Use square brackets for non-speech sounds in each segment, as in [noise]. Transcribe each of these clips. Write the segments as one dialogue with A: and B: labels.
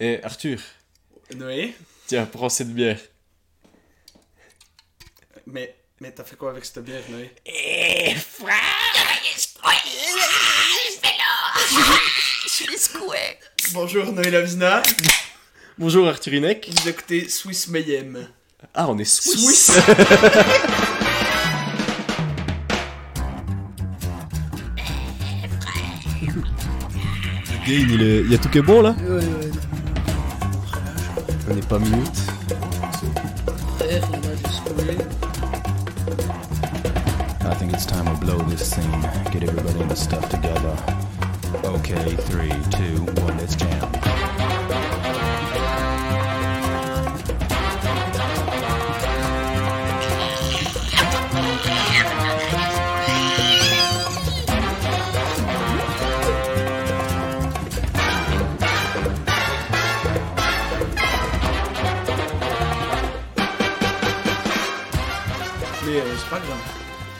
A: Eh Arthur,
B: Noé
A: tiens, prends cette bière.
B: Mais, mais t'as fait quoi avec cette bière, Noé?
A: Eh frère!
B: Bonjour Noé Lavizna,
A: Bonjour Arthur Inek.
B: vous écoutez Swiss Mayhem.
A: Ah, on est.
B: Swiss.
A: Gain, il, est... il y a tout qui est bon là? N'est pas mute.
C: I think it's time to blow this scene. Get everybody in the stuff together. Okay, three, two, one, let's jam.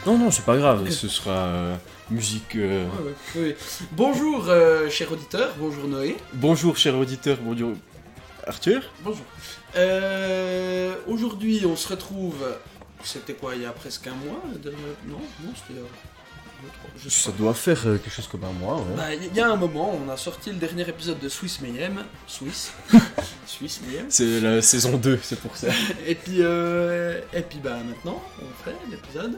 A: Non, non, c'est pas grave, ce sera euh, musique. euh,
B: Ouais, ouais, ouais. Bonjour, euh, cher auditeur, bonjour Noé.
A: Bonjour, cher auditeur, bonjour. Arthur
B: Bonjour. Euh, Aujourd'hui, on se retrouve. C'était quoi, il y a presque un mois Non, non, c'était. euh, deux, trois, je sais
A: Ça
B: pas.
A: doit faire euh, quelque chose comme un mois, ouais.
B: Bah, Il y a un moment, on a sorti le dernier épisode de Swiss Mayhem. Swiss. [laughs] Swiss Mayhem.
A: C'est la saison 2, c'est pour ça. [laughs]
B: Et puis, euh, et puis bah maintenant, on fait l'épisode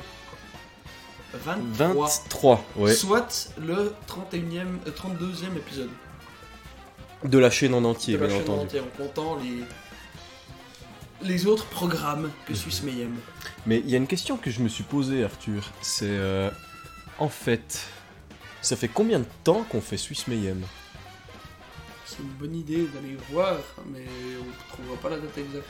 B: 23.
A: 23, ouais.
B: Soit le 31e, euh, 32e épisode
A: De la chaîne en entier,
B: de la
A: bien
B: chaîne
A: entendu.
B: entière, en comptant les, les autres programmes que Swiss Mayhem.
A: Mais il y a une question que je me suis posée, Arthur. C'est. euh, en fait. Ça fait combien de temps qu'on fait Swiss Mayhem?
B: C'est une bonne idée d'aller voir, mais on ne trouvera pas la date exacte.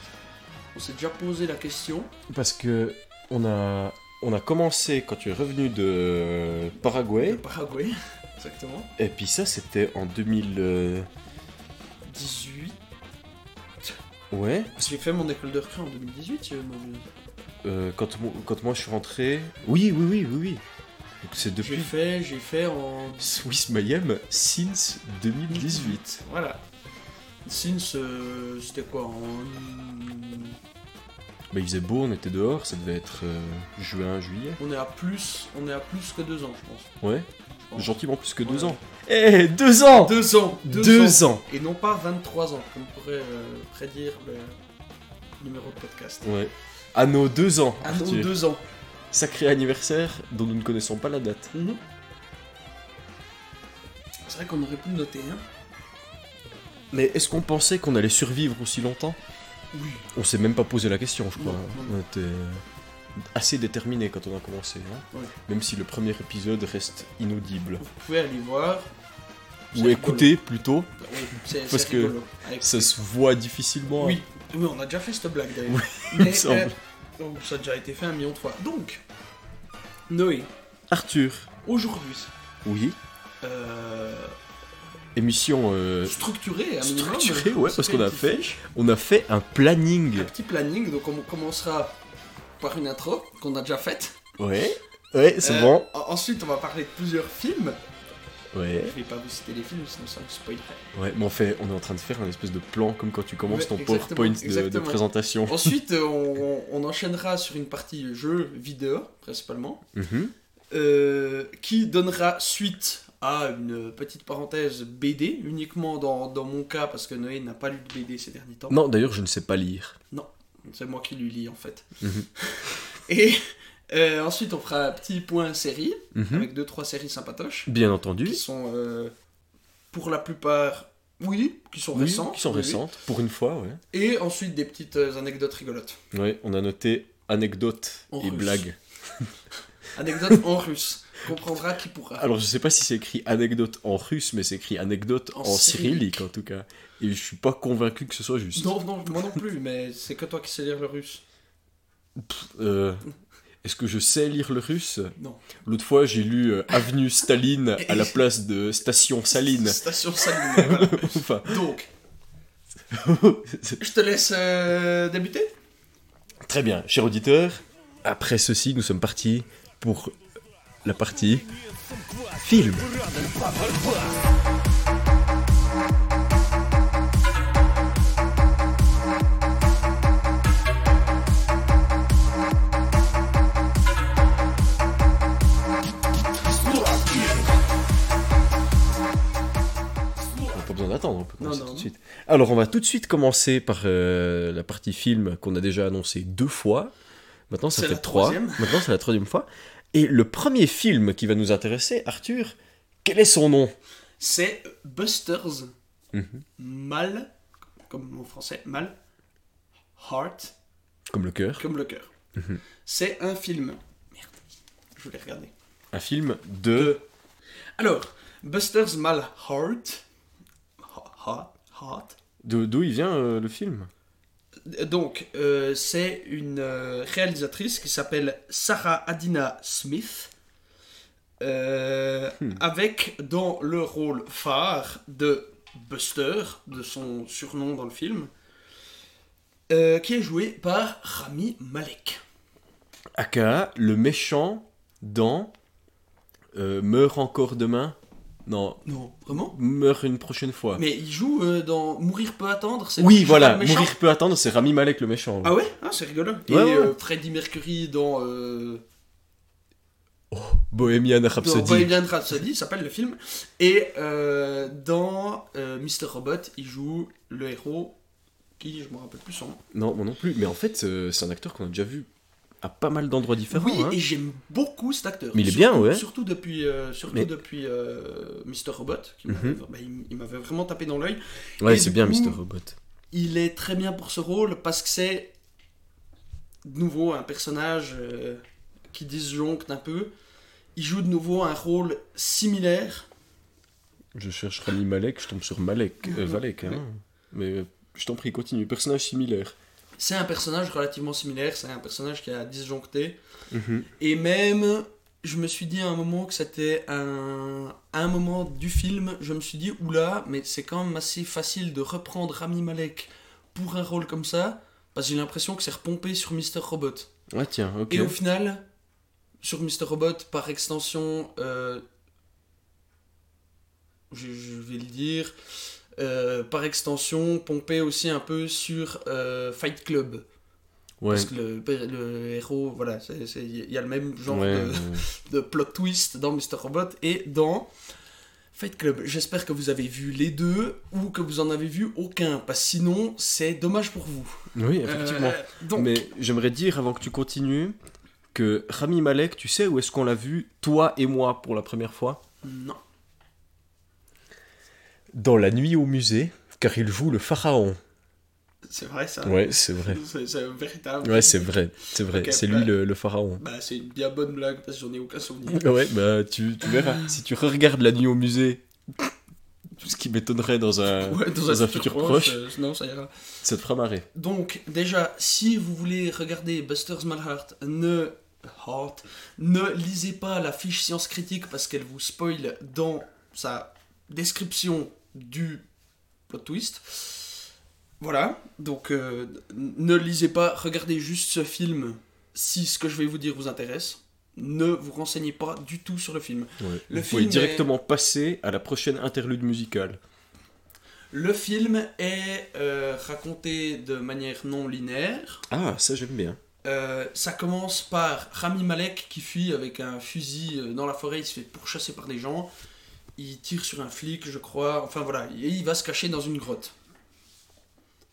B: On s'est déjà posé la question.
A: Parce que. On a. On a commencé quand tu es revenu de Paraguay.
B: Paraguay, [laughs] exactement.
A: Et puis ça, c'était en 2000. euh,
B: 18.
A: Ouais.
B: J'ai fait mon école de recrue en 2018, si je m'abuse.
A: euh, quand, quand moi je suis rentré. Oui, oui, oui, oui, oui. Donc c'est
B: J'ai
A: depuis
B: fait, j'ai fait en
A: Swiss Mayhem since 2018.
B: Voilà. Since, euh, c'était quoi en...
A: Bah, il faisait beau, on était dehors, ça devait être euh, juin, juillet.
B: On est à plus, on est à plus que deux ans, je pense.
A: Ouais,
B: Je pense.
A: gentiment plus que deux
B: Ouais.
A: ans. Eh, deux ans
B: Deux ans.
A: Deux, ans.
B: Et non pas 23 ans, comme pourrait euh, prédire le numéro de podcast.
A: Ouais. À nos deux ans,
B: non,
A: Arthur.
B: deux ans.
A: Sacré anniversaire dont nous ne connaissons pas la date.
B: Mhm. C'est vrai qu'on aurait pu le noter, hein.
A: Mais est-ce qu'on pensait qu'on allait survivre aussi longtemps?
B: Oui.
A: On s'est même pas posé la question, je crois.
B: Non, non, non.
A: On était assez déterminés quand on a commencé. hein. Même si le premier épisode reste inaudible.
B: Vous pouvez aller voir.
A: Ou
B: rigolo.
A: écouter plutôt.
B: Oui, c'est
A: Parce que
B: rigolo.
A: Ça se voit difficilement.
B: Oui. oui, on a déjà fait cette blague d'ailleurs.
A: Oui,
B: Mais, euh, donc, ça a déjà été fait un million de fois. Donc, Noé,
A: Arthur.
B: aujourd'hui,
A: Oui.
B: euh,
A: Émission euh,
B: structuré, un minimum.
A: structurée,
B: on
A: ouais, parce qu'on a fait
B: fiche,
A: On a fait un planning.
B: un petit planning. Donc, on commencera par une intro qu'on a déjà faite.
A: Ouais. Ouais, c'est
B: Euh,
A: bon.
B: en- Ensuite, on va parler de plusieurs films.
A: Ouais.
B: Je vais pas vous citer les films, sinon ça me spoilerait.
A: Ouais, mais on, fait, on est en train de faire un espèce de plan comme quand tu commences
B: Ouais,
A: ton
B: exactement,
A: PowerPoint de- présentation.
B: Ensuite, [laughs] euh, on, on enchaînera sur une partie jeu vidéo, principalement,
A: Mhm.
B: euh, qui donnera suite à une petite parenthèse BD, uniquement dans, dans mon cas, parce que Noé n'a pas lu de BD ces derniers temps.
A: Non, d'ailleurs, je ne sais pas lire.
B: C'est moi qui lui lis, en fait.
A: Mhm. [laughs]
B: Et euh, ensuite, on fera un petit point série,
A: Mhm.
B: avec deux, trois séries sympatoches,
A: Bien entendu.
B: qui sont, euh, pour la plupart, oui, qui sont
A: Oui,
B: récentes.
A: Qui sont
B: oui, oui.
A: récentes, pour une fois, ouais.
B: Et ensuite, des petites euh, anecdotes rigolotes.
A: Ouais, on a noté anecdotes
B: En
A: et
B: russe.
A: blagues. [laughs]
B: Anecdotes en russe. Comprendra qui pourra.
A: Alors, je sais pas si c'est écrit anecdote en russe, mais c'est écrit anecdote en,
B: En
A: cyrillique en tout cas. Et je suis pas convaincu que ce soit juste.
B: Non, non, moi non plus, mais c'est que toi qui sais lire le russe.
A: Euh, Est-ce que je sais lire le russe?
B: Non.
A: L'autre fois, j'ai lu euh, Avenue Staline à la place de Station Saline.
B: Station Saline. voilà. [laughs]
A: enfin,
B: Donc, je te laisse euh, débuter.
A: très bien, cher auditeur. Après ceci, nous sommes partis pour la partie film. on peut commencer
B: non, non.
A: tout de suite. Alors, on va tout de suite commencer par euh, la partie film qu'on a déjà annoncé deux fois. Maintenant, ça fait trois. Maintenant, c'est la troisième fois. Et le premier film qui va nous intéresser, Arthur, quel est son nom?
B: C'est Busters
A: Mhm.
B: Mal, comme en français, Mal, Heart,
A: Comme le cœur.
B: comme le cœur.
A: Mhm.
B: C'est un film. Merde, je voulais regarder.
A: Un film de.
B: De- Alors, Busters Mal Heart, Heart, Heart.
A: de- D'où il vient euh, le film?
B: Donc, euh, c'est une euh, réalisatrice qui s'appelle Sarah Adina Smith, euh,
A: Hmm.
B: avec dans le rôle phare de Buster, de son surnom dans le film, euh, qui est joué par Rami Malek.
A: Aka, le méchant dans Meurt encore demain. Non,
B: Non, vraiment
A: Meurt une prochaine fois.
B: Mais il joue euh, dans Mourir peut attendre. c'est-
A: Oui, voilà, Mourir peut attendre, c'est Rami Malek le méchant.
B: Ah ouais? Ah, c'est rigolo. Et
A: Ouais, ouais.
B: euh, Freddie Mercury dans... euh,
A: Bohemian
B: Dans
A: Rhapsody.
B: Bohemian Rhapsody s'appelle le film. Et dans Mr. Robot, il joue le héros qui, je me rappelle plus son nom.
A: Non, moi non plus. Mais en fait, c'est un acteur qu'on a déjà vu à pas mal d'endroits différents.
B: Oui,
A: hein.
B: et j'aime beaucoup cet acteur.
A: Mais il est
B: Surtout-
A: bien, ouais.
B: Surtout depuis, euh, surtout
A: Mais-
B: depuis euh, Mr. Robot. qui m'avait-
A: Mhm.
B: bah, il, m'avait vraiment tapé dans l'œil.
A: Ouais,
B: et
A: c'est bien
B: coup-
A: Mr. Robot.
B: Il est très bien pour ce rôle parce que c'est de nouveau un personnage euh, qui disjoncte un peu. Il joue de nouveau un rôle similaire.
A: Je cherche Rami Malek, je tombe sur Malek, euh, Valek. Hein. Mais euh, je t'en prie, continue. Personnage similaire.
B: C'est un personnage relativement similaire. C'est un personnage qui a disjoncté.
A: Mhm.
B: Et même, je me suis dit à un moment que c'était un, un moment du film, je me suis dit, oula, mais c'est quand même assez facile de reprendre Rami Malek pour un rôle comme ça, parce que j'ai l'impression que c'est repompé sur Mr. Robot.
A: Ah tiens, ok.
B: Et au final, sur Mr. Robot, par extension, euh, je, je vais le dire, euh, par extension, pompé aussi un peu sur euh, Fight Club.
A: Ouais.
B: Parce que le, le héros, voilà, il y a le même genre
A: Ouais,
B: de,
A: ouais. [laughs]
B: de plot twist dans Mr. Robot et dans Fight Club. J'espère que vous avez vu les deux ou que vous en avez vu aucun, parce que sinon c'est dommage pour vous.
A: Oui, effectivement.
B: Euh, donc,
A: Mais j'aimerais dire, avant que tu continues, que Rami Malek, tu sais où est-ce qu'on l'a vu, toi et moi, pour la première fois?
B: Non.
A: Dans La Nuit au musée, car il joue le pharaon.
B: C'est vrai ça
A: Ouais, c'est vrai.
B: C'est véritable.
A: Ouais, c'est vrai, c'est vrai. C'est
B: bah-
A: lui le, le pharaon.
B: Bah, c'est une bien bonne blague parce que j'en ai aucun souvenir. [laughs]
A: Ouais, bah tu, tu verras. Si tu regardes La Nuit au musée, tout ce qui m'étonnerait dans un, [laughs]
B: Ouais,
A: dans un futur proche,
B: euh, non, ça ira.
A: ça te fera marrer.
B: Donc, déjà, si vous voulez regarder Buster's Malheart, ne, Heart, ne lisez pas la fiche science critique parce qu'elle vous spoil dans sa description du plot twist. Voilà, donc euh, ne lisez pas, regardez juste ce film si ce que je vais vous dire vous intéresse. Ne vous renseignez pas du tout sur le film.
A: Ouais.
B: Le
A: Vous pouvez
B: film
A: directement passer à la prochaine interlude musicale.
B: Le film est euh, raconté de manière non linéaire.
A: Ah, ça j'aime bien.
B: Euh, ça commence par Rami Malek qui fuit avec un fusil dans la forêt, il se fait pourchasser par des gens. Il tire sur un flic, je crois. Enfin voilà, et il va se cacher dans une grotte.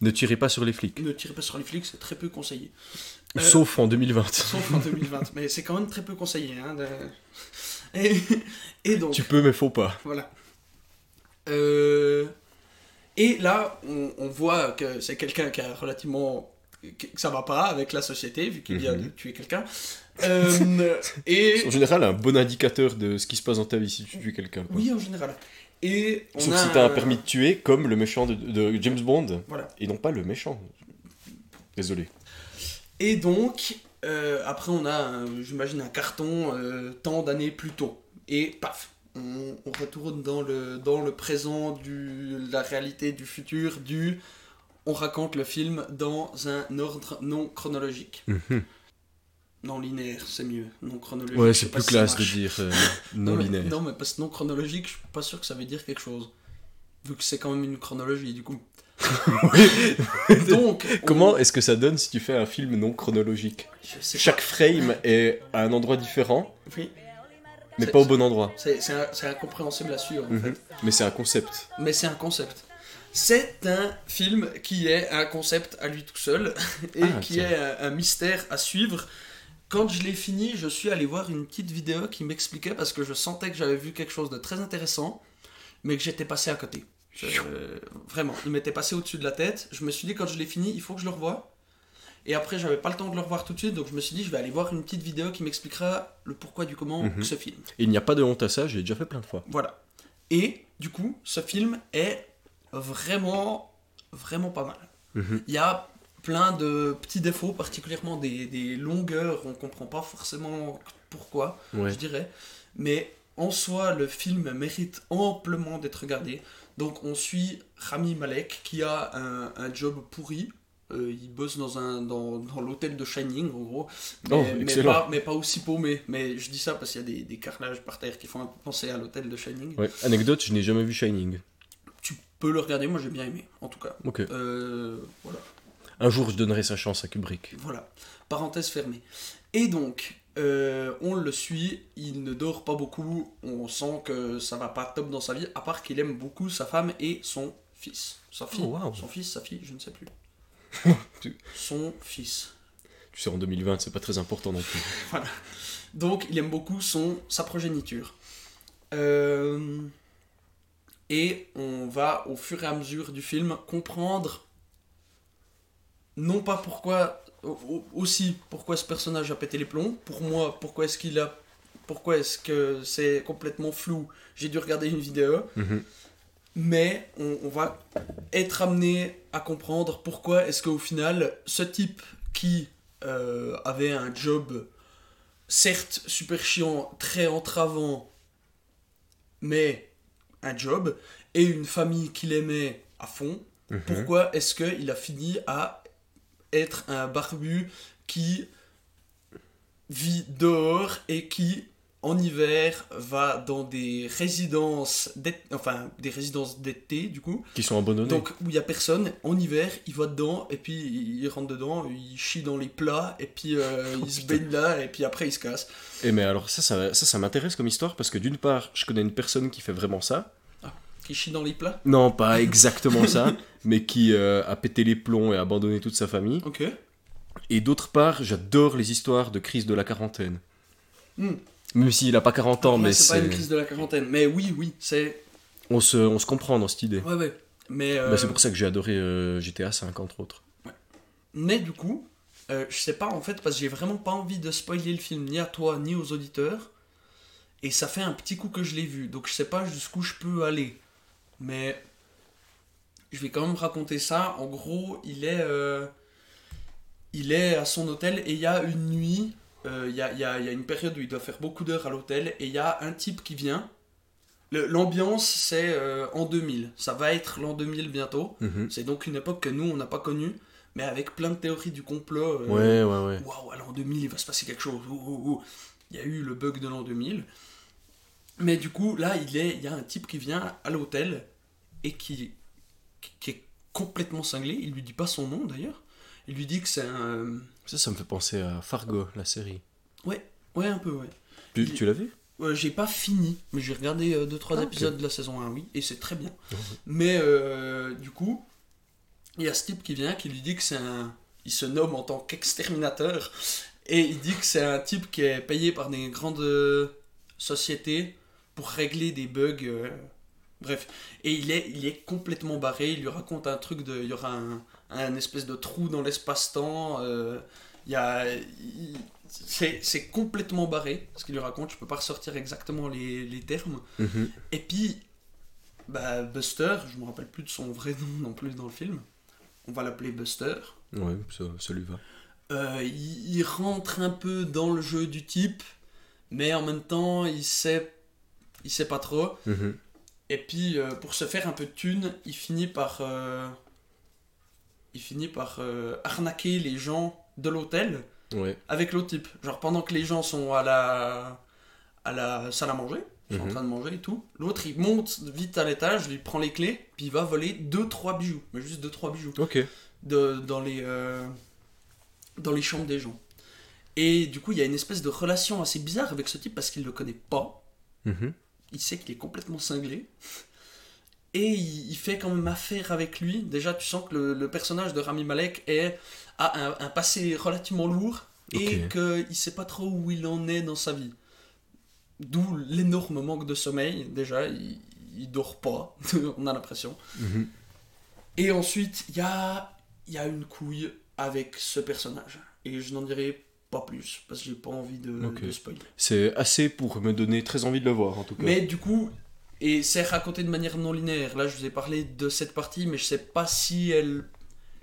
A: Ne tirez pas sur les flics.
B: Ne tirez pas sur les flics, c'est très peu conseillé. Euh,
A: Sauf en 2020.
B: Sauf en 2020, mais c'est quand même très peu conseillé. Hein, de- et, et donc,
A: Tu peux, mais faut pas.
B: voilà. Euh, et là, on, on voit que c'est quelqu'un qui a relativement. Que ça va pas avec la société, vu qu'il vient de
A: Mhm.
B: tuer quelqu'un. Euh, et. [laughs]
A: En général, un bon indicateur de ce qui se passe dans ta vie si tu tues quelqu'un.
B: Oui, en général. Et on
A: Sauf
B: a
A: si t'as un
B: un-
A: permis de tuer, comme le méchant de, de James Bond,
B: Voilà.
A: et non pas le méchant. Désolé.
B: Et donc, euh, après, on a, un- j'imagine, un carton euh, tant d'années plus tôt. Et paf, on, on retourne dans le, dans le présent, du, la réalité du futur, du. On raconte le film dans un ordre non chronologique. Non linéaire, c'est mieux. Non chronologique.
A: Ouais, c'est plus
B: si
A: classe de dire euh, [laughs]
B: Non,
A: non
B: mais-
A: linéaire.
B: Non, mais parce que non chronologique, je suis pas sûr que ça veut dire quelque chose. Vu que c'est quand même une chronologie, du coup. [laughs] [laughs] Donc, on-
A: Comment est-ce que ça donne si tu fais un film non chronologique Chaque frame est à un endroit différent.
B: Oui,
A: mais pas au bon endroit.
B: c'est incompréhensible à suivre en
A: Mhm.
B: fait.
A: Mais c'est un concept.
B: Mais c'est un concept. C'est un film qui est un concept à lui tout seul [laughs] et
A: Ah,
B: qui est un, un mystère à suivre. Quand je l'ai fini, je suis allé voir une petite vidéo qui m'expliquait parce que je sentais que j'avais vu quelque chose de très intéressant, mais que j'étais passé à côté. Je- vraiment, il m'était passé au-dessus de la tête. Je me suis dit, quand je l'ai fini, il faut que je le revoie. Et après, j'avais pas le temps de le revoir tout de suite, donc je me suis dit, je vais aller voir une petite vidéo qui m'expliquera le pourquoi du comment
A: Mhm.
B: de ce film.
A: Il n'y a pas de honte à ça, j'ai déjà fait plein de fois.
B: Voilà. Et du coup, ce film est vraiment, vraiment pas mal.
A: Mhm.
B: Il y a plein de petits défauts, particulièrement des, des longueurs, on comprend pas forcément pourquoi,
A: Ouais.
B: je dirais. Mais en soi, le film mérite amplement d'être regardé. Donc on suit Rami Malek qui a un, un job pourri. Euh, il bosse dans, un, dans, dans l'hôtel de Shining, en gros. Mais,
A: Oh,
B: mais pas, mais pas aussi paumé. Mais je dis ça parce qu'il y a des, des carrelages par terre qui font un peu penser à l'hôtel de Shining.
A: Ouais. Anecdote, je n'ai jamais vu Shining.
B: Tu peux le regarder, moi j'ai bien aimé, en tout cas.
A: Ok.
B: Euh, voilà.
A: Un jour, je donnerai sa chance à Kubrick.
B: Voilà, parenthèse fermée. Et donc, euh, on le suit, il ne dort pas beaucoup, on sent que ça va pas top dans sa vie, à part qu'il aime beaucoup sa femme et son fils. Sa fille,
A: Oh, wow.
B: son fils, sa fille, je ne sais plus. [laughs]
A: Tu-
B: son fils.
A: Tu sais, en 2020, c'est pas très important non plus. [laughs]
B: Donc, il aime beaucoup son, sa progéniture. Euh, et on va, au fur et à mesure du film, comprendre non pas pourquoi, au- au- aussi pourquoi ce personnage a pété les plombs, pour moi, pourquoi est-ce qu'il a, pourquoi est-ce que c'est complètement flou, j'ai dû regarder une vidéo,
A: Mhm.
B: mais on, on va être amené à comprendre pourquoi est-ce qu'au final, ce type qui euh, avait un job certes super chiant, très entravant, mais un job, et une famille qu'il aimait à fond,
A: Mhm.
B: pourquoi est-ce qu'il a fini à être un barbu qui vit dehors et qui en hiver va dans des résidences d'ét- enfin des résidences d'été du coup
A: Qui sont abandonnés.
B: donc où il y a personne en hiver il va dedans et puis il rentre dedans il chie dans les plats et puis euh, [laughs] il se baigne là et puis après il se casse
A: Et mais alors, ça, ça, ça, ça m'intéresse comme histoire parce que d'une part, je connais une personne qui fait vraiment ça.
B: qui chie dans les plats?
A: Non, pas [laughs] exactement ça, mais qui euh, a pété les plombs et abandonné toute sa famille.
B: ok
A: Et d'autre part, j'adore les histoires de crise de la quarantaine.
B: Hmm.
A: Même s'il a pas 40 ans, mais
B: c'est pas une crise de la quarantaine mais oui oui c'est
A: on, se, on se comprend dans cette idée.
B: ouais ouais mais
A: Bah,
B: euh,
A: c'est pour ça que j'ai adoré euh, GTA 5, entre autres.
B: Mais du coup, euh, je sais pas en fait, parce que j'ai vraiment pas envie de spoiler le film ni à toi ni aux auditeurs. Et ça fait un petit coup que je l'ai vu, donc je sais pas jusqu'où je peux aller. Mais je vais quand même raconter ça. En gros, il est, euh, il est à son hôtel et il y a une nuit, euh, il y, a, il y a- il y a une période où il doit faire beaucoup d'heures à l'hôtel et il y a un type qui vient. L'ambiance, c'est euh, en 2000. Ça va être l'an 2000 bientôt.
A: Mhm.
B: C'est donc une époque que nous, on n'a pas connue, mais avec plein de théories du complot. euh,
A: Ouais, ouais, ouais.
B: Waouh, à l'an 2000, il va se passer quelque chose. Il y a eu le bug de l'an 2000. Mais du coup, là, il, est, y a un type qui vient à l'hôtel et qui, qui est complètement cinglé. Il lui dit pas son nom d'ailleurs. Il lui dit que c'est un.
A: Ça, ça me fait penser à Fargo, la série.
B: Ouais, ouais, un peu, ouais.
A: Tu, tu l'as vu?
B: Euh, j'ai pas fini, mais j'ai regardé 2-3
A: Ah, ok.
B: épisodes de la saison 1, oui, et c'est très bien. Mais euh, du coup, il y a ce type qui vient qui lui dit que c'est un. Il se nomme en tant qu'exterminateur, et il dit que c'est un type qui est payé par des grandes euh, sociétés pour régler des bugs. euh, bref, et il est, il est complètement barré. Il lui raconte un truc de. Il y aura un, un espèce de trou dans l'espace-temps. euh, il y a. il- c'est complètement barré ce qu'il lui raconte. Je peux pas ressortir exactement les, les termes.
A: Mhm.
B: Et puis, bah, Buster, je me rappelle plus de son vrai nom non plus dans le film. On va l'appeler Buster.
A: Ouais, ça, ça lui va.
B: Euh, il, il rentre un peu dans le jeu du type, mais en même temps, il sait, il sait pas trop.
A: Mhm.
B: Et puis, euh, pour se faire un peu de thunes, il finit par, euh, il finit par euh, arnaquer les gens de l'hôtel
A: Ouais.
B: avec l'autre type. Genre pendant que les gens sont à la, à la salle à manger, ils sont
A: Mhm.
B: en train de manger et tout, l'autre il monte vite à l'étage, il prend les clés, puis il va voler 2-3 bijoux, mais juste 2-3 bijoux,
A: Ok.
B: de, dans, les, euh, dans les chambres des gens. Et du coup, il y a une espèce de relation assez bizarre avec ce type parce qu'il le connaît pas.
A: Mhm.
B: Il sait qu'il est complètement cinglé. [laughs] Et il, il fait quand même affaire avec lui. Déjà, tu sens que le, le personnage de Rami Malek est, a un, un passé relativement lourd et qu'il ne sait pas trop où il en est dans sa vie. D'où l'énorme manque de sommeil. Déjà, il, il dort pas, [laughs] on a l'impression.
A: Mhm.
B: Et ensuite, il y a, y a une couille avec ce personnage. Et je n'en dirai pas plus, parce que j'ai pas envie de,
A: Ok.
B: de spoiler.
A: C'est assez pour me donner très envie de le voir en tout cas.
B: Mais du coup, et c'est raconté de manière non linéaire. Là, je vous ai parlé de cette partie, mais je sais pas si elle,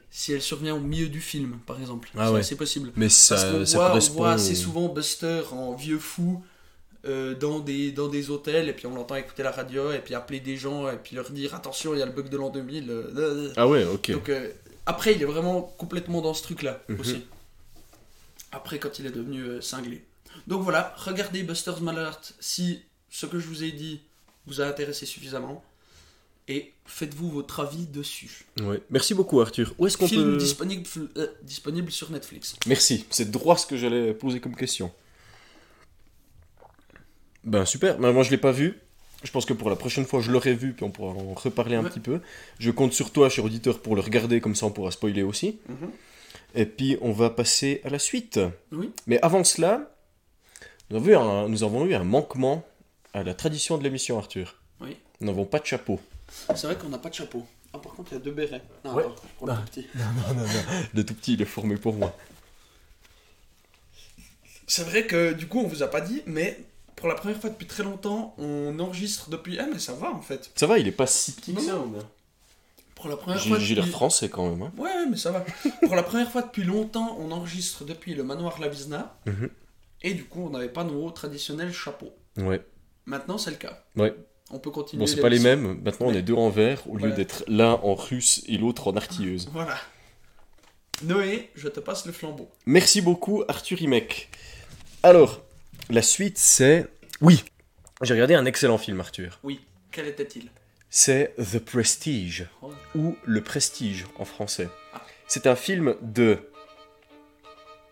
B: si elle survient au milieu du film, par exemple.
A: Ah
B: c'est
A: ouais.
B: assez possible.
A: Mais
B: Parce
A: ça,
B: qu'on
A: ça
B: voit, on voit assez souvent Buster en vieux fou euh, dans, des, dans des hôtels, et puis on l'entend écouter la radio, et puis appeler des gens, et puis leur dire attention, il y a le bug de l'an 2000. euh, euh.
A: Ah ouais, ok.
B: Donc euh, après, il est vraiment complètement dans ce truc-là
A: Mhm.
B: aussi. Après, quand il est devenu cinglé. Donc voilà, regardez Buster's Malhart si ce que je vous ai dit vous a intéressé suffisamment. Et faites-vous votre avis dessus.
A: Ouais. Merci beaucoup Arthur. Où est-ce qu'on
B: Film
A: peut...
B: disponible, euh, disponible sur Netflix.
A: Merci, c'est droit ce que j'allais poser comme question. Ben super, ben, moi je l'ai pas vu. Je pense que pour la prochaine fois je l'aurai vu, puis on pourra en reparler un
B: Ouais.
A: petit peu. Je compte sur toi, cher auditeur, pour le regarder, comme ça on pourra spoiler aussi.
B: Mhm.
A: Et puis on va passer à la suite.
B: Oui.
A: Mais avant cela, nous avons eu un, nous avons eu un manquement à la tradition de l'émission, Arthur.
B: Oui.
A: Nous n'avons pas de chapeau.
B: C'est vrai qu'on n'a pas de chapeau. Ah, par contre, il y a deux bérets. Non,
A: Ouais.
B: attends, je prends le
A: Ah.
B: plus petit. [laughs]
A: Le tout petit, il est formé pour moi.
B: C'est vrai que du coup, on vous a pas dit, mais pour la première fois depuis très longtemps, on enregistre depuis. Ah, mais ça va en fait.
A: Ça va, il est pas si petit que
B: Non,
A: ça.
B: non. Pour la première
A: J'ai
B: fois.
A: j'ai l'air
B: depuis-
A: français quand même. hein.
B: Ouais, mais ça va. Pour la première fois depuis longtemps, on enregistre depuis le manoir Lavizna.
A: Mhm.
B: Et du coup, on n'avait pas nos traditionnels chapeaux.
A: Ouais.
B: Maintenant, c'est le cas.
A: Ouais.
B: On peut continuer.
A: Bon, c'est pas les mêmes. Maintenant, on est deux en vert au lieu d'être l'un en russe et l'autre en artilleuse. [laughs]
B: Voilà. Noé, je te passe le flambeau.
A: Merci beaucoup, Arthur Imek. Alors, la suite, c'est. Oui, j'ai regardé un excellent film, Arthur.
B: Oui, quel était-il?
A: C'est The Prestige,
B: Oh.
A: ou Le Prestige en français.
B: Ah.
A: C'est un film de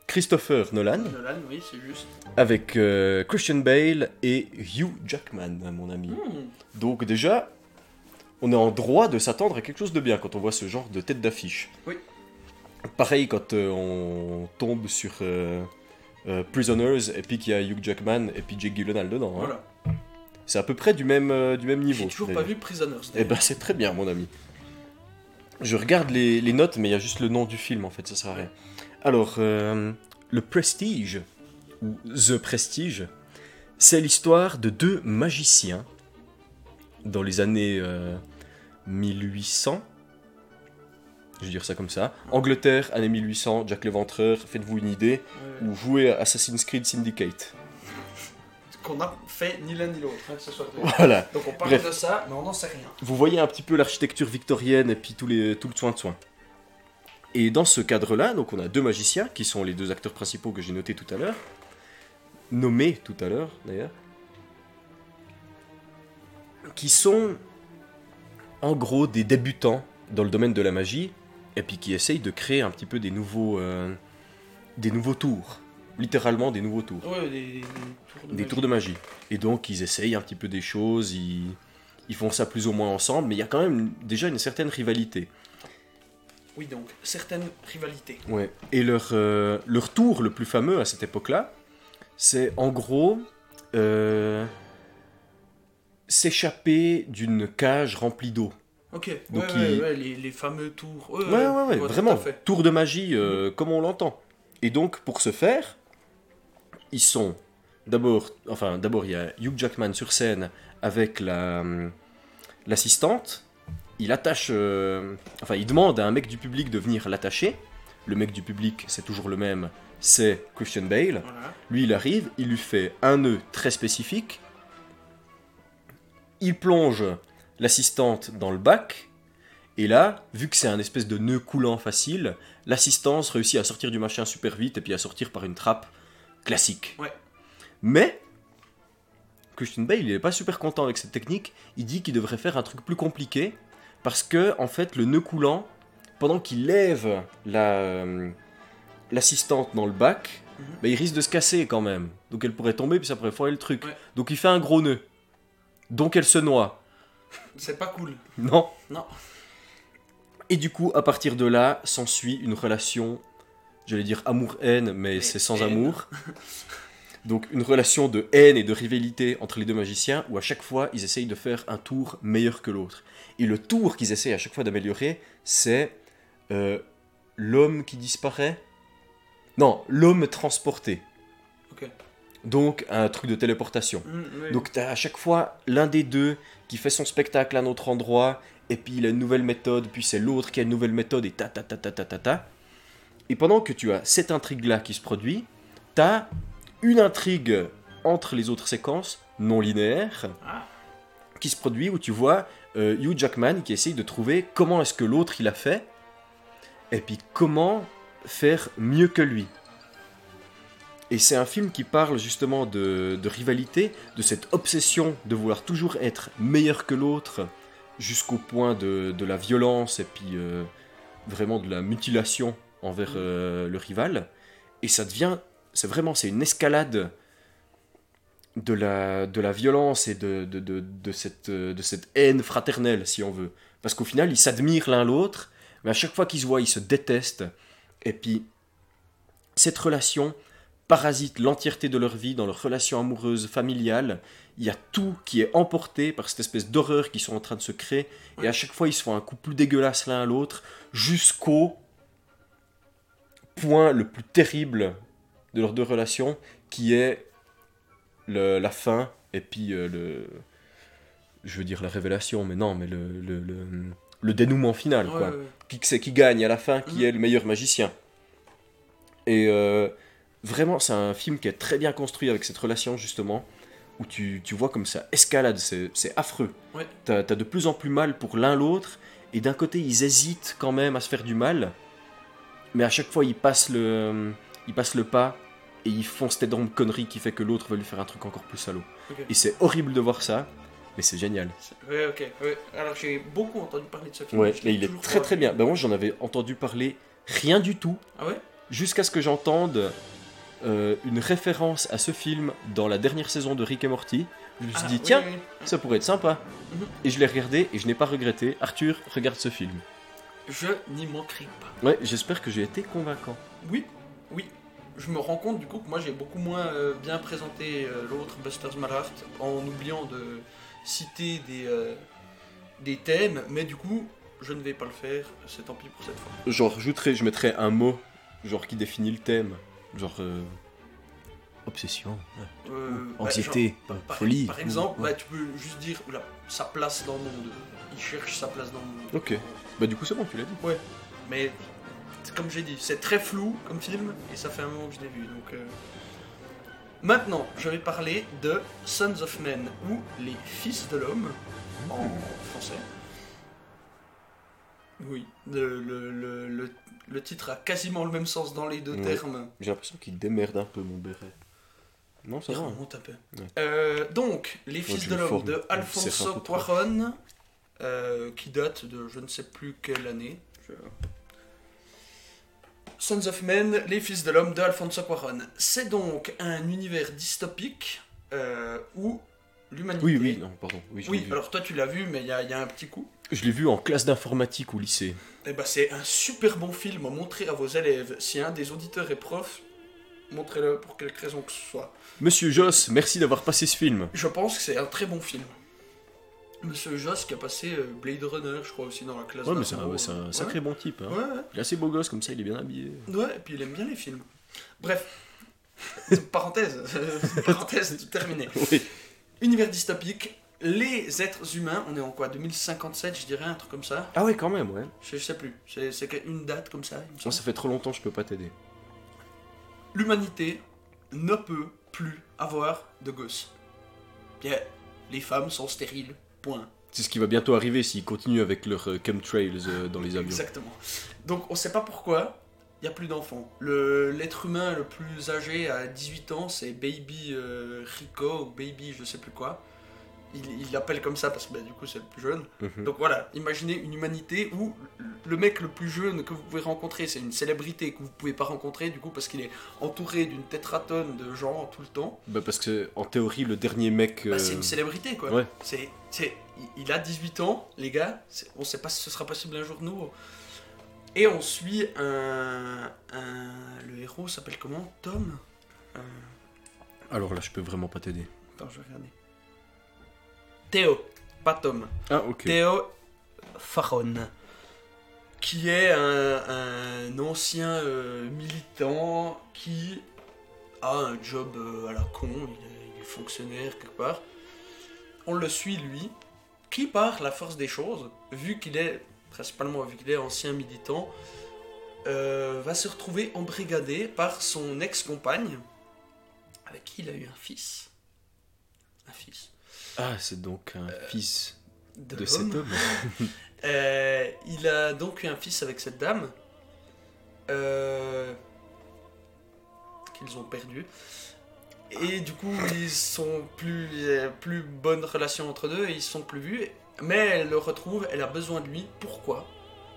A: Christopher Nolan,
B: Nolan, oui, c'est juste.
A: avec euh, Christian Bale et Hugh Jackman, mon ami.
B: Hmm,
A: Donc déjà, on est en droit de s'attendre à quelque chose de bien quand on voit ce genre de tête d'affiche.
B: Oui.
A: Pareil quand euh, on tombe sur euh, Prisoners et puis qu'il y a Hugh Jackman et puis Jake Gyllenhaal dedans. hein.
B: Voilà.
A: C'est à peu près du même, du même niveau.
B: J'ai toujours pas vu Prisoners.
A: Eh ben c'est très bien mon ami. Je regarde les, les notes mais il y a juste le nom du film en fait, ça sert à rien. Alors, euh, le Prestige, ou The Prestige, c'est l'histoire de deux magiciens dans les années euh, 1800. Je vais dire ça comme ça. Angleterre, année 1800, Jack l'Éventreur, faites-vous une idée.
B: Ouais.
A: Ou jouez à Assassin's Creed Syndicate.
B: Qu'on a fait ni l'un ni l'autre, hein, que ce soit.
A: Voilà.
B: Donc on parle
A: Bref.
B: de ça, mais on n'en sait rien.
A: Vous voyez un petit peu l'architecture victorienne et puis tout, les, tout le soin de soin. Et dans ce cadre-là, donc on a deux magiciens, qui sont les deux acteurs principaux que j'ai notés tout à l'heure, nommés tout à l'heure d'ailleurs, qui sont en gros des débutants dans le domaine de la magie, et puis qui essayent de créer un petit peu des nouveaux, euh, des nouveaux tours, littéralement des nouveaux tours
B: Ouais, des, des tours de
A: des
B: magie.
A: tours de magie. Et donc ils essayent un petit peu des choses, ils, ils font ça plus ou moins ensemble, mais il y a quand même déjà une certaine rivalité.
B: Oui, donc, certaines rivalités.
A: Ouais. Et leur, euh, leur tour le plus fameux à cette époque-là, c'est en gros euh, s'échapper d'une cage remplie d'eau.
B: Ok,
A: Donc
B: ouais,
A: il-
B: ouais, ouais, les, les fameux tours. Ouais,
A: Ouais, vraiment. Tour de magie, euh, comme on l'entend. Et donc, pour ce faire, ils sont d'abord, enfin, d'abord, il y a Hugh Jackman sur scène avec la, l'assistante. Il attache, euh, enfin, il demande à un mec du public de venir l'attacher. Le mec du public, c'est toujours le même, c'est Christian Bale.
B: Voilà.
A: Lui, il arrive, il lui fait un nœud très spécifique. Il plonge l'assistante dans le bac. Et là, vu que c'est un espèce de nœud coulant facile, l'assistance réussit à sortir du machin super vite et puis à sortir par une trappe classique.
B: Ouais.
A: Mais, Christian Bale, il n'est pas super content avec cette technique. Il dit qu'il devrait faire un truc plus compliqué. Parce que, en fait, le nœud coulant, pendant qu'il lève la, euh, l'assistante dans le bac,
B: Mhm.
A: bah, il risque de se casser quand même. Donc elle pourrait tomber, puis ça pourrait foirer le truc.
B: Ouais.
A: Donc il fait un gros nœud. Donc elle se noie.
B: C'est pas cool.
A: Non.
B: Non.
A: Et du coup, à partir de là, s'ensuit une relation, j'allais dire amour-haine, mais
B: Mais
A: c'est sans
B: haine.
A: amour. [laughs] Donc une relation de haine et de rivalité entre les deux magiciens, où à chaque fois, ils essayent de faire un tour meilleur que l'autre. Et le tour qu'ils essayent à chaque fois d'améliorer, c'est euh, l'homme qui disparaît. Non, l'homme transporté. Donc un truc de téléportation.
B: Mm, oui.
A: Donc t'as à chaque fois l'un des deux qui fait son spectacle à un autre endroit, et puis il a une nouvelle méthode, puis c'est l'autre qui a une nouvelle méthode, et ta ta ta ta ta ta ta. Et pendant que tu as cette intrigue-là qui se produit, t'as une intrigue entre les autres séquences non linéaires
B: Ah.
A: qui se produit où tu vois euh, Hugh Jackman qui essaye de trouver comment est-ce que l'autre il a fait, et puis comment faire mieux que lui. Et c'est un film qui parle justement de, de rivalité, de cette obsession de vouloir toujours être meilleur que l'autre, jusqu'au point de, de la violence et puis euh, vraiment de la mutilation envers euh, le rival. Et ça devient, c'est vraiment, c'est une escalade de la, de la violence et de, de, de, cette, de cette haine fraternelle, si on veut. Parce qu'au final, ils s'admirent l'un l'autre, mais à chaque fois qu'ils se voient, ils se détestent. Et puis, cette relation parasite l'entièreté de leur vie, dans leur relation amoureuse, familiale. Il y a tout qui est emporté par cette espèce d'horreur qu'ils sont en train de se créer. Et à chaque fois, ils se font un coup plus dégueulasse l'un à l'autre, jusqu'au point le plus terrible de leurs deux relations, qui est le- la fin, et puis euh, le... Je veux dire la révélation, mais non, mais le, le, le- le dénouement final,
B: Ouais,
A: quoi
B: ouais,
A: qui c'est qui gagne à la fin, qui
B: Mhm.
A: est le meilleur magicien. Et euh, vraiment, c'est un film qui est très bien construit avec cette relation, justement, où tu, tu vois comme ça escalade, c'est c'est affreux.
B: Ouais.
A: T'as as de plus en plus mal pour l'un l'autre, et d'un côté, ils hésitent quand même à se faire du mal, mais à chaque fois, ils passent le, ils passent le pas, et ils font cette énorme connerie qui fait que l'autre veut lui faire un truc encore plus salaud. Et c'est horrible de voir ça, mais c'est génial.
B: Ouais, ok. ouais. Alors j'ai beaucoup entendu parler de ce film.
A: Ouais, et il est très très bien. Ben moi, j'en avais entendu parler rien du tout.
B: Ah ouais?
A: Jusqu'à ce que j'entende euh, une référence à ce film dans la dernière saison de Rick et Morty. Je me suis
B: Ah,
A: dit, tiens,
B: oui, oui.
A: ça pourrait être sympa.
B: Mhm.
A: Et je l'ai regardé et je n'ai pas regretté. Arthur, regarde ce film.
B: Je n'y manquerai pas.
A: Ouais, j'espère que j'ai été convaincant.
B: Oui, oui. Je me rends compte du coup que moi j'ai beaucoup moins euh, bien présenté euh, l'autre Buster's Malheart en oubliant de citer des, euh, des thèmes, mais du coup je ne vais pas le faire, c'est tant pis pour cette fois.
A: Genre, rajouterai, je mettrais un mot, genre qui définit le thème. Genre, euh, obsession,
B: Euh, bah,
A: anxiété,
B: genre,
A: pas
B: par,
A: folie.
B: par exemple,
A: ou-
B: bah, tu peux juste dire oula, sa place dans le monde. Il cherche sa place dans le monde.
A: Ok. Bah, du coup, c'est bon, tu l'as dit.
B: Mais c'est comme j'ai dit, c'est très flou comme film et ça fait un moment que je l'ai vu. Donc, euh, Maintenant, je vais parler de Sons of Men ou Les Fils de l'Homme en français. Oui, le, le, le, le- le titre a quasiment le même sens dans les deux
A: Ouais.
B: termes.
A: J'ai l'impression qu'il démerde un peu, mon béret. Non, ça
B: Il
A: va. hein.
B: remonte un peu.
A: Ouais.
B: Euh, donc, Les Fils de l'Homme de Alfonso. Cuarón, euh, qui date de je ne sais plus quelle année. Je- Sons of Men, Les Fils de l'Homme de Alfonso Cuarón. C'est donc un univers dystopique euh, où l'humanité.
A: Oui, oui, non, pardon. Oui, je
B: Oui,
A: vu.
B: alors toi tu l'as vu, mais il y, a- il y a un petit coup.
A: Je l'ai vu en classe d'informatique au lycée.
B: Eh ben, c'est un super bon film à montrer à vos élèves. Si un des auditeurs est prof, montrez-le pour quelque raison que ce soit.
A: Monsieur Joss, merci d'avoir passé ce film.
B: Je pense que c'est un très bon film. Monsieur Joss qui a passé euh, Blade Runner, je crois aussi dans la classe.
A: Ouais, mais c'est un, c'est un
B: euh,
A: sacré bon type. Hein.
B: Ouais, ouais,
A: Il est assez beau gosse comme ça, il est bien habillé.
B: ouais, et puis il aime bien les films. Bref, [laughs] parenthèse, [laughs] parenthèse terminée.
A: Oui.
B: Univers dystopique, les êtres humains, on est en quoi 2057, je dirais, un truc comme ça?
A: Ah ouais, quand même, ouais.
B: je, je sais plus, c'est c'est une date comme ça.
A: Moi,
B: semble.
A: ça fait trop longtemps, je peux pas t'aider.
B: L'humanité ne peut plus avoir de gosses. Bien, les femmes sont stériles, point.
A: C'est ce qui va bientôt arriver s'ils continuent avec leurs euh, chemtrails euh, dans les avions.
B: Exactement. Donc on sait pas pourquoi, il n'y a plus d'enfants. Le- L'être humain le plus âgé à 18 ans, c'est Baby euh, Rico ou Baby je sais plus quoi. Il l'appelle comme ça parce que bah, du coup c'est le plus jeune.
A: Mhm.
B: Donc voilà, imaginez une humanité où le mec le plus jeune que vous pouvez rencontrer, c'est une célébrité que vous pouvez pas rencontrer du coup parce qu'il est entouré d'une tétratonne de gens tout le temps.
A: Bah, parce que, en théorie, le dernier mec.
B: Bah,
A: euh,
B: c'est une célébrité quoi.
A: ouais.
B: C'est, c'est, il- a 18 ans, les gars. on sait pas si ce sera possible un jour nous. Et on suit un, un- le héros s'appelle comment? Tom? Euh,
A: Alors là, je peux vraiment pas t'aider.
B: Attends, je vais regarder. Théo, pas Tom.
A: Ah, ok.
B: Théo Faron, qui est un, un ancien euh, militant qui a un job euh, à la con, il est, il est fonctionnaire quelque part. On le suit lui, qui par la force des choses, vu qu'il est principalement vu qu'il est ancien militant, euh, va se retrouver embrigadé par son ex-compagne, avec qui il a eu un fils. Un fils.
A: Ah, c'est donc un fils
B: De,
A: de cet homme. [laughs]
B: Euh, il a donc eu un fils avec cette dame euh, qu'ils ont perdu. Et du coup, ils sont plus, plus bonne relation entre deux et ils sont plus vus. Mais elle le retrouve, elle a besoin de lui. Pourquoi?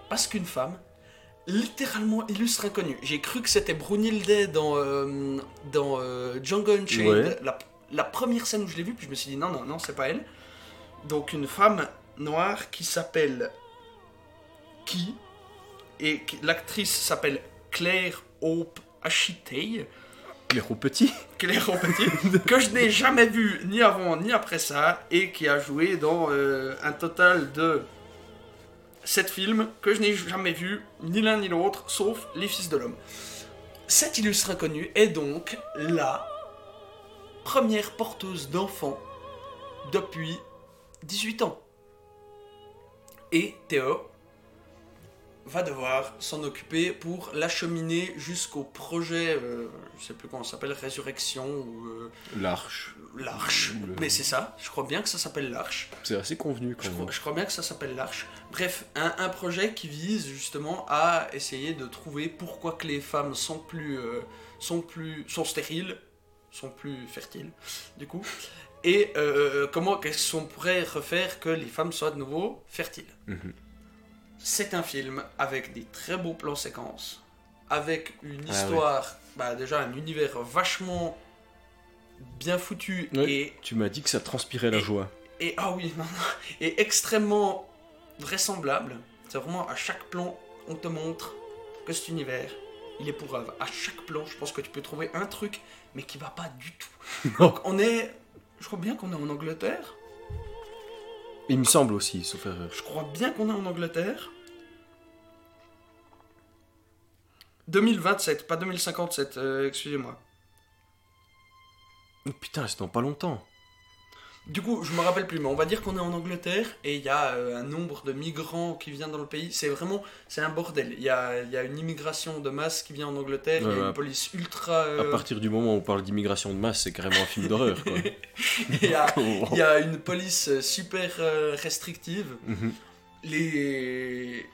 B: Parce qu'une femme, littéralement illustre inconnue. J'ai cru que c'était Brunhilde dans, euh, dans euh, Django Unchained,
A: Ouais.
B: la, la première scène où je l'ai vue, puis je me suis dit non, non, non, c'est pas elle. Donc une femme noire qui s'appelle Qui et l'actrice s'appelle Claire Hope Ashitey.
A: Claire au petit.
B: Claire Hope Ashitey, [laughs] que je n'ai jamais vue ni avant ni après ça et qui a joué dans euh, un total de 7 films que je n'ai jamais vu ni l'un ni l'autre sauf Les Fils de l'Homme. Cette illustre inconnue est donc la première porteuse d'enfants depuis 18 ans. Et Théo va devoir s'en occuper pour l'acheminer jusqu'au projet, euh, je sais plus comment ça s'appelle, Résurrection ou euh,
A: L'arche.
B: l'Arche.
A: Le-
B: Mais c'est ça, je crois bien que ça s'appelle l'Arche.
A: C'est assez convenu quand
B: Je crois,
A: même.
B: je crois bien que ça s'appelle l'Arche. Bref, un, un projet qui vise justement à essayer de trouver pourquoi que les femmes sont plus, euh, sont plus, sont stériles, sont plus fertiles, du coup, et euh, comment qu'est-ce qu'on pourrait refaire que les femmes soient de nouveau fertiles?
A: Mhm.
B: C'est un film avec des très beaux plans séquences, avec une
A: Ah
B: histoire, bah déjà un univers vachement bien foutu
A: Ouais.
B: et
A: Tu m'as dit que ça transpirait la
B: Et-
A: joie.
B: et ah oui, [laughs] non, non, et extrêmement vraisemblable. C'est vraiment à chaque plan, on te montre que cet univers, il est pour œuvre. À chaque plan, je pense que tu peux trouver un truc, mais qui va pas du tout. [laughs] Donc on est, je crois bien qu'on est en Angleterre.
A: Il me semble aussi, sauf erreur.
B: Je crois bien qu'on est en Angleterre. 2027, pas 2057, euh, excusez-moi.
A: Putain, c'est dans pas longtemps.
B: Du coup, je me rappelle plus, mais on va dire qu'on est en Angleterre et il y a euh, un nombre de migrants qui vient dans le pays. C'est vraiment, c'est un bordel. Il y a, y a une immigration de masse qui vient en Angleterre. Il y a une police ultra. euh,
A: À partir du moment où on parle d'immigration de masse, c'est carrément un film d'horreur, quoi. [laughs]
B: il, y a, [laughs] il y a une police euh, super euh, restrictive.
A: Mhm.
B: Les,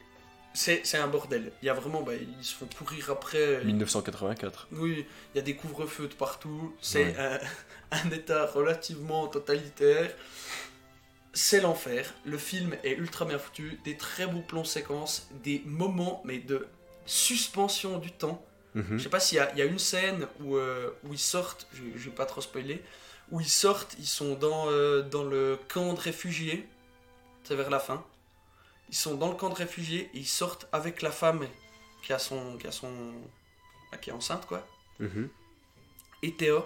B: c'est, c'est un bordel. Il y a vraiment, bah, ils se font courir après.
A: 1984.
B: Oui, il y a des couvre-feux de partout. C'est
A: Ouais.
B: un, [laughs] un état relativement totalitaire. C'est l'enfer. Le film est ultra bien foutu. Des très beaux plans séquences. Des moments, mais de suspension du temps.
A: Mhm.
B: Je sais pas s'il y a, il y a une scène où, euh, où ils sortent. Je, je vais pas trop spoiler. Où ils sortent, ils sont dans, euh, dans le camp de réfugiés. C'est vers la fin. Ils sont dans le camp de réfugiés et ils sortent avec la femme qui a son. qui a son. qui est enceinte quoi
A: Mhm.
B: et Théo,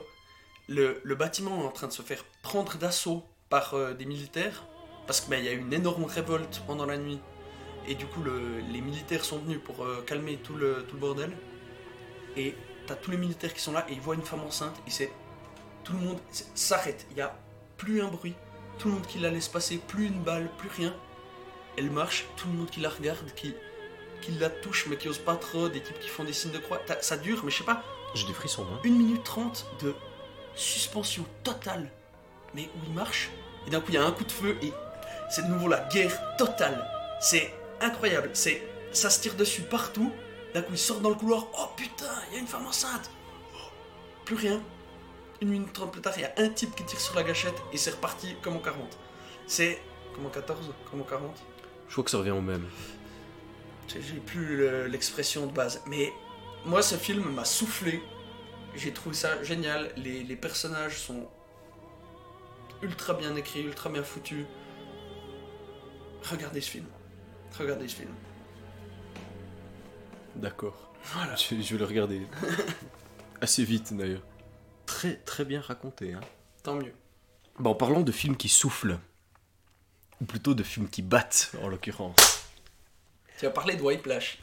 B: le, le bâtiment est en train de se faire prendre d'assaut par euh, des militaires, parce qu'il y a eu une énorme révolte pendant la nuit, et du coup le- les militaires sont venus pour euh, calmer tout le, tout le bordel, et t'as tous les militaires qui sont là, et ils voient une femme enceinte, et c'est... Tout le monde s'arrête, il n'y a plus un bruit, tout le monde qui la laisse passer, plus une balle, plus rien. Elle marche, tout le monde qui la regarde, qui, qui la touche, mais qui ose pas trop, des types qui font des signes de croix. Ça dure, mais je sais pas,
A: J'ai des frissons, hein.
B: 1 minute 30 de suspension totale, mais où il marche, et d'un coup il y a un coup de feu, et c'est de nouveau la guerre totale. C'est incroyable, c'est ça se tire dessus partout, d'un coup il sort dans le couloir, oh putain, il y a une femme enceinte Oh, Plus rien. une minute trente plus tard, il y a un type qui tire sur la gâchette et c'est reparti comme en 40. C'est. Comme en 14 Comme en 40
A: Je crois que ça revient au même.
B: J'ai plus le- l'expression de base. Mais moi, ce film m'a soufflé. J'ai trouvé ça génial. Les, les personnages sont ultra bien écrits, ultra bien foutus. Regardez ce film. Regardez ce film.
A: D'accord.
B: Voilà.
A: Je, je vais le regarder. [laughs] Assez vite d'ailleurs. Très très bien raconté. Hein.
B: Tant mieux.
A: Bon, en parlant de films qui soufflent, ou plutôt de films qui battent en l'occurrence.
B: Tu vas parler de Whiplash.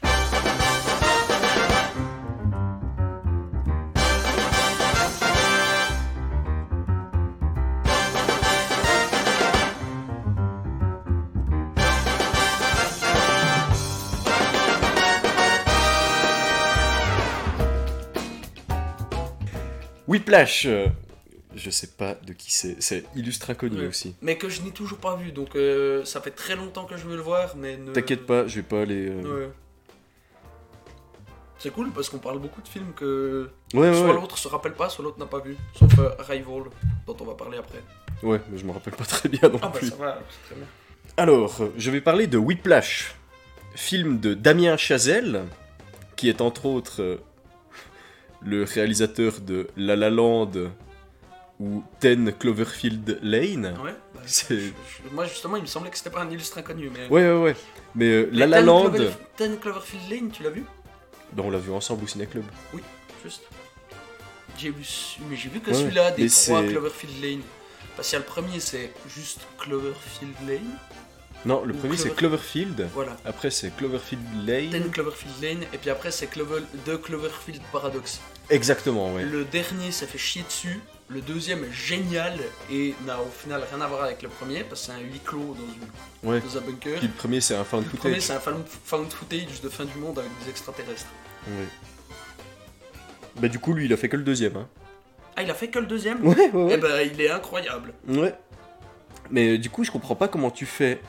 A: Whiplash euh, Je sais pas de qui c'est. C'est illustre inconnu
B: Ouais.
A: aussi.
B: Mais que je n'ai toujours pas vu. Donc euh, ça fait très longtemps que je veux le voir. Mais ne...
A: T'inquiète pas, je vais pas aller. euh,
B: Ouais. C'est cool parce qu'on parle beaucoup de films que
A: Ouais,
B: soit
A: ouais.
B: l'autre se rappelle pas, soit l'autre n'a pas vu. Sauf euh, Arrival, dont on va parler après.
A: Ouais, mais je me rappelle pas très bien non
B: Ah bah
A: plus.
B: ça va, c'est très bien.
A: Alors, je vais parler de Whiplash, film de Damien Chazelle, qui est entre autres le réalisateur de La La Land ou Ten Cloverfield Lane.
B: Ouais, bah, [laughs]
A: C'est-
B: je- je- moi justement, il me semblait que c'était pas un illustre inconnu. Mais...
A: Ouais, ouais, ouais. Mais euh, La La Land,
B: Clover- Ten Cloverfield Lane, tu l'as vu?
A: Ben, on l'a vu ensemble au Ciné Club.
B: Juste. J'ai vu, mais j'ai vu que
A: Ouais,
B: celui-là des trois Cloverfield Lane. Parce qu'il y a le premier, c'est juste Cloverfield Lane.
A: Non, le premier c'est
B: Clover-
A: Cloverfield,
B: Voilà.
A: après c'est Cloverfield Lane.
B: Ten Cloverfield Lane, et puis après c'est Clover... The Cloverfield Paradox.
A: Exactement, ouais.
B: Le dernier s'est fait chier dessus. Le deuxième est génial et n'a au final rien à voir avec le premier parce que c'est un huis clos dans, une,
A: Ouais.
B: dans un bunker.
A: Puis le premier c'est un found
B: Le premier
A: footage.
B: c'est un found footage de fin du monde avec des extraterrestres.
A: Ouais. Bah du coup lui il a fait que le deuxième. Hein.
B: Ah il a fait que le deuxième
A: Ouais, ouais,
B: Eh ben il est incroyable.
A: Ouais. Mais euh, du coup, je comprends pas comment tu fais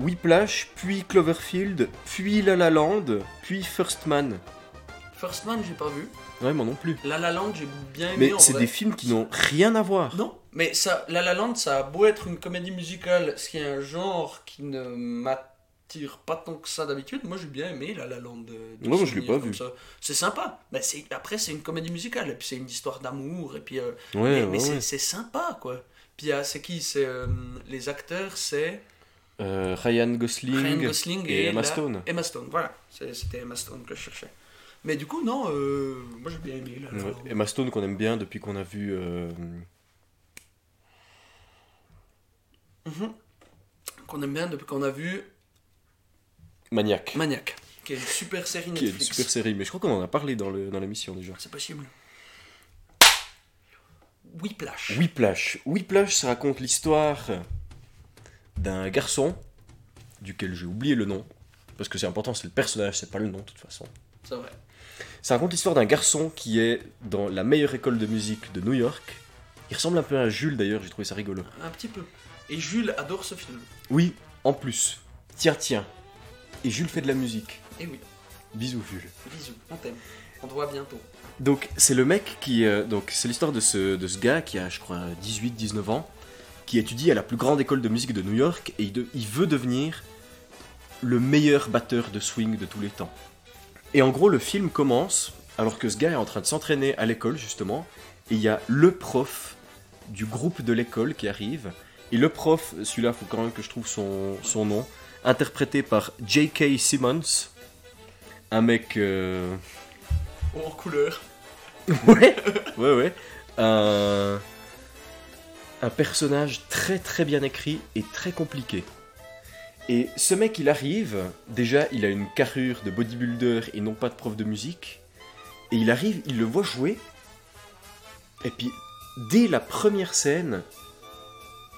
A: Whiplash, puis Cloverfield, puis La La Land, puis First Man.
B: First Man j'ai pas vu.
A: Ouais, moi non plus.
B: La La Land j'ai bien aimé
A: Mais c'est des films qui n'ont rien à voir.
B: Non, mais ça, La La Land, ça a beau être une comédie musicale, ce qui est un genre qui ne m'attire pas tant que ça d'habitude. Moi, j'ai bien aimé La La Land. euh,
A: Ouais, moi, je l'ai pas vu.
B: C'est sympa. Mais c'est après, c'est une comédie musicale, et puis c'est une histoire d'amour, et puis. euh,
A: Ouais,
B: mais
A: ouais,
B: mais c'est- sympa, quoi. Puis c'est qui? C'est euh, les acteurs, c'est
A: Euh, Ryan Gosling,
B: Ryan Gosling
A: et,
B: et,
A: Emma
B: la-
A: Stone.
B: Emma Stone, voilà. C'était Emma Stone que je cherchais. Mais du coup, non, euh, moi j'ai bien aimé
A: Ouais. Emma Stone qu'on aime bien depuis qu'on a vu. euh,
B: Mhm. Qu'on aime bien depuis qu'on a vu
A: Maniac,
B: Maniac, qui est une super série
A: qui est une super série. Mais je crois qu'on en a parlé dans le- dans l'émission déjà.
B: C'est possible. Whiplash.
A: Whiplash. Whiplash, ça raconte l'histoire d'un garçon, duquel j'ai oublié le nom, parce que c'est important, c'est le personnage, c'est pas le nom de toute façon.
B: C'est vrai.
A: Ça raconte l'histoire d'un garçon qui est dans la meilleure école de musique de New York. Il ressemble un peu à Jules d'ailleurs, j'ai trouvé ça rigolo.
B: Un petit peu. Et Jules adore ce film.
A: Oui, en plus. Tiens, tiens. Et Jules fait de la musique.
B: Et oui,
A: Bisous Jules.
B: bisous, on t'aime. On te voit bientôt.
A: Donc c'est le mec qui... euh, donc c'est l'histoire de ce, de ce gars qui a je crois 18-19 ans, qui étudie à la plus grande école de musique de New York et il, de- il veut devenir le meilleur batteur de swing de tous les temps. Et en gros le film commence alors que ce gars est en train de s'entraîner à l'école justement et il y a le prof du groupe de l'école qui arrive et le prof, celui-là faut quand même que je trouve son, son nom, interprété par J.K. Simmons, un mec... euh,
B: en couleur.
A: Ouais, ouais, ouais. Un personnage très très bien écrit et très compliqué. Et ce mec, il arrive, déjà, il a une carrure de bodybuilder et non pas de prof de musique. Et il arrive, il le voit jouer. Et puis, dès la première scène,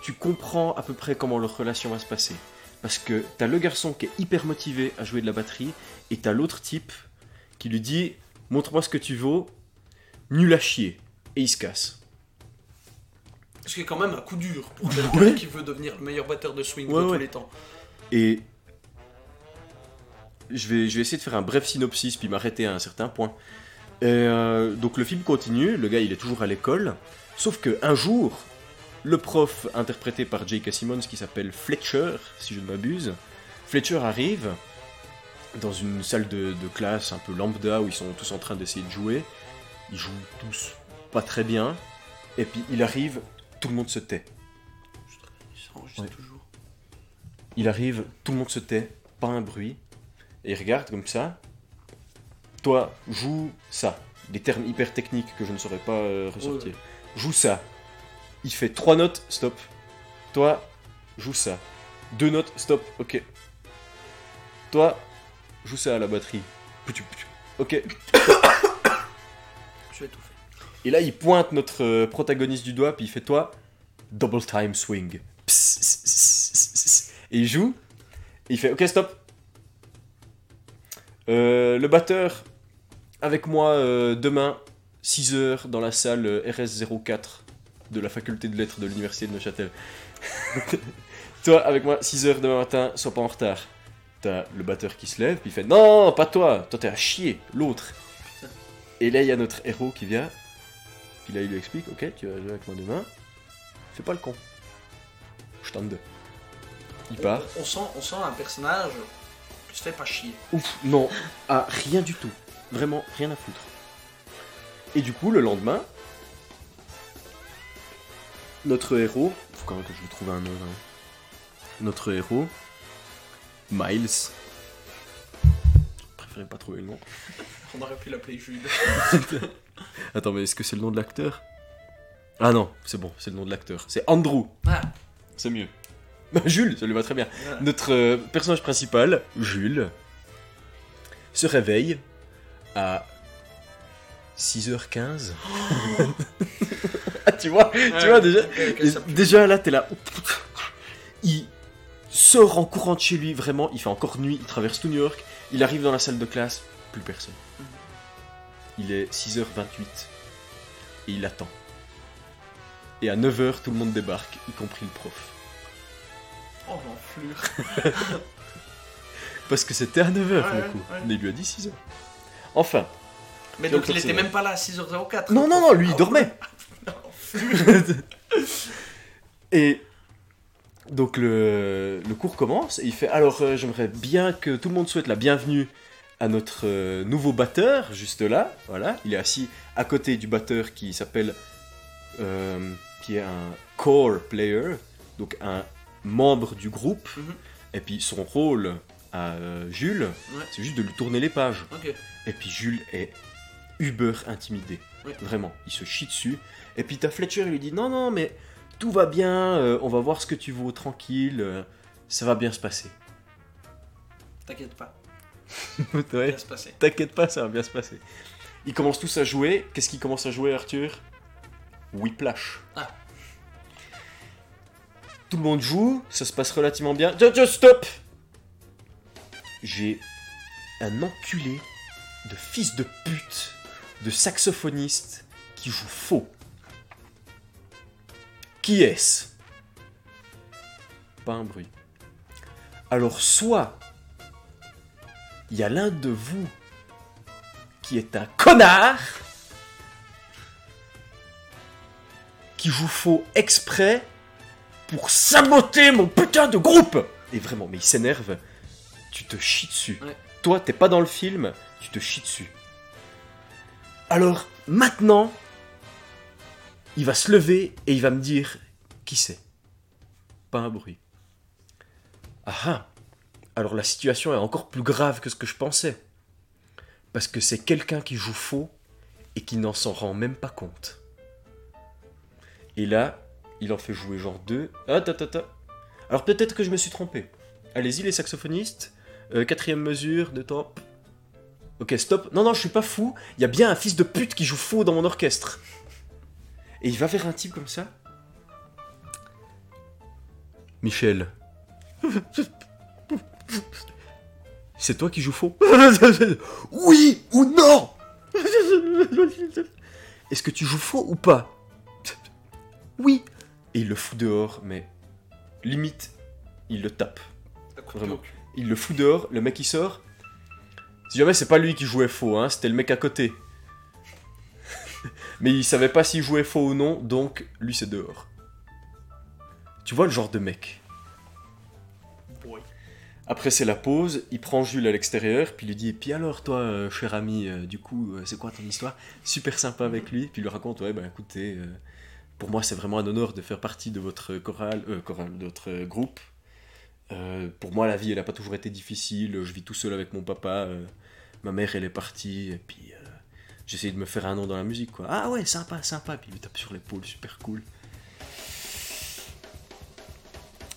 A: tu comprends à peu près comment leur relation va se passer. Parce que t'as le garçon qui est hyper motivé à jouer de la batterie, et t'as l'autre type qui lui dit Montre-moi ce que tu vaux, nul à chier. Et il se casse.
B: Ce qui est quand même un coup dur pour quelqu'un
A: Ouais.
B: qui veut devenir le meilleur batteur de swing
A: Ouais,
B: de tous les temps.
A: Et je vais, je vais essayer de faire un bref synopsis puis m'arrêter à un certain point. Et euh, donc le film continue, le gars il est toujours à l'école, sauf que un jour, le prof interprété par J.K. Simmons qui s'appelle Fletcher, si je ne m'abuse, Fletcher arrive dans une salle de, de classe un peu lambda où ils sont tous en train d'essayer de jouer. Ils jouent tous pas très bien, et puis il arrive, tout le monde se tait. Ouais.
B: toujours.
A: Il arrive, tout le monde se tait, pas un bruit, et il regarde comme ça. Toi, joue ça. Des termes hyper techniques que je ne saurais pas euh, ressortir.
B: Ouais.
A: Joue ça. Il fait trois notes, stop. Toi, joue ça. Deux notes, stop, ok. Toi, joue ça à la batterie. Ok. [coughs]
B: Je vais étouffer.
A: Et là, il pointe notre euh, protagoniste du doigt, puis il fait toi, double time swing. Pss, pss, pss, pss, pss. Et il joue, et il fait ok, stop. Euh, le batteur, avec moi euh, demain, 6h dans la salle euh, RS04 de la faculté de lettres de l'université de Neuchâtel. [laughs] toi, avec moi, 6h demain matin, sois pas en retard. T'as le batteur qui se lève, puis il fait non, pas toi, toi t'es à chier, l'autre. Et là, il y a notre héros qui vient, puis là, il lui explique Ok, tu vas jouer avec moi demain. Fais pas le con. Je t'en deux. Il part.
B: On, on sent, on sent un personnage qui se fait pas chier.
A: Ouf, non, ah, rien du tout. Vraiment, rien à foutre. Et du coup, le lendemain, notre héros. Faut quand même que je lui trouve un nom. hein. Notre héros, Miles. Je préférais pas trouver le nom.
B: On aurait pu l'appeler Jules. [laughs]
A: Attends, mais est-ce que c'est le nom de l'acteur? Ah non, c'est bon, c'est le nom de l'acteur. C'est Andrew.
B: Ah,
A: C'est mieux. [laughs] Jules, ça lui va très bien. Notre euh, personnage principal, Jules, se réveille à 6h15. ah, [laughs] tu vois, tu vois déjà, déjà là, t'es là. Il sort en courant de chez lui, vraiment, il fait encore nuit, il traverse tout New York, il arrive dans la salle de classe, plus personne. Il est 6h28 et il attend. Et à 9h, tout le monde débarque, y compris le prof.
B: Oh, l'enflure. [laughs]
A: Parce que c'était à 9h
B: Ouais,
A: du coup.
B: ouais.
A: Lui a dit 6h. Enfin.
B: Mais donc il était même pas là à 6h04.
A: Non, non, non, lui il
B: Ah,
A: dormait. [laughs] Et donc le, le cours commence et il fait alors euh, j'aimerais bien que tout le monde souhaite la bienvenue à notre euh, nouveau batteur juste là voilà il est assis à côté du batteur qui s'appelle euh, qui est un core player donc un membre du groupe
B: Mhm.
A: et puis son rôle à euh, Jules
B: Ouais.
A: c'est juste de lui tourner les pages. Et puis Jules est uber intimidé.
B: Ouais.
A: Vraiment, il se chie dessus. Et puis t'as Fletcher, il lui dit non, non, mais tout va bien, euh, on va voir ce que tu vaux, tranquille, euh, ça va bien se passer.
B: T'inquiète pas. [laughs]
A: Ouais,
B: Ça va se passer.
A: T'inquiète pas, ça va bien se passer. Ils commencent tous à jouer. Qu'est-ce qu'ils commencent à jouer, Arthur? Whiplash.
B: Ah.
A: Tout le monde joue, ça se passe relativement bien. Just, just stop J'ai un enculé de fils de pute, de saxophoniste qui joue faux. Qui est-ce? Pas un bruit. Alors soit il y a l'un de vous qui est un connard qui joue faux exprès pour saboter mon putain de groupe. Et vraiment, mais il s'énerve. Tu te chies dessus.
B: Ouais.
A: Toi, t'es pas dans le film, tu te chies dessus. Alors, maintenant, il va se lever et il va me dire qui c'est. Pas un bruit. Ah ah alors la situation est encore plus grave que ce que je pensais. Parce que c'est quelqu'un qui joue faux et qui n'en s'en rend même pas compte. Et là, il en fait jouer genre deux. Ah, ta, ta, ta. Alors peut-être que je me suis trompé. Allez-y les saxophonistes. Euh, quatrième mesure de temps. Ok, stop. Non, non, je suis pas fou. Il y a bien un fils de pute qui joue faux dans mon orchestre. Et il va vers un type comme ça? Michel. [laughs] C'est toi qui joues faux [laughs] Oui ou non Est-ce que tu joues faux ou pas Oui. Et il le fout dehors, mais limite, il le tape. Vraiment. Il le fout dehors, le mec il sort. Si jamais c'est pas lui qui jouait faux, hein, c'était le mec à côté. [laughs] Mais il savait pas s'il jouait faux ou non, donc lui c'est dehors. Tu vois le genre de mec. Après c'est la pause, il prend Jules à l'extérieur, puis il lui dit, puis alors toi, euh, cher ami, euh, du coup, euh, c'est quoi ton histoire? Super sympa avec lui, puis il lui raconte, ouais, bah écoutez, pour moi c'est vraiment un honneur de faire partie de votre chorale, chorale, de votre groupe. Pour moi la vie elle a pas toujours été difficile, je vis tout seul avec mon papa, ma mère elle est partie, et puis euh, j'essaye de me faire un nom dans la musique quoi. Ah ouais, sympa, sympa, puis il lui tape sur l'épaule, super cool.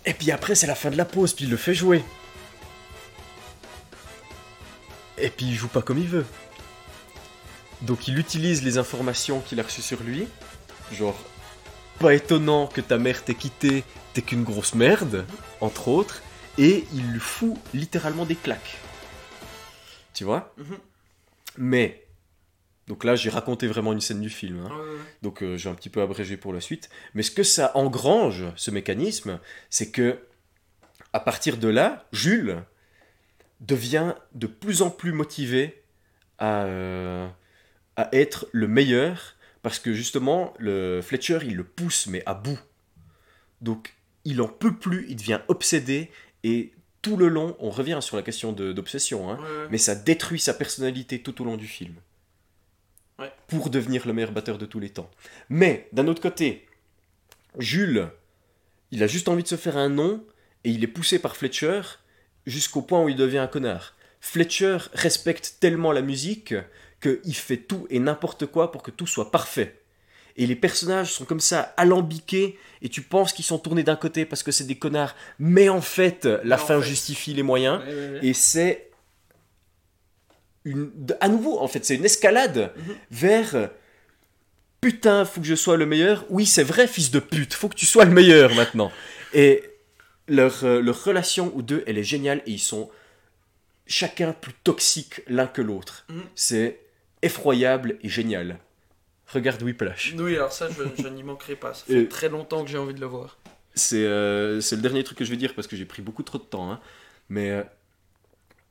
A: Et puis après, c'est la fin de la pause, puis il le fait jouer. Et puis il joue pas comme il veut. Donc il utilise les informations qu'il a reçues sur lui. Genre, pas étonnant que ta mère t'ait quitté, t'es qu'une grosse merde, entre autres. Et il lui fout littéralement des claques. Tu vois?
B: Mhm.
A: Mais, donc là j'ai raconté vraiment une scène du film. hein.
B: Ouais, ouais, ouais.
A: Donc euh, j'ai un petit peu abrégé pour la suite. Mais ce que ça engrange, ce mécanisme, c'est que à partir de là, Jules devient de plus en plus motivé à, euh, à être le meilleur parce que justement, le Fletcher, il le pousse, mais à bout. Donc il en peut plus, il devient obsédé et tout le long, on revient sur la question de- d'obsession, hein,
B: ouais.
A: mais ça détruit sa personnalité tout au long du film.
B: Ouais.
A: Pour devenir le meilleur batteur de tous les temps. Mais, d'un autre côté, Jules, il a juste envie de se faire un nom, et il est poussé par Fletcher jusqu'au point où il devient un connard. Fletcher respecte tellement la musique qu'il fait tout et n'importe quoi pour que tout soit parfait. Et les personnages sont comme ça, alambiqués, et tu penses qu'ils sont tournés d'un côté parce que c'est des connards, mais en fait, la
B: Mais
A: fin
B: fait.
A: justifie les moyens. Et c'est une, à nouveau, en fait, c'est une escalade
B: Mhm.
A: vers putain, faut que je sois le meilleur. Oui, c'est vrai, fils de pute, faut que tu sois le meilleur maintenant. Et leur, euh, leur relation aux deux, elle est géniale et ils sont chacun plus toxiques l'un que l'autre.
B: Mhm.
A: C'est effroyable et génial. Regarde Whiplash.
B: Oui, alors ça, je, je n'y manquerai pas. Ça [laughs] fait
A: Et-
B: très longtemps que j'ai envie de le voir.
A: C'est euh, le dernier truc que je vais dire parce que j'ai pris beaucoup trop de temps. hein. Mais euh,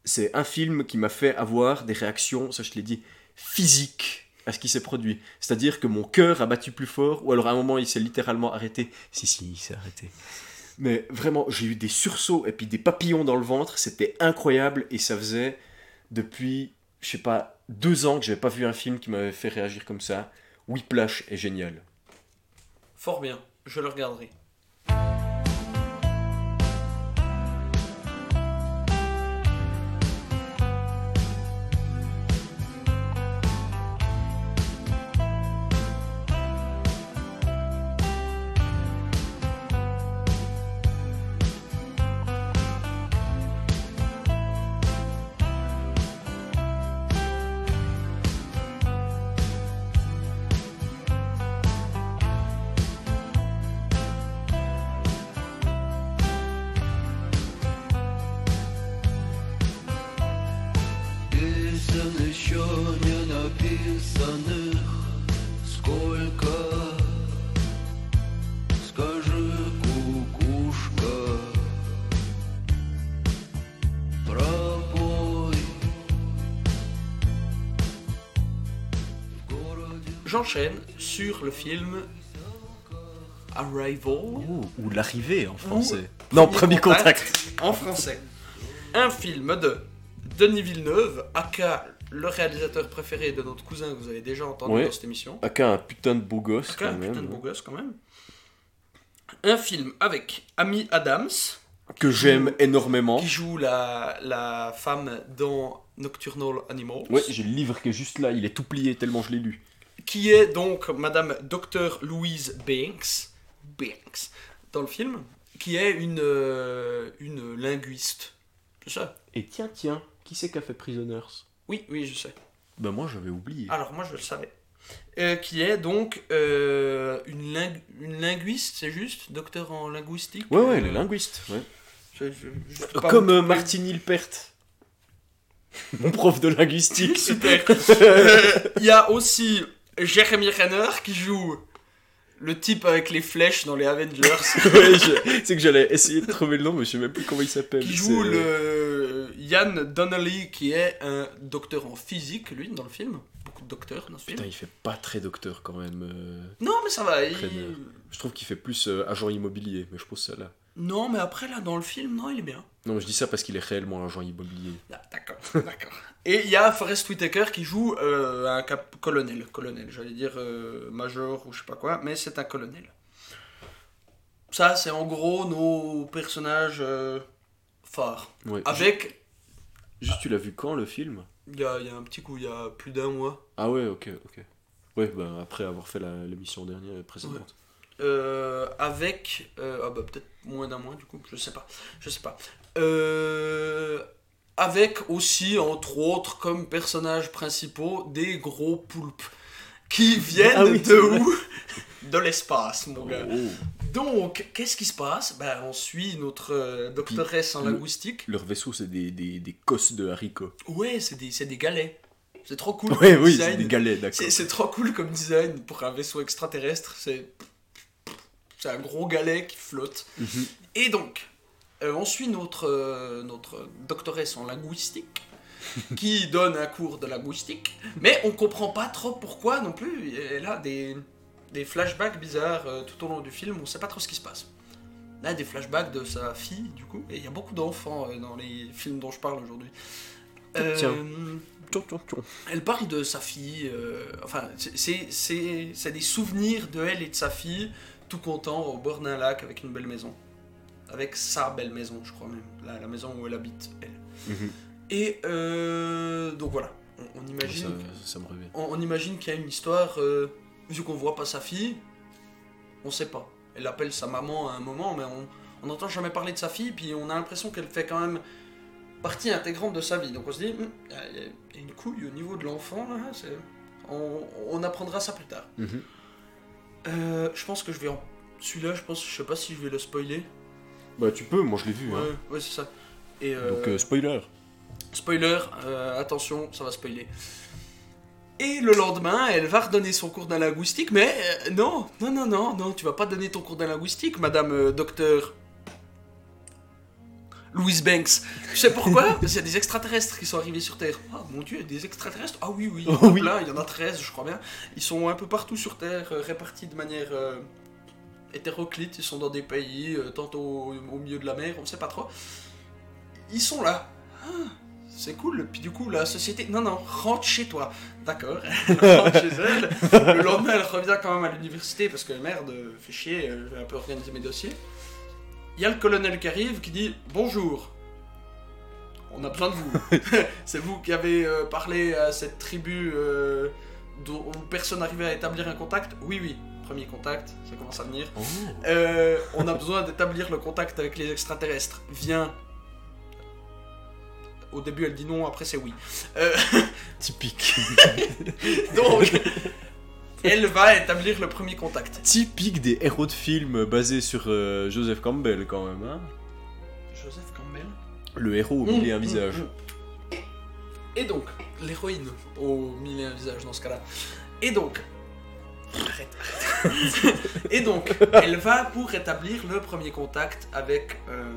A: c'est un film qui m'a fait avoir des réactions, ça je te l'ai dit, physiques à ce qui s'est produit. C'est-à-dire que mon cœur a battu plus fort, ou alors à un moment il s'est littéralement arrêté. Si, si, il s'est arrêté. Mais vraiment, j'ai eu des sursauts et puis des papillons dans le ventre, c'était incroyable et ça faisait depuis, je sais pas, deux ans que j'avais pas vu un film qui m'avait fait réagir comme ça. Whiplash est génial.
B: Fort bien, je le regarderai. J'enchaîne sur le film Arrival
A: Ou, ou l'arrivée en
B: français.
A: Non,
B: Premier contact.
A: contact.
B: en français. Un film de Denis Villeneuve, aka le réalisateur préféré de notre cousin que vous avez déjà entendu dans cette émission.
A: Aka un putain de beau gosse
B: Aka,
A: quand
B: un
A: même.
B: putain de beau gosse quand même. Un film avec Amy Adams,
A: Que j'aime énormément.
B: qui joue la, la femme dans Nocturnal Animals.
A: Ouais, j'ai le livre qui est juste là, il est tout plié tellement je l'ai lu.
B: Qui est donc Madame Dr Louise Banks, Banks dans le film, qui est une, euh, une linguiste. C'est ça
A: Et tiens, tiens, qui c'est qui a fait Prisoners?
B: Oui, oui, je sais.
A: Ben moi j'avais oublié.
B: Alors moi je le savais. Euh, qui est donc euh, une, ling- une linguiste, c'est juste Docteur en linguistique
A: ouais, ouais, les linguistes. Ouais.
B: je- je- je peux pas
A: Comme euh, Hilpert. Mon prof de linguistique. [laughs]
B: Super. Euh, [laughs] Il y a aussi Jeremy Renner qui joue le type avec les flèches dans les Avengers. [laughs]
A: Ouais, c'est que j'allais essayer de trouver le nom, mais je sais même plus comment il s'appelle.
B: qui joue le Ian Donnelly qui est un docteur en physique lui dans le film beaucoup de docteurs dans ce film.
A: Putain, il fait pas très docteur quand même. euh.
B: Non, mais ça va. il-.
A: Je trouve qu'il fait plus euh, agent immobilier, mais je pose ça là.
B: Non, mais après, là, dans le film, non, il est bien.
A: Non, je dis ça parce qu'il est réellement agent immobilier.
B: Ah, d'accord, [laughs] d'accord. Et il y a Forrest Whitaker qui joue euh, un cap colonel, colonel, j'allais dire euh, major ou je sais pas quoi, mais c'est un colonel. Ça, c'est en gros nos personnages euh, phares.
A: Ouais.
B: Avec,
A: Juste, tu l'as vu quand le film?
B: Il y a, il y a un petit coup, il y a plus d'un mois,
A: Ah ouais, ok, ok. Ouais, bah après avoir fait l'émission dernière précédente.
B: euh, avec, euh, ah bah peut-être moins d'un mois du coup, je sais pas, je sais pas. Euh, avec aussi, entre autres, comme personnages principaux, des gros poulpes qui viennent
A: Ah oui,
B: de où? De l'espace, mon gars.
A: Oh.
B: Donc, qu'est-ce qui se passe? Ben, On suit notre euh, doctoresse en
A: le-
B: linguistique.
A: Leur vaisseau, c'est des, des, des cosses de haricots.
B: Ouais, c'est des, c'est des galets. C'est trop cool.
A: Ouais,
B: comme
A: oui,
B: design.
A: c'est des galets, d'accord.
B: C'est trop cool comme design pour un vaisseau extraterrestre. C'est c'est un gros galet qui flotte.
A: Mhm.
B: Et donc, euh, on suit notre, euh, notre doctoresse en linguistique [laughs] qui donne un cours de linguistique, mais on comprend pas trop pourquoi non plus. Elle a des, des flashbacks bizarres euh, tout au long du film, on sait pas trop ce qui se passe. Là, des flashbacks de sa fille, du coup, et il y a beaucoup d'enfants dans les films dont je parle aujourd'hui. Elle parle de sa fille, enfin, c'est des souvenirs de elle et de sa fille, tout content au bord d'un lac avec une belle maison. Avec sa belle maison, je crois même, la, la maison où elle habite, elle.
A: Mhm.
B: Et euh, donc voilà, on, imagine,
A: ça me revient.
B: on, on imagine qu'il y a une histoire, euh, vu qu'on voit pas sa fille, on sait pas. Elle appelle sa maman à un moment, mais on n'entend jamais parler de sa fille, puis on a l'impression qu'elle fait quand même partie intégrante de sa vie. Donc on se dit, Hum, il y a- une couille au niveau de l'enfant, là, c'est- on, on apprendra ça plus tard.
A: Mhm.
B: Euh, je pense que je vais en... Celui-là, je pense, je sais pas si je vais le spoiler.
A: Bah, tu peux, moi je l'ai vu.
B: Ouais,
A: Hein.
B: ouais, c'est ça. Et euh,
A: Donc, euh, spoiler.
B: Spoiler, euh, attention, ça va spoiler. Et le lendemain, elle va redonner son cours d'un linguistique, mais non, non, non, non, non, tu vas pas donner ton cours d'un linguistique, madame docteur Louise Banks. Tu sais pourquoi? [laughs] Parce qu'il y a des extraterrestres qui sont arrivés sur Terre. Ah mon dieu, des extraterrestres? Ah oui, oui, [laughs] il y en a
A: Oh oui.
B: plein, il y en a 13, je crois bien. Ils sont un peu partout sur Terre, répartis de manière euh, hétéroclite. Ils sont dans des pays, euh, tantôt au, au milieu de la mer, on sait pas trop. Ils sont là. Ah, c'est cool. Puis du coup, la société. Non, non, rentre chez toi. D'accord. [laughs] Rentre chez elle. Le lendemain, elle revient quand même à l'université parce que merde, fait chier, euh, je vais un peu organiser mes dossiers. Il y a le colonel qui arrive qui dit Bonjour. On a besoin de vous. [laughs] c'est vous qui avez euh, parlé à cette tribu euh, dont personne n'arrivait à établir un contact? Oui, oui. Premier contact, ça commence à venir.
A: Oh.
B: Euh, on a besoin d'établir le contact avec les extraterrestres. Viens. Au début, elle dit non, après, c'est oui. Euh, [laughs]
A: Typique. [laughs]
B: donc, elle va établir le premier contact.
A: Typique des héros de films basés sur euh, Joseph Campbell, quand même. Hein.
B: Joseph Campbell.
A: Le héros au mille et un visage.
B: Et donc, l'héroïne au mille et un visage dans ce cas-là. Et donc. Arrête, arrête. et donc, elle va pour établir le premier contact avec euh,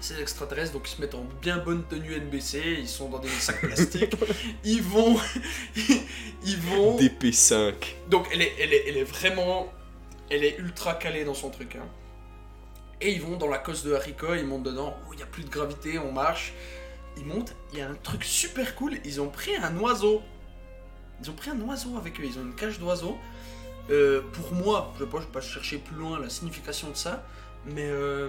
B: ces extraterrestres. Donc, ils se mettent en bien bonne tenue NBC. Ils sont dans des sacs plastiques. Ils vont. [laughs] ils vont.
A: DP5.
B: Donc elle est, elle, est, elle est vraiment... Elle est ultra calée dans son truc. hein. Et ils vont dans la cosse de haricots, ils montent dedans. Oh, il n'y a plus de gravité, on marche. Ils montent, il y a un truc super cool. Ils ont pris un oiseau. Ils ont pris un oiseau avec eux. Ils ont une cage d'oiseau. Euh, pour moi, je ne vais pas- chercher plus loin la signification de ça. Mais euh,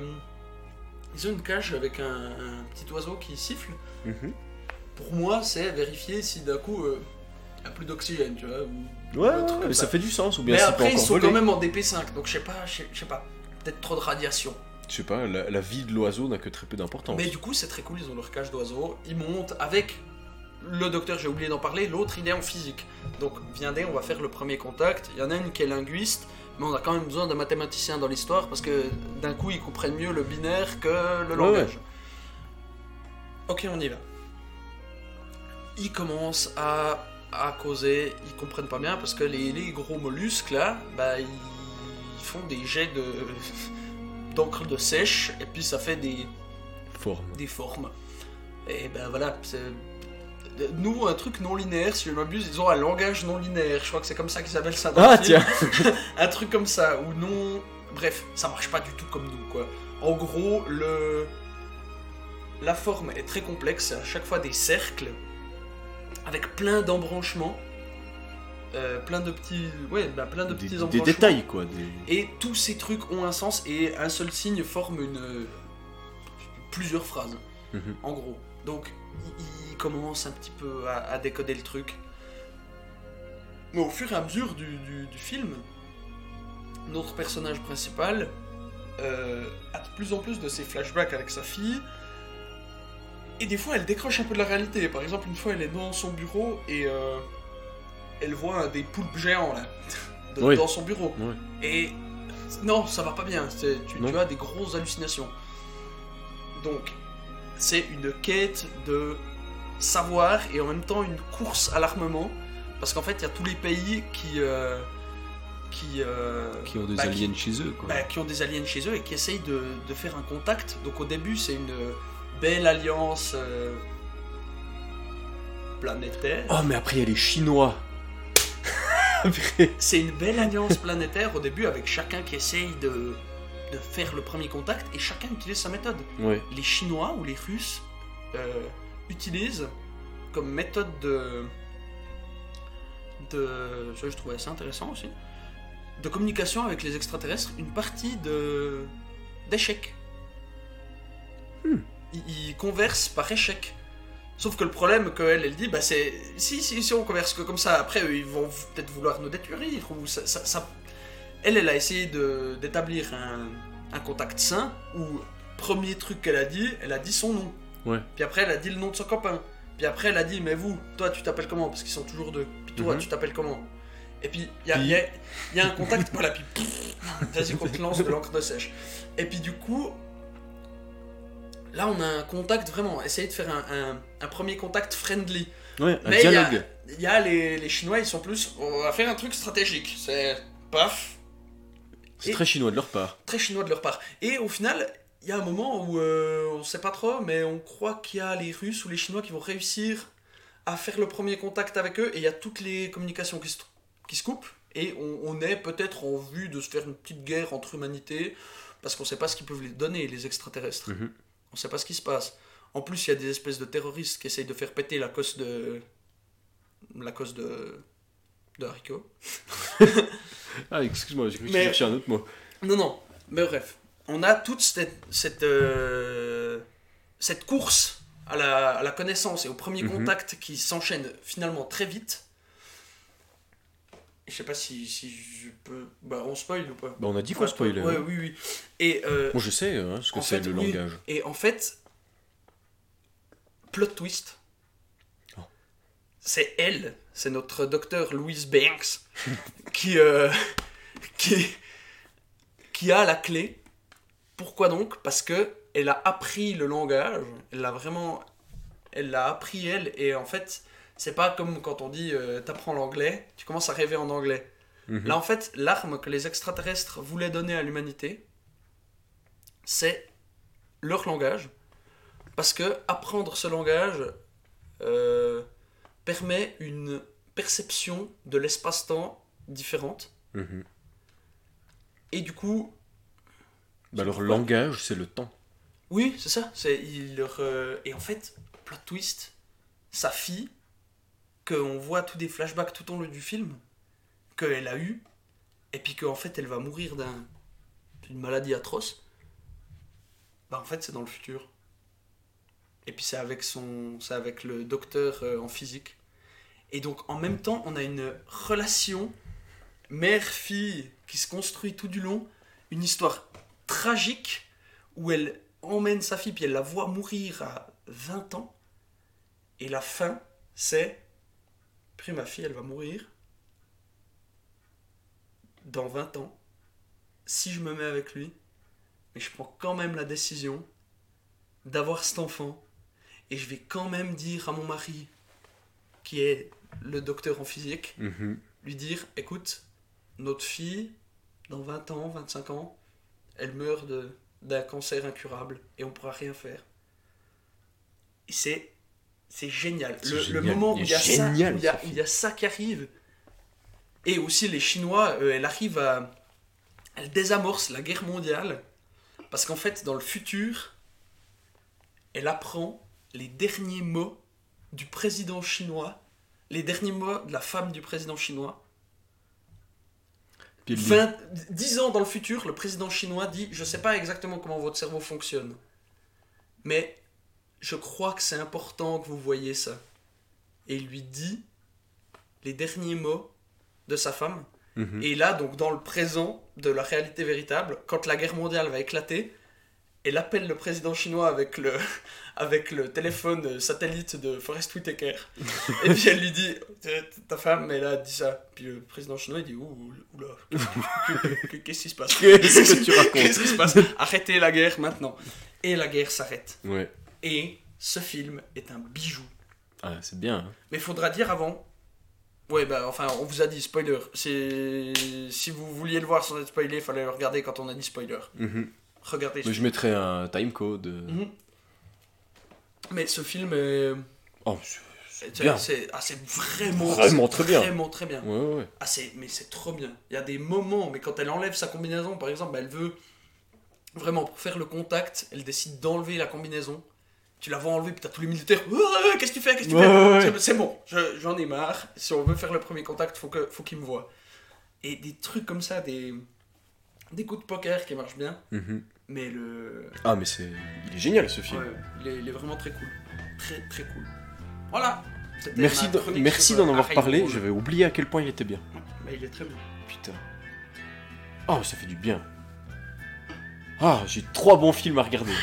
B: ils ont une cage avec un, un petit oiseau qui siffle.
A: Mhm.
B: Pour moi, c'est vérifier si d'un coup... euh, il n'y a plus d'oxygène, tu vois. ou-
A: Ouais, mais
B: ça.
A: ça fait du sens, ou bien
B: Mais après, ils sont quand même en DP5, donc je sais pas, je sais- je sais pas. Peut-être trop de radiation.
A: Je sais pas, la, la vie de l'oiseau n'a que très peu d'importance.
B: Mais du coup, c'est très cool, ils ont leur cage d'oiseau. Ils montent avec le docteur, j'ai oublié d'en parler, l'autre il est en physique. Donc, viendez, on va faire le premier contact. Il y en a une qui est linguiste, mais on a quand même besoin d'un mathématicien dans l'histoire parce que d'un coup, ils comprennent mieux le binaire que le
A: Ouais,
B: langage. Ok, on y va. Ils commencent à, à causer, ils comprennent pas bien parce que les, les gros mollusques là, bah ils font des jets de [laughs] d'encre de sèche et puis ça fait des,
A: Forme.
B: des formes. Et ben voilà, c'est- Nous, un truc non linéaire, si je m'abuse, ils ont un langage non linéaire. Je crois que c'est comme ça qu'ils appellent ça. dans
A: Ah
B: le film.
A: tiens [laughs]
B: un truc comme ça, ou non. Bref, ça marche pas du tout comme nous, quoi. En gros, le. La forme est très complexe, c'est à chaque fois des cercles, avec plein d'embranchements. euh, plein de petits. Ouais, bah, plein de
A: Des,
B: petits
A: des détails quoi. des-
B: Et tous ces trucs ont un sens, et un seul signe forme une. plusieurs phrases,
A: Mhm.
B: en gros. Donc, il, il commence un petit peu à, à décoder le truc. Mais au fur et à mesure du, du- du film, notre personnage principal euh, a de plus en plus de ses flashbacks avec sa fille. Et des fois, elle décroche un peu de la réalité. Par exemple, une fois, elle est dans son bureau et euh, elle voit des poulpes géants là, de-
A: Oui.
B: dans son bureau. Et non, ça va pas bien. Tu, tu as des grosses hallucinations. Donc, c'est une quête de savoir et en même temps une course à l'armement. Parce qu'en fait, il y a tous les pays qui. euh, qui, euh,
D: Qui ont des
B: bah, qui-
D: aliens chez eux, quoi.
B: bah, qui ont des aliens chez eux et qui essayent de, de faire un contact. Donc au début, c'est une belle alliance euh, planétaire.
A: Oh mais après il y a les Chinois. [laughs]
B: C'est une belle alliance planétaire au début avec chacun qui essaye de, de faire le premier contact et chacun utilise sa méthode.
A: ouais.
B: Les Chinois ou les Russes euh, utilisent comme méthode de. de. Ça, je trouvais assez intéressant aussi. De communication avec les extraterrestres, une partie de. d'échecs.
A: Hmm.
B: Ils, ils conversent par échec. Sauf que le problème qu'elle, elle dit, bah c'est. Si, si, si on converse que comme ça, après eux, ils vont peut-être vouloir nous détruire. Ou ça, ça- ça- Elle, elle a essayé de- d'établir un, un contact sain où premier truc qu'elle a dit, elle a dit son nom.
A: Ouais.
B: Puis après, elle a dit le nom de son copain. Puis après, elle a dit, mais vous, toi, tu t'appelles comment? Parce qu'ils sont toujours deux. Puis toi,
A: Mhm.
B: tu t'appelles comment? Et puis, il y a, y y un contact, voilà, puis vas-y qu'on te lance de l'encre de sèche. Et puis du coup, là, on a un contact vraiment, essayer de faire un, un- un premier contact friendly.
A: Ouais, un
B: Mais
A: dialogue.
B: Il y a les, les Chinois, ils sont plus, on va faire un truc stratégique. C'est paf,
A: C'est très chinois de leur part.
B: très chinois de leur part. Et au final, y a un moment où euh, on sait pas trop, mais on croit qu'il y a les Russes ou les Chinois qui vont réussir à faire le premier contact avec eux, et il y a toutes les communications qui se, qui se coupent, et on, on est peut-être en vue de se faire une petite guerre entre humanités, parce qu'on sait pas ce qu'ils peuvent les donner, les extraterrestres.
A: Mhm.
B: On sait pas ce qui se passe. En plus, il y a des espèces de terroristes qui essayent de faire péter la cosse de... La cosse de... De haricots. [laughs]
A: Ah, excuse-moi, j'ai cru que tu cherchais un autre mot.
B: Non, non, mais bref. On a toute cette, cette, euh, cette course à la, à la connaissance et au premier
A: Mhm.
B: contact qui s'enchaîne finalement très vite. Je sais pas si, si je peux. Bah, on spoil ou pas
A: Bah, on a dit qu'on spoilait.
B: Ouais,
A: hein.
B: oui, oui. Et, euh,
A: Moi, je sais hein, ce que c'est le
B: oui.
A: langage.
B: et en fait, plot twist.
A: Oh.
B: C'est elle, c'est notre docteur Louise Banks [laughs] qui, euh, [laughs] qui, qui a la clé. Pourquoi donc? Parce que elle a appris le langage, elle l'a vraiment, elle l'a appris elle, et en fait, c'est pas comme quand on dit euh, t'apprends l'anglais, tu commences à rêver en anglais.
A: Mhm.
B: Là, en fait, l'arme que les extraterrestres voulaient donner à l'humanité, c'est leur langage. Parce que apprendre ce langage euh, permet une perception de l'espace-temps différente.
A: Mhm.
B: Et du coup,
A: Bah, leur langage, c'est le temps.
B: oui, c'est ça. C'est, il leur, euh, Et en fait, plot twist, sa fille, qu'on voit tous des flashbacks tout au long du film, qu'elle a eu, et puis qu'en fait elle va mourir d'un, d'une maladie atroce, bah en fait c'est dans le futur. Et puis c'est avec, son, c'est avec le docteur euh, en physique. Et donc en même temps, on a une relation mère-fille qui se construit tout du long, une histoire tragique où elle emmène sa fille, puis elle la voit mourir à 20 ans. Et la fin, c'est. Puis ma fille, elle va mourir. Dans 20 ans. Si je me mets avec lui. Mais je prends quand même la décision d'avoir cet enfant. Et je vais quand même dire à mon mari, qui est le docteur en physique,
A: Mhm.
B: lui dire écoute, notre fille, dans 20 ans, 25 ans, elle meurt d'un cancer incurable et on pourra rien faire. C'est C'est génial. Le, moment où
A: Il
B: y, a ça,
A: génial,
B: où il y a-
A: ce
B: où il y a ça qui arrive. Et aussi les Chinois, euh, elle arrive à. Elle désamorce la guerre mondiale. Parce qu'en fait, dans le futur, elle apprend les derniers mots du président chinois, les derniers mots de la femme du président chinois.
A: Puis elle dit,
B: 20, 10 ans dans le futur, le président chinois dit Je sais pas exactement comment votre cerveau fonctionne, mais je crois que c'est important que vous voyez ça. Et il lui dit les derniers mots de sa femme.
A: Mhm.
B: Et là, donc, dans le présent de la réalité véritable, quand la guerre mondiale va éclater, elle appelle le président chinois avec le, avec le téléphone satellite de Forest Whitaker. et puis elle lui dit Ta femme, elle a dit ça. Puis le président chinois, il dit Ouh, oula, qu'est-ce qui se passe?
A: Qu'est-ce que tu racontes?
B: Qu'est-ce qui se passe? Arrêtez la guerre maintenant. Et la guerre s'arrête.
A: Ouais.
B: Et ce film est un bijou.
A: Ah, c'est bien. hein.
B: Mais faudra dire avant. Ouais, bah enfin, on vous a dit spoiler. C'est si vous vouliez le voir sans être spoilé, fallait le regarder quand on a dit spoiler.
A: Mhm.
B: Regardez.
A: Mais je mettrais un timecode.
B: Mhm. Mais ce film est.
A: Oh, c'est-
B: ah, vraiment.
A: Vraiment très bien.
B: Vraiment très bien.
A: Ouais, ouais.
B: Ah, mais c'est trop bien. Il y a des moments, mais quand elle enlève sa combinaison, par exemple, elle veut vraiment pour faire le contact, elle décide d'enlever la combinaison. Tu la vois enlever, puis t'as tous les militaires. Qu'est-ce que tu fais Qu'est-ce que tu fais? C'est- bon, je- j'en ai marre. Si on veut faire le premier contact, faut que, faut qu'il me voit. Et des trucs comme ça, des, des coups de poker qui marchent bien,
A: Mhm.
B: Mais le,
A: Ah, mais c'est. Il est génial ce film.
B: ouais, il, est, il est vraiment très cool, très très cool. Voilà.
A: Merci d'en- merci d'en
B: euh,
A: avoir parlé. J'avais oublié à quel point il était bien.
B: Mais il est très bien.
A: Putain. Oh, ça fait du bien. Ah, j'ai trois bons films à regarder.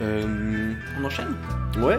A: Euh.
B: On enchaîne?
A: Ouais.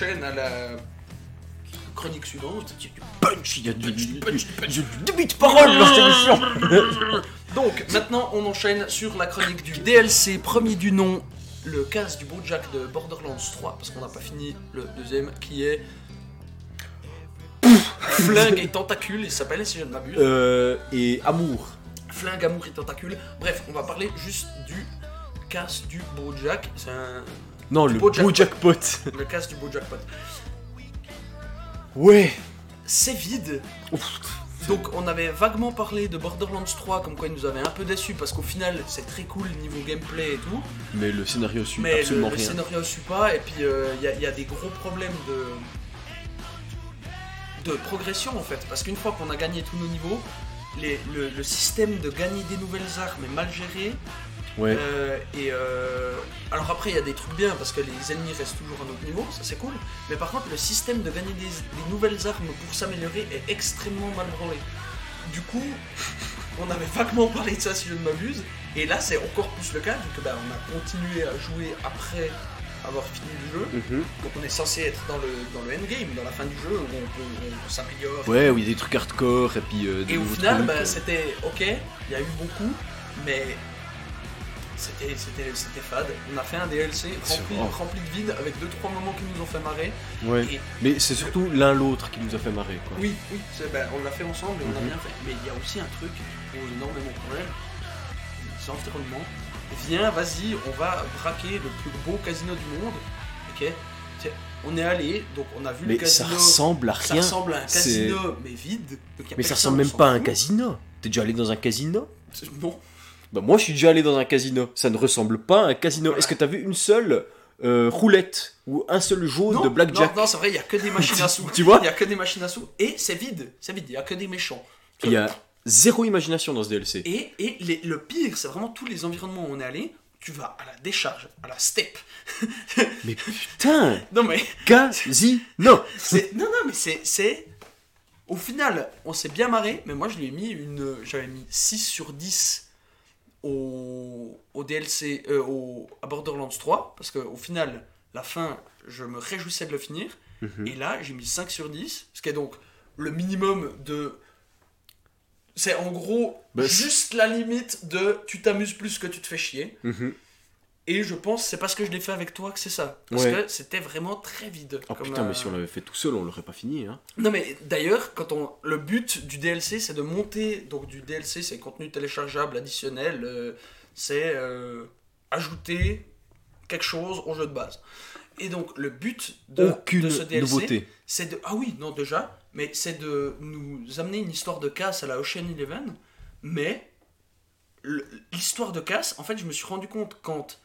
B: Enchaîne à la chronique suivante.
A: Punch Il y a du, du, du, du début de parole dans cette émission [laughs]
B: Donc, maintenant, on enchaîne sur la chronique du DLC premier du nom, le casse du Bojack de Borderlands 3, parce qu'on n'a pas fini le deuxième, qui est. Flingue et tentacule, il s'appelle, si je ne m'abuse.
A: Euh. Et Amour.
B: Flingue, amour et tentacule. Bref, on va parler juste du casse du Bojack. C'est un.
A: Non, le
B: Beau
A: beau
B: jackpot.
A: jackpot.
B: Le casse du Bojackpot.
A: Ouais.
B: C'est vide.
A: Ouf.
B: Donc on avait vaguement parlé de Borderlands 3 comme quoi il nous avait un peu déçu parce qu'au final c'est très cool niveau gameplay et tout,
A: Mais le scénario suit
B: mais le,
A: absolument
B: le
A: rien.
B: scénario suit pas et puis euh, il y, a- il y a des gros problèmes de, de progression en fait parce qu'une fois qu'on a gagné tous nos niveaux, les- le, le système de gagner des nouvelles armes est mal géré
A: Ouais.
B: euh, et euh, alors après il y a des trucs bien parce que les ennemis restent toujours à notre niveau, ça c'est cool. Mais par contre le système de gagner des, des nouvelles armes pour s'améliorer est extrêmement mal branlé. Du coup, on avait vaguement parlé de ça si je ne m'abuse. Et là c'est encore plus le cas vu que bah, on a continué à jouer après avoir fini le jeu.
A: Mhm.
B: Donc on est censé être dans le, dans le endgame, dans la fin du jeu où on peut on s'améliore.
A: Ouais, où il y a des trucs hardcore et puis. euh, des
B: Et au final, bah,
A: euh.
B: c'était ok, il y a eu beaucoup, mais c'était fade. On a fait un DLC rempli, rempli de vide avec deux trois moments qui nous ont fait marrer.
A: Ouais.
B: Et
A: Mais c'est surtout l'un l'autre qui nous a fait marrer, quoi.
B: oui, oui, ben, on l'a fait ensemble et on a
A: Mhm.
B: bien fait. Mais il y a aussi un truc qui pose énormément de problèmes. C'est l'environnement. Viens, vas-y, on va braquer le plus beau casino du monde. Ok. On est allé, donc on a vu
A: Mais
B: le
A: ça
B: casino.
A: ressemble à
B: ça
A: rien.
B: ressemble à un casino, mais vide. donc y a
A: Mais ça ressemble même pas à un casino. T'es déjà allé dans un casino?
B: Non.
A: Bah moi je suis déjà allé dans un casino. Ça ne ressemble pas à un casino. Est-ce que t'as vu une seule euh, roulette ou un seul jeu
B: Non,
A: de blackjack.
B: Non, non c'est vrai, il y a que des [laughs] machines à sous.
A: Tu vois
B: Il y a que des machines à sous. Et c'est vide. C'est vide. Il y a que des méchants.
A: Il y a zéro imagination dans ce DLC.
B: Et, et les- le pire, c'est vraiment tous les environnements où on est allé. Tu vas à la décharge, à la steppe. [laughs]
A: Mais putain,
B: Non mais
A: casino. [laughs]
B: c'est non non mais c'est c'est au final, on s'est bien marré, mais moi je lui ai mis une j'avais mis 6 sur 10 au, au DLC euh, au à Borderlands 3 parce qu'au final, la fin, je me réjouissais de le finir
A: Mhm.
B: et là, j'ai mis 5 sur 10, ce qui est donc le minimum de c'est en gros
A: Bah,
B: juste la limite de tu t'amuses plus que tu te fais chier.
A: Mhm.
B: Et je pense c'est parce que je l'ai fait avec toi que c'est ça. Parce
A: Ouais.
B: que c'était vraiment très vide.
A: Oh
B: comme,
A: putain,
B: euh,
A: mais si on l'avait fait tout seul, on l'aurait pas fini. Hein.
B: Non mais d'ailleurs, quand on le but du DLC, c'est de monter donc du DLC, c'est contenu téléchargeable additionnel, euh, c'est euh, ajouter quelque chose au jeu de base. Et donc le but de,
A: Aucune
B: de ce DLC, c'est de ah oui non déjà, mais c'est de nous amener une histoire de casse à la Ocean Eleven, mais l'histoire de casse, en fait, je me suis rendu compte quand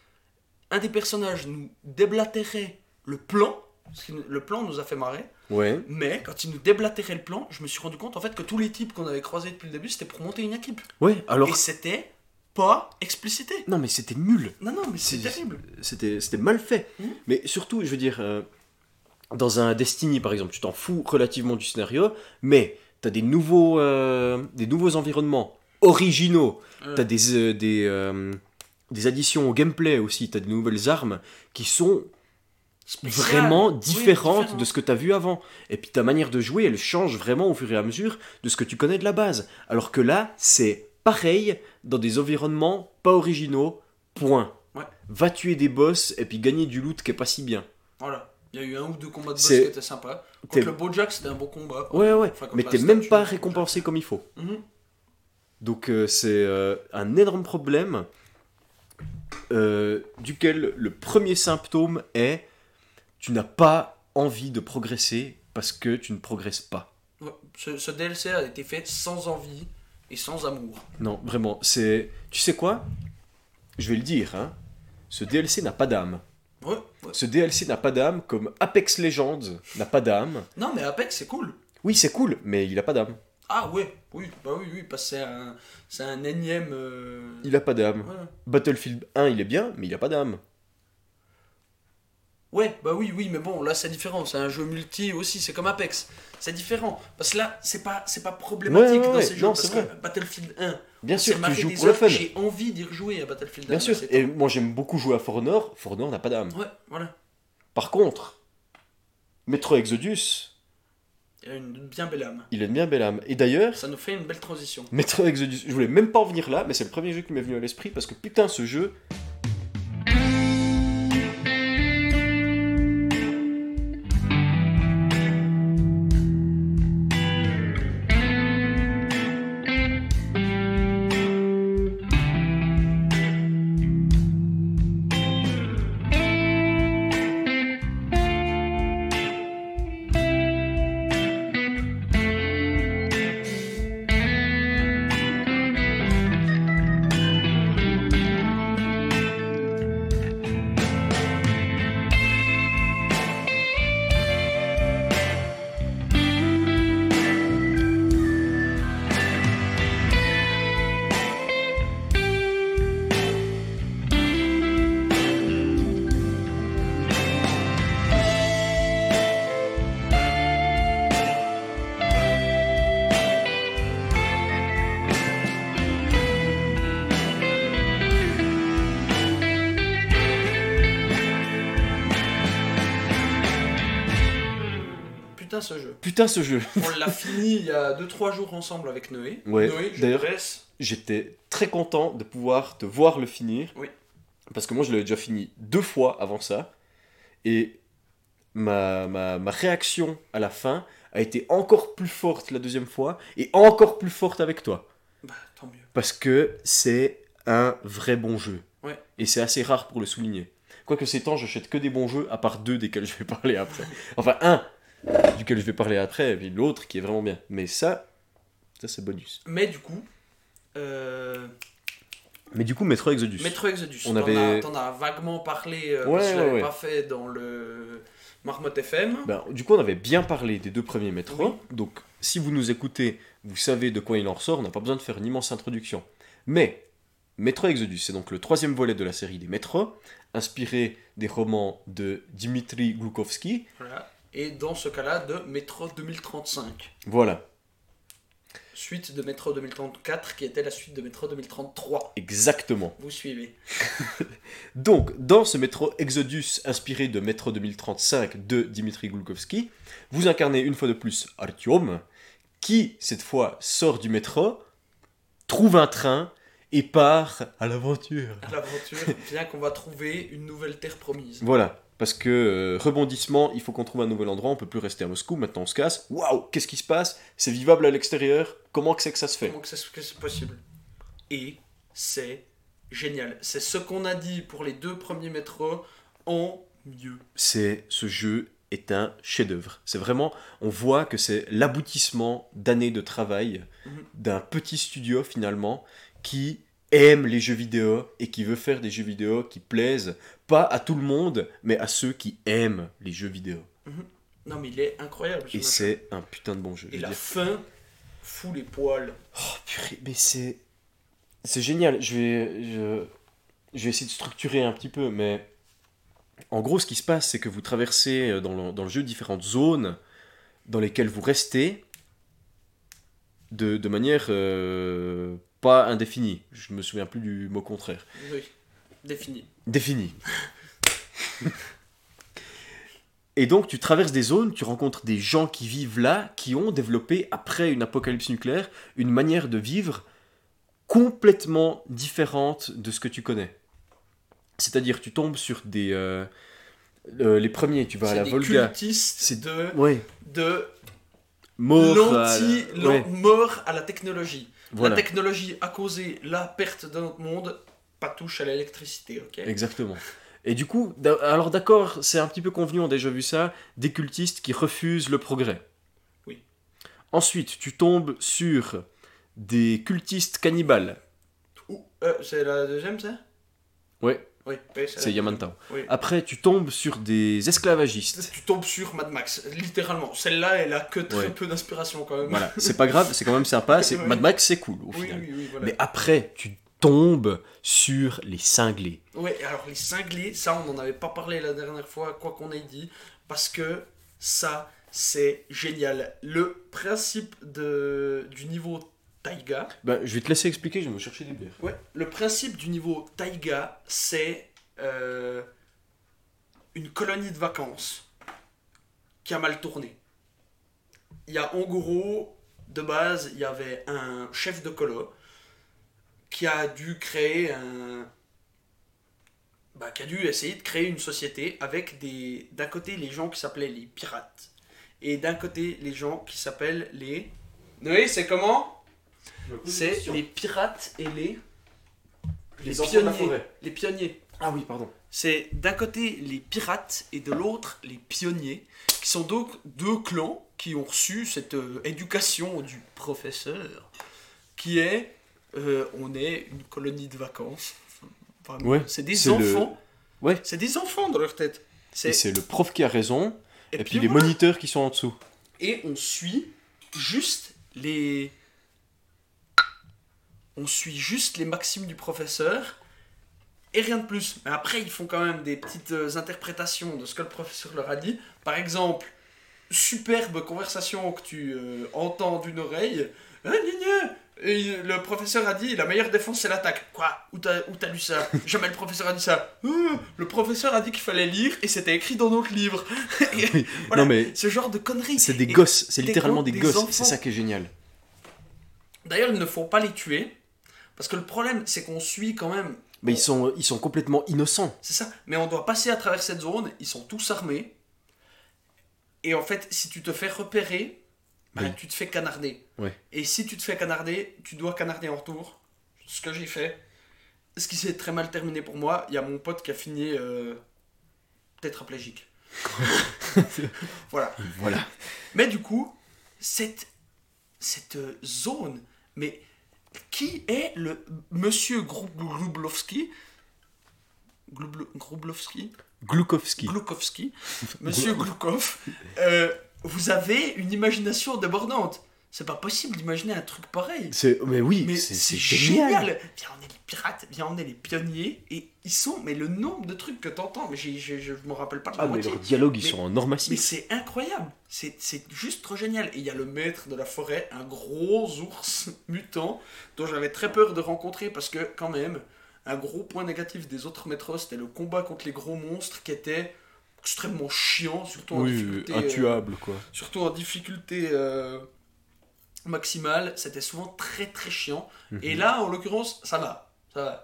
B: un des personnages nous déblatérait le plan, parce que le plan nous a fait marrer.
A: Ouais.
B: Mais quand il nous déblatérait le plan, je me suis rendu compte en fait que tous les types qu'on avait croisés depuis le début, c'était pour monter une équipe.
A: Ouais, alors.
B: Et c'était pas explicité.
A: Non, mais c'était nul.
B: Non, non, mais c'est terrible.
A: C'était c'était mal fait.
B: Mhm.
A: Mais surtout, je veux dire, euh, dans un Destiny par exemple, tu t'en fous relativement du scénario, mais t'as des nouveaux, euh, des nouveaux environnements originaux. T'as des, euh, des, des additions au gameplay aussi. T'as des nouvelles armes qui sont
B: Spécial.
A: vraiment
B: Oui,
A: différentes
B: différent.
A: de ce que t'as vu avant. Et puis ta manière de jouer, elle change vraiment au fur et à mesure de ce que tu connais de la base. Alors que là, c'est pareil dans des environnements pas originaux. Point.
B: Ouais.
A: Va tuer des boss et puis gagner du loot qui est pas si bien.
B: Voilà. Il y a eu un ou deux combats de boss qui étaient sympas. Contre le Bojack, c'était un bon combat.
A: Ouais, ouais.
B: Enfin,
A: Mais t'es même pas récompensé comme il faut.
B: Mhm.
A: Donc euh, c'est euh, un énorme problème euh, duquel le premier symptôme est tu n'as pas envie de progresser parce que tu ne progresses pas.
B: Ouais. Ce, ce DLC a été fait sans envie et sans amour.
A: Non, vraiment, c'est... Tu sais quoi? Je vais le dire, hein. Ce DLC n'a pas d'âme.
B: Ouais, ouais.
A: Ce DLC n'a pas d'âme comme Apex Legends n'a pas d'âme.
B: Non, mais Apex, c'est cool.
A: Oui, c'est cool, mais il a pas d'âme.
B: Ah ouais, oui, bah oui, oui, parce que c'est un, c'est un énième... euh,
A: Il a pas d'âme. Battlefield 1, il est bien, mais il a pas d'âme.
B: Ouais, bah oui, oui, mais bon, là c'est différent, c'est un jeu multi aussi, c'est comme Apex, c'est différent. Parce que là, c'est pas, c'est pas problématique
A: Ouais, ouais,
B: dans
A: ouais,
B: ces jeux,
A: non,
B: parce
A: c'est
B: que
A: vrai.
B: Battlefield 1,
A: Bien
B: on
A: sûr, tu
B: marré
A: joues
B: des
A: pour le
B: heures,
A: fun.
B: j'ai envie d'y rejouer à Battlefield 1.
A: Bien sûr,
B: c'est
A: et moi j'aime beaucoup jouer à For Honor. For Honor n'a pas d'âme.
B: Ouais, voilà,
A: Par contre, Metro Exodus,
B: il a une bien belle âme.
A: il a une bien belle âme. Et d'ailleurs,
B: Ça nous fait une belle transition.
A: Metro Exodus, je voulais même pas en venir là, mais c'est le premier jeu qui m'est venu à l'esprit parce que putain, ce jeu.
B: Ce jeu.
A: Putain, ce jeu.
B: On l'a fini il y a 2-3 jours ensemble avec Noé.
A: Ouais,
B: Noé, je
A: d'ailleurs-. J'étais très content de pouvoir te voir le finir.
B: Oui.
A: Parce que moi, je l'avais déjà fini deux fois avant ça. Et ma, ma, ma réaction à la fin a été encore plus forte la deuxième fois et encore plus forte avec toi.
B: Bah, tant mieux.
A: Parce que c'est un vrai bon jeu.
B: Ouais.
A: Et c'est assez rare pour le souligner. Quoique ces temps, j'achète que des bons jeux, à part deux desquels je vais parler après. Enfin, un duquel je vais parler après, et puis l'autre qui est vraiment bien. Mais ça, ça c'est bonus.
B: Mais du coup, euh,
A: Mais du coup, Metro Exodus.
B: Metro Exodus.
A: On
B: T'en
A: avait-
B: as- T'en as vaguement parlé, euh,
A: Ouais,
B: parce que je
A: ouais,
B: l'avais
A: ouais.
B: pas fait dans le Marmotte FM.
A: Ben, du coup, on avait bien parlé des deux premiers Metro. Donc, si vous nous écoutez, vous savez de quoi il en ressort. On n'a pas besoin de faire une immense introduction. Mais, Metro Exodus, c'est donc le troisième volet de la série des Metro, inspiré des romans de Dimitri Glukovsky.
B: Voilà. Et dans ce cas-là, de Metro 2035.
A: Voilà,
B: Suite de Metro 2034, qui était la suite de Metro 2033.
A: exactement.
B: Vous suivez. [laughs]
A: Donc, dans ce Metro Exodus inspiré de Metro 2035 de Dimitri Glukovsky, vous incarnez une fois de plus Artyom, qui, cette fois, sort du métro, trouve un train et part à l'aventure.
B: À l'aventure, bien qu'on va trouver une nouvelle terre promise.
A: Voilà, parce que euh, rebondissement, il faut qu'on trouve un nouvel endroit, on peut plus rester à Moscou, maintenant on se casse. Waouh, qu'est-ce qui se passe? C'est vivable à l'extérieur Comment que c'est que ça se fait?
B: Comment que c'est possible? Et c'est génial. C'est ce qu'on a dit pour les deux premiers métros en mieux.
A: c'est ce jeu est un chef-d'œuvre. C'est vraiment, on voit que c'est l'aboutissement d'années de travail
B: Mhm.
A: d'un petit studio finalement qui aime les jeux vidéo et qui veut faire des jeux vidéo qui plaisent pas à tout le monde, mais à ceux qui aiment les jeux vidéo.
B: Non mais il est incroyable.
A: Et c'est un putain de bon jeu. je
B: Et la
A: dire.
B: fin fout les poils.
A: Oh purée, mais c'est c'est génial. Je vais je, je vais essayer de structurer un petit peu, mais en gros, ce qui se passe, c'est que vous traversez euh, dans le, dans le jeu différentes zones dans lesquelles vous restez de, de manière euh, pas indéfinie. Je me souviens plus du mot contraire.
B: Oui, défini.
A: Définie. [laughs] Et donc tu traverses des zones, tu rencontres des gens qui vivent là, qui ont développé, après une apocalypse nucléaire, une manière de vivre complètement différente de ce que tu connais. C'est-à-dire tu tombes sur des... euh, euh, les premiers, tu vas à la
B: des
A: Volga. C'est-
B: de,
A: Ouais.
B: de
A: à ouais,
B: mort à la technologie.
A: Voilà,
B: La technologie a causé la perte de notre monde, pas touche à l'électricité, ok
A: exactement. Et du coup, alors d'accord, c'est un petit peu convenu, on a déjà vu ça, des cultistes qui refusent le progrès.
B: Oui.
A: Ensuite, tu tombes sur des cultistes cannibales.
B: Euh, c'est la deuxième, ça?
A: Ouais,
B: Oui, oui,
A: c'est Yamantau.
B: Oui.
A: Après, tu tombes sur des esclavagistes.
B: Tu tombes sur Mad Max, littéralement. Celle-là, elle a que très
A: Ouais.
B: peu d'inspiration quand même.
A: Voilà, c'est pas grave, c'est quand même sympa. [laughs] Mad Max, c'est cool au
B: Oui,
A: final.
B: oui, oui, voilà.
A: Mais après, tu tombes sur les cinglés.
B: Ouais, alors les cinglés, ça on n'en avait pas parlé la dernière fois, quoi qu'on ait dit, parce que ça c'est génial. Le principe de, du niveau Taiga,
A: Ben, je vais te laisser expliquer, je vais me chercher des bières.
B: ouais, le principe du niveau Taiga, c'est euh, une colonie de vacances qui a mal tourné. Il y a en gros, de base, il y avait un chef de colo qui a dû créer un. Bah, qui a dû essayer de créer une société avec des. D'un côté, les gens qui s'appelaient les pirates. Et d'un côté, les gens qui s'appellent les. Oui, c'est comment? C'est les pirates et les. Pionniers. Les pionniers.
A: Ah oui, pardon.
B: C'est d'un côté les pirates et de l'autre les pionniers, qui sont donc deux clans qui ont reçu cette euh, éducation du professeur, qui est, euh, on est une colonie de vacances. Enfin,
A: Ouais,
B: c'est des
A: le-
B: enfants.
A: Ouais.
B: C'est des enfants dans leur tête.
A: Et
B: C'est
A: c'est le prof qui a raison, et, puis, les
B: voilà.
A: moniteurs qui sont en dessous.
B: Et on suit juste les. On suit juste les maximes du professeur et rien de plus. Mais après, ils font quand même des petites euh, interprétations de ce que le professeur leur a dit. Par exemple, superbe conversation que tu euh, entends d'une oreille. Ah, gna. Et le professeur a dit la meilleure défense c'est l'attaque. Quoi? Où t'as lu ça? [laughs] Jamais le professeur a dit ça. Ah, le professeur a dit qu'il fallait lire et c'était écrit dans notre livre. Et [laughs] voilà,
A: Non, mais
B: ce genre de conneries.
A: c'est des
B: Et-
A: gosses, c'est littéralement des
B: des
A: gosses, c'est ça qui est génial.
B: D'ailleurs, il ne faut pas les tuer. Parce que le problème, c'est qu'on suit quand même.
A: Mais ils sont, ils sont complètement innocents.
B: C'est ça. Mais on doit passer à travers cette zone. Ils sont tous armés. Et en fait, si tu te fais repérer, bah,
A: Oui.
B: tu te fais canarder.
A: Ouais.
B: Et si tu te fais canarder, tu dois canarder en retour. Ce que j'ai fait. Ce qui s'est très mal terminé pour moi, il y a mon pote qui a fini euh, tétraplégique. [laughs] voilà.
A: Voilà.
B: Mais du coup, cette, cette zone, mais qui est le monsieur Grub- Grublovski? Grublo- Grublovski?
A: Gloukovski.
B: Gloukovski, [laughs] Monsieur Gloukov, euh, vous avez une imagination débordante. C'est pas possible d'imaginer un truc pareil.
A: Mais oui,
B: Mais
A: c'est,
B: génial.
A: génial.
B: Viens, on est les pirates, viens, on est les pionniers. Et ils sont, mais le nombre de trucs que t'entends, mais j'ai- j'ai- je me rappelle pas de la
A: Ah, mais
B: moitié.
A: leurs dialogues, ils
B: Mais-
A: sont en
B: Mais
A: normatif.
B: c'est incroyable, c'est juste trop génial. Et il y a le maître de la forêt, un gros ours [laughs] mutant, dont j'avais très peur de rencontrer parce que, quand même, un gros point négatif des autres maîtres, c'était le combat contre les gros monstres qui était extrêmement chiant, surtout en
A: Oui,
B: difficulté. euh,
A: intuable, quoi.
B: surtout en difficulté euh, maximale, c'était souvent très très chiant. Et là, en l'occurrence, ça va. Ça va.
A: Mhm.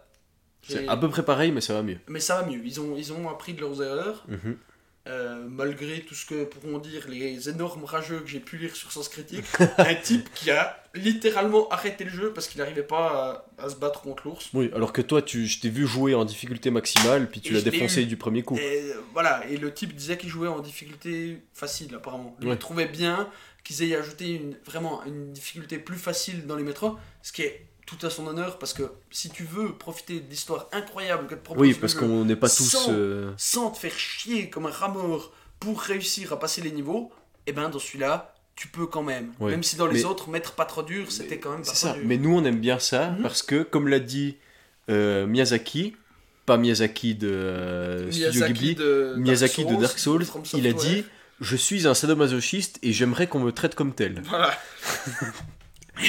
A: C'est à peu près pareil, mais ça va mieux.
B: Mais ça va mieux. Ils ont, ils ont appris de leurs erreurs.
A: Mhm.
B: Euh, malgré tout ce que pourront dire les énormes rageux que j'ai pu lire sur Sens Critique, [laughs] un type qui a littéralement arrêté le jeu parce qu'il n'arrivait pas à, à se battre contre l'ours.
A: Oui, alors que toi, tu, je t'ai vu jouer en difficulté maximale, puis tu l'as défoncé
B: eu.
A: du premier coup.
B: Et euh, voilà, et le type disait qu'il jouait en difficulté facile apparemment. Lui,
A: Ouais.
B: Il trouvait bien qu'ils aient ajouté une, vraiment une difficulté plus facile dans les métros, ce qui est tout à son honneur parce que si tu veux profiter de l'histoire incroyable que te propose
A: Oui,
B: le
A: parce qu'on n'est pas tous.
B: Sans-
A: euh,
B: sans te faire chier comme un rat mort pour réussir à passer les niveaux, et ben dans celui-là, tu peux quand même.
A: Ouais.
B: Même si dans les
A: Mais-
B: autres, mettre pas trop dur, c'était quand même pas trop
A: ça.
B: dur.
A: Mais nous, on aime bien ça
B: Mhm.
A: parce que, comme l'a dit euh, Miyazaki, pas Miyazaki de euh, Studio Ghibli,
B: de
A: Miyazaki de Dark Souls, il a dit Je suis un sadomasochiste et j'aimerais qu'on me traite comme tel.
B: Voilà. [laughs]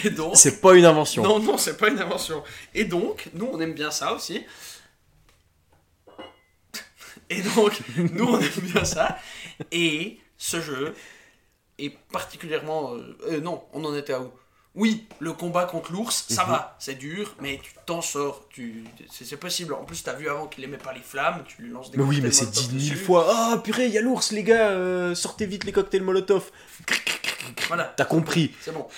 B: Et donc.
A: C'est pas une invention.
B: Non, non, c'est pas une invention. Et donc, nous, on aime bien ça aussi. Et donc, nous, on aime bien ça. Et ce jeu est particulièrement... euh, euh, non, on en était à où? Oui, le combat contre l'ours, ça va, c'est dur, mais tu t'en sors. Tu... C'est possible. En plus, t'as vu avant qu'il aimait pas les flammes, tu lui lances des
A: Mais oui, mais c'est dit mille fois. Ah, purée, il y a l'ours, les gars, euh, sortez vite les cocktails Molotov.
B: Voilà.
A: T'as compris.
B: C'est bon.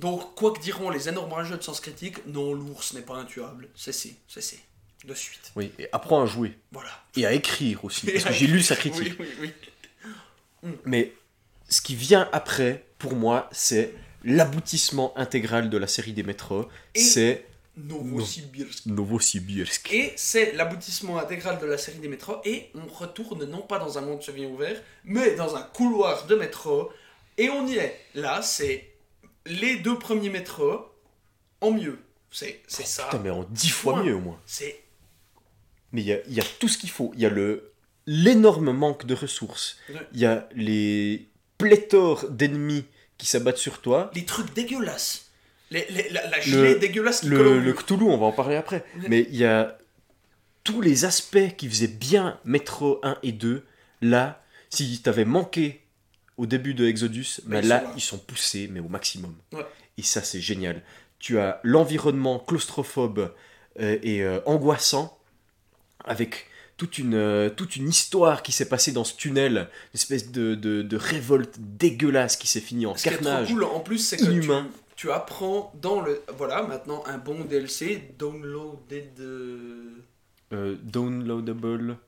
B: Donc, quoi que diront les énormes rageux de sens critique, non, l'ours n'est pas intuable. Cessez, cessez. De suite.
A: Oui, et apprends à jouer.
B: Voilà.
A: Et à écrire aussi. Parce que [laughs] j'ai lu sa critique.
B: Oui, oui, oui.
A: Mais ce qui vient après, pour moi, c'est l'aboutissement intégral de la série des métros. C'est
B: Novosibirsk.
A: Novosibirsk.
B: Et c'est l'aboutissement intégral de la série des métros. Et on retourne non pas dans un monde semi-ouvert, mais dans un couloir de métro. Et on y est. Là, c'est les deux premiers métros en mieux. C'est c'est ça.
A: Putain, mais en dix fois
B: Point.
A: mieux au moins.
B: C'est
A: Mais il y a, il y a tout ce qu'il faut. Il y a le l'énorme manque de ressources.
B: Ouais.
A: Il y a les pléthores d'ennemis qui s'abattent sur toi.
B: les trucs dégueulasses. Les, les- la, la gelée dégueulasse qui
A: Le, le
B: mur.
A: Cthulhu, on va en parler après.
B: Ouais.
A: Mais il y a tous les aspects qui faisaient bien Metro 1 et 2. Là, si t'avais manqué au début de Exodus,
B: Mais
A: là, ils sont poussés, mais au maximum.
B: Ouais.
A: Et ça, c'est génial. Tu as l'environnement claustrophobe euh, et euh, angoissant, avec toute une, euh, toute une histoire qui s'est passée dans ce tunnel, une espèce de, de, de révolte dégueulasse qui s'est finie en
B: Ce qui est trop
A: carnage.
B: cool en plus, c'est que tu, apprends dans le. Voilà, maintenant un bon DLC, downloaded. Euh,
A: downloadable.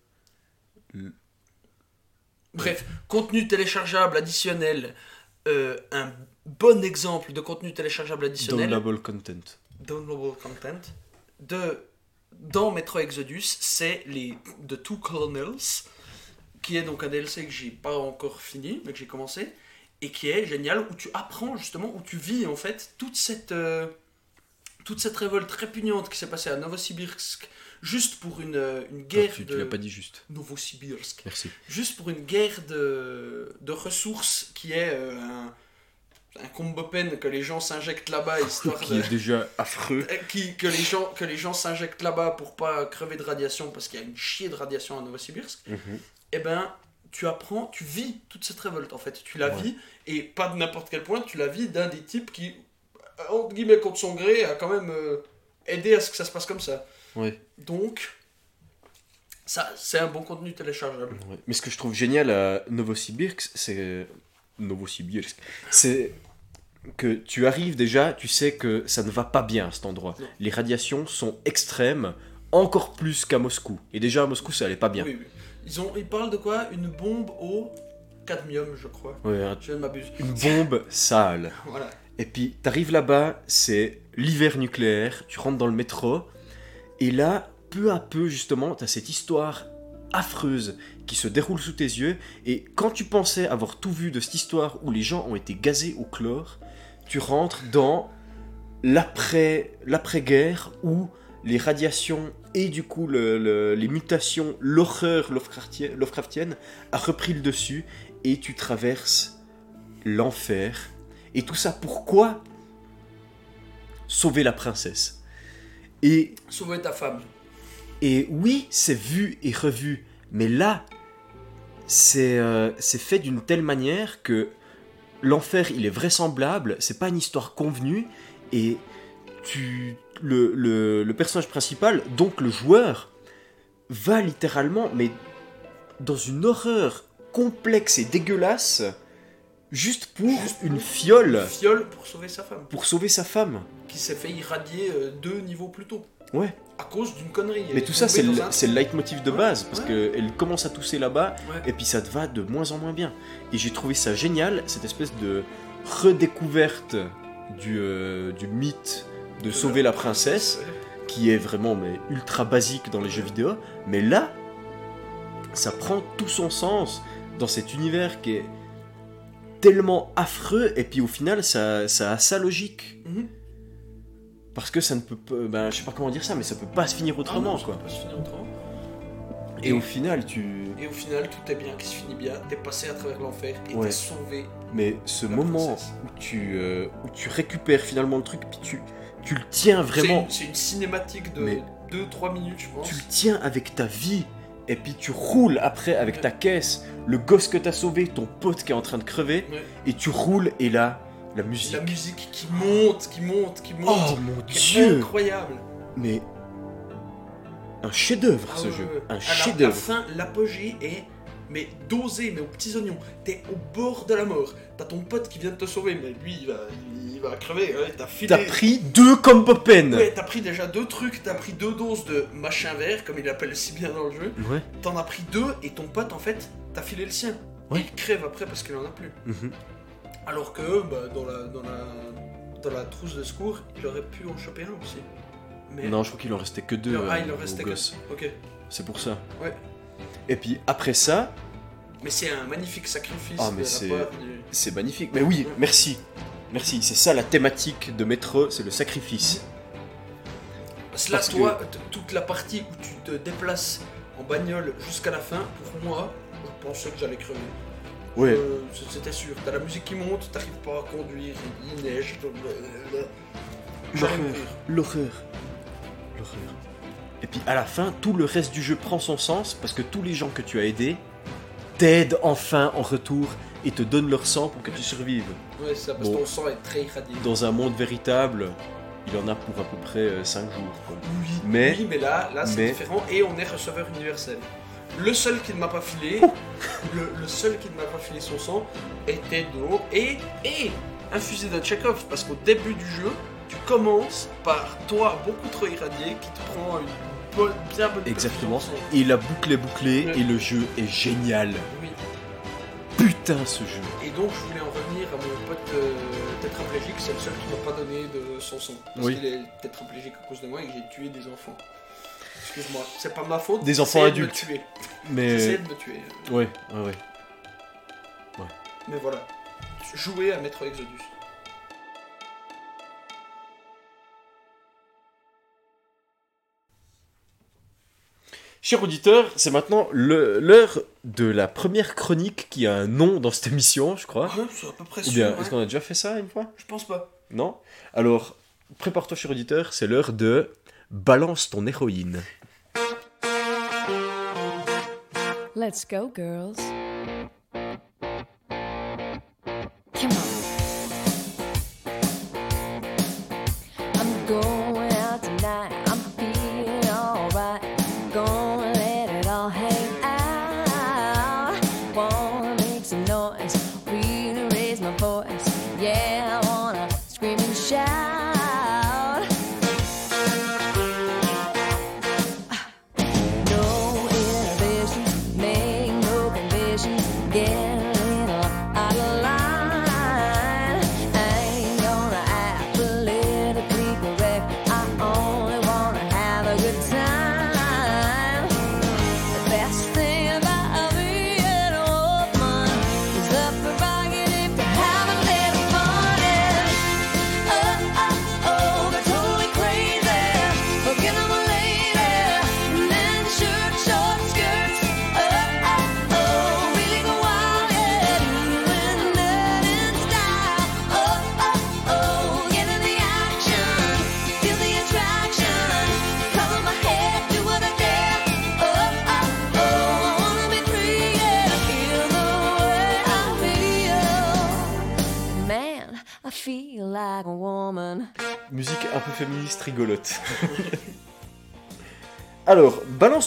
B: Bref, contenu téléchargeable additionnel. euh, un bon exemple de contenu téléchargeable additionnel.
A: Downloadable content.
B: downloadable content. De, dans Metro Exodus, c'est les The Two Colonels, qui est donc un DLC que j'ai pas encore fini, mais que j'ai commencé, et qui est génial, où tu apprends justement, où tu vis en fait toute cette, euh, toute cette révolte répugnante qui s'est passée à Novosibirsk, juste pour une, euh, une guerre
A: tu,
B: de...
A: tu l'as pas dit juste.
B: Novosibirsk
A: Merci.
B: juste pour une guerre de, de ressources qui est euh, un, un combo pen que les gens s'injectent là-bas histoire
A: Qui
B: de,
A: est déjà affreux. [laughs]
B: qui- que les gens que les gens s'injectent là-bas pour pas crever de radiation parce qu'il y a une chier de radiation à Novosibirsk et ben tu apprends tu vis toute cette révolte en fait tu la
A: Ouais.
B: vis et pas de n'importe quel point tu la vis d'un des types qui euh, entre guillemets contre son gré a quand même euh, aidé à ce que ça se passe comme ça Donc ça c'est un bon contenu téléchargeable
A: Ouais. Mais ce que je trouve génial à Novosibirsk, c'est. Novosibirsk, c'est que tu arrives déjà, tu sais que ça ne va pas bien à cet endroit.
B: Non.
A: Les radiations sont extrêmes, encore plus qu'à Moscou. Et déjà à Moscou, ça allait pas bien.
B: Oui, oui. Ils, ont, ils parlent de quoi? Une bombe au cadmium, je crois.
A: Ouais, un-
B: Je ne m'abuse.
A: une bombe sale. [laughs]
B: Voilà.
A: Et puis, t'arrives là-bas, c'est l'hiver nucléaire, tu rentres dans le métro, et là, peu à peu, justement, t'as cette histoire affreuse qui se déroule sous tes yeux, et quand tu pensais avoir tout vu de cette histoire où les gens ont été gazés au chlore, tu rentres dans l'après- l'après-guerre où les radiations et du coup le- le- les mutations, l'horreur Lovecraftienne a repris le dessus, et tu traverses l'enfer. Et tout ça, pourquoi Sauver la princesse? Et,
B: Sauver ta femme.
A: et oui, c'est vu et revu, mais là, c'est euh, c'est fait d'une telle manière que l'enfer, il est vraisemblable, c'est pas une histoire convenue, et tu, le, le- le personnage principal, donc le joueur, va littéralement, mais dans une horreur complexe et dégueulasse, juste pour
B: Juste
A: une
B: pour-
A: fiole,
B: Fiole pour sauver sa femme.
A: pour sauver sa femme.
B: Qui s'est fait irradier euh, deux niveaux plus tôt.
A: Ouais.
B: À cause d'une connerie.
A: Mais tout ça, c'est le,
B: un
A: le leitmotiv de
B: Ouais,
A: base, parce
B: ouais.
A: qu'elle commence à tousser là-bas,
B: Ouais.
A: et puis ça te va de moins en moins bien. Et j'ai trouvé ça génial, cette espèce de redécouverte du, euh, du mythe de sauver la princesse, qui est vraiment mais, ultra basique dans les jeux vidéo. Mais là, ça prend tout son sens dans cet univers qui est tellement affreux, et puis au final, ça, ça a sa logique.
B: Mhm.
A: Parce que ça ne peut pas, ben, je sais pas comment dire ça, mais ça peut pas se finir
B: Ah
A: autrement,
B: non,
A: quoi.
B: pas se finir autrement.
A: Et au final, tu.
B: Et au final, tout est bien qui se finit bien. T'es passé à travers l'enfer et
A: Ouais.
B: t'es sauvé.
A: Mais ce moment
B: princesse.
A: où tu, euh, où tu récupères finalement le truc, puis tu, tu le tiens vraiment,
B: C'est une, cinématique de
A: Mais-
B: 2-3 minutes, je pense.
A: tu le tiens avec ta vie, et puis tu roules après avec ta caisse, le gosse que t'as sauvé, ton pote qui est en train de crever,
B: Ouais.
A: et tu roules, et là, la musique.
B: La musique qui monte, qui monte, qui monte.
A: Oh mon dieu
B: incroyable.
A: Mais. Un chef-d'œuvre
B: Ah
A: ce
B: ouais,
A: jeu,
B: ouais.
A: un chef-d'œuvre.
B: La fin, l'apogée est mais dosé, mais aux petits oignons. T'es au bord de la mort. T'as ton pote qui vient de te sauver, mais lui, il va, il va crever. Ouais, t'as filé.
A: T'as pris deux comme Poppen
B: Ouais, t'as pris déjà deux trucs. T'as pris deux doses de machin vert, comme il appelle si bien dans le jeu.
A: Ouais.
B: T'en as pris deux, et ton pote, en fait, t'as filé le sien.
A: Ouais.
B: Il crève après parce qu'il en a plus.
A: Mhm.
B: Alors que, bah, dans la, dans la, dans la trousse de secours, il aurait pu en choper un aussi. Mais
A: Non, je crois qu'il en restait que deux.
B: ah,
A: euh,
B: il en
A: au
B: restait que. Ok.
A: C'est pour ça.
B: Ouais.
A: Et puis après ça,
B: Mais c'est un magnifique sacrifice
A: Ah, mais c'est-
B: part du-
A: c'est magnifique. Mais oui, merci. Merci, c'est ça la thématique de Metro, c'est le sacrifice.
B: Parce là,
A: Parce
B: toi, toute la partie où tu te déplaces en bagnole jusqu'à la fin, pour moi, je pensais que j'allais crever.
A: Ouais.
B: Euh, C'était sûr. T'as la musique qui monte, t'arrives pas à conduire, il neige.
A: L'horreur. L'horreur. L'horreur. Et puis à la fin, tout le reste du jeu prend son sens parce que tous les gens que tu as aidés t'aident enfin en retour et te donnent leur sang pour que tu survives.
B: Ouais, ça, parce
A: Bon.
B: que ton sang est très irradié.
A: Dans un monde véritable, il en a pour à peu près 5 jours. quoi.
B: Oui,
A: Mais-
B: oui, mais là, là c'est
A: mais-
B: différent et on est receveur universel. Le seul qui ne m'a pas filé, [laughs] le, le seul qui ne m'a pas filé son sang était de et, et un fusil de Chekhov parce qu'au début du jeu, tu commences par toi beaucoup trop irradié qui te prend une bonne, bien bonne
A: Exactement. Et la boucle est bouclée et le jeu est génial.
B: Oui.
A: Putain ce jeu.
B: Et donc je voulais en revenir à mon pote euh, tétraplégique, c'est le seul qui m'a pas donné de son sang. Parce
A: Oui.
B: qu'il est tétraplégique à cause de moi et que j'ai tué des enfants. Excuse-moi, c'est pas ma faute.
A: Des enfants
B: j'essayais de me
A: adultes.
B: tuer.
A: Mais
B: J'essayais de me tuer.
A: ouais, ouais, ouais.
B: Mais voilà. Jouer à Metro Exodus.
A: Cher auditeur, c'est maintenant l'heure de la première chronique qui a un nom dans cette émission, je crois.
B: Ouais, c'est à peu près
A: Ou
B: sûr.
A: bien, est-ce qu'on a déjà fait ça une fois?
B: Je pense pas.
A: Non? Alors, prépare-toi, cher auditeur, c'est l'heure de Balance ton héroïne.
E: Let's go, girls.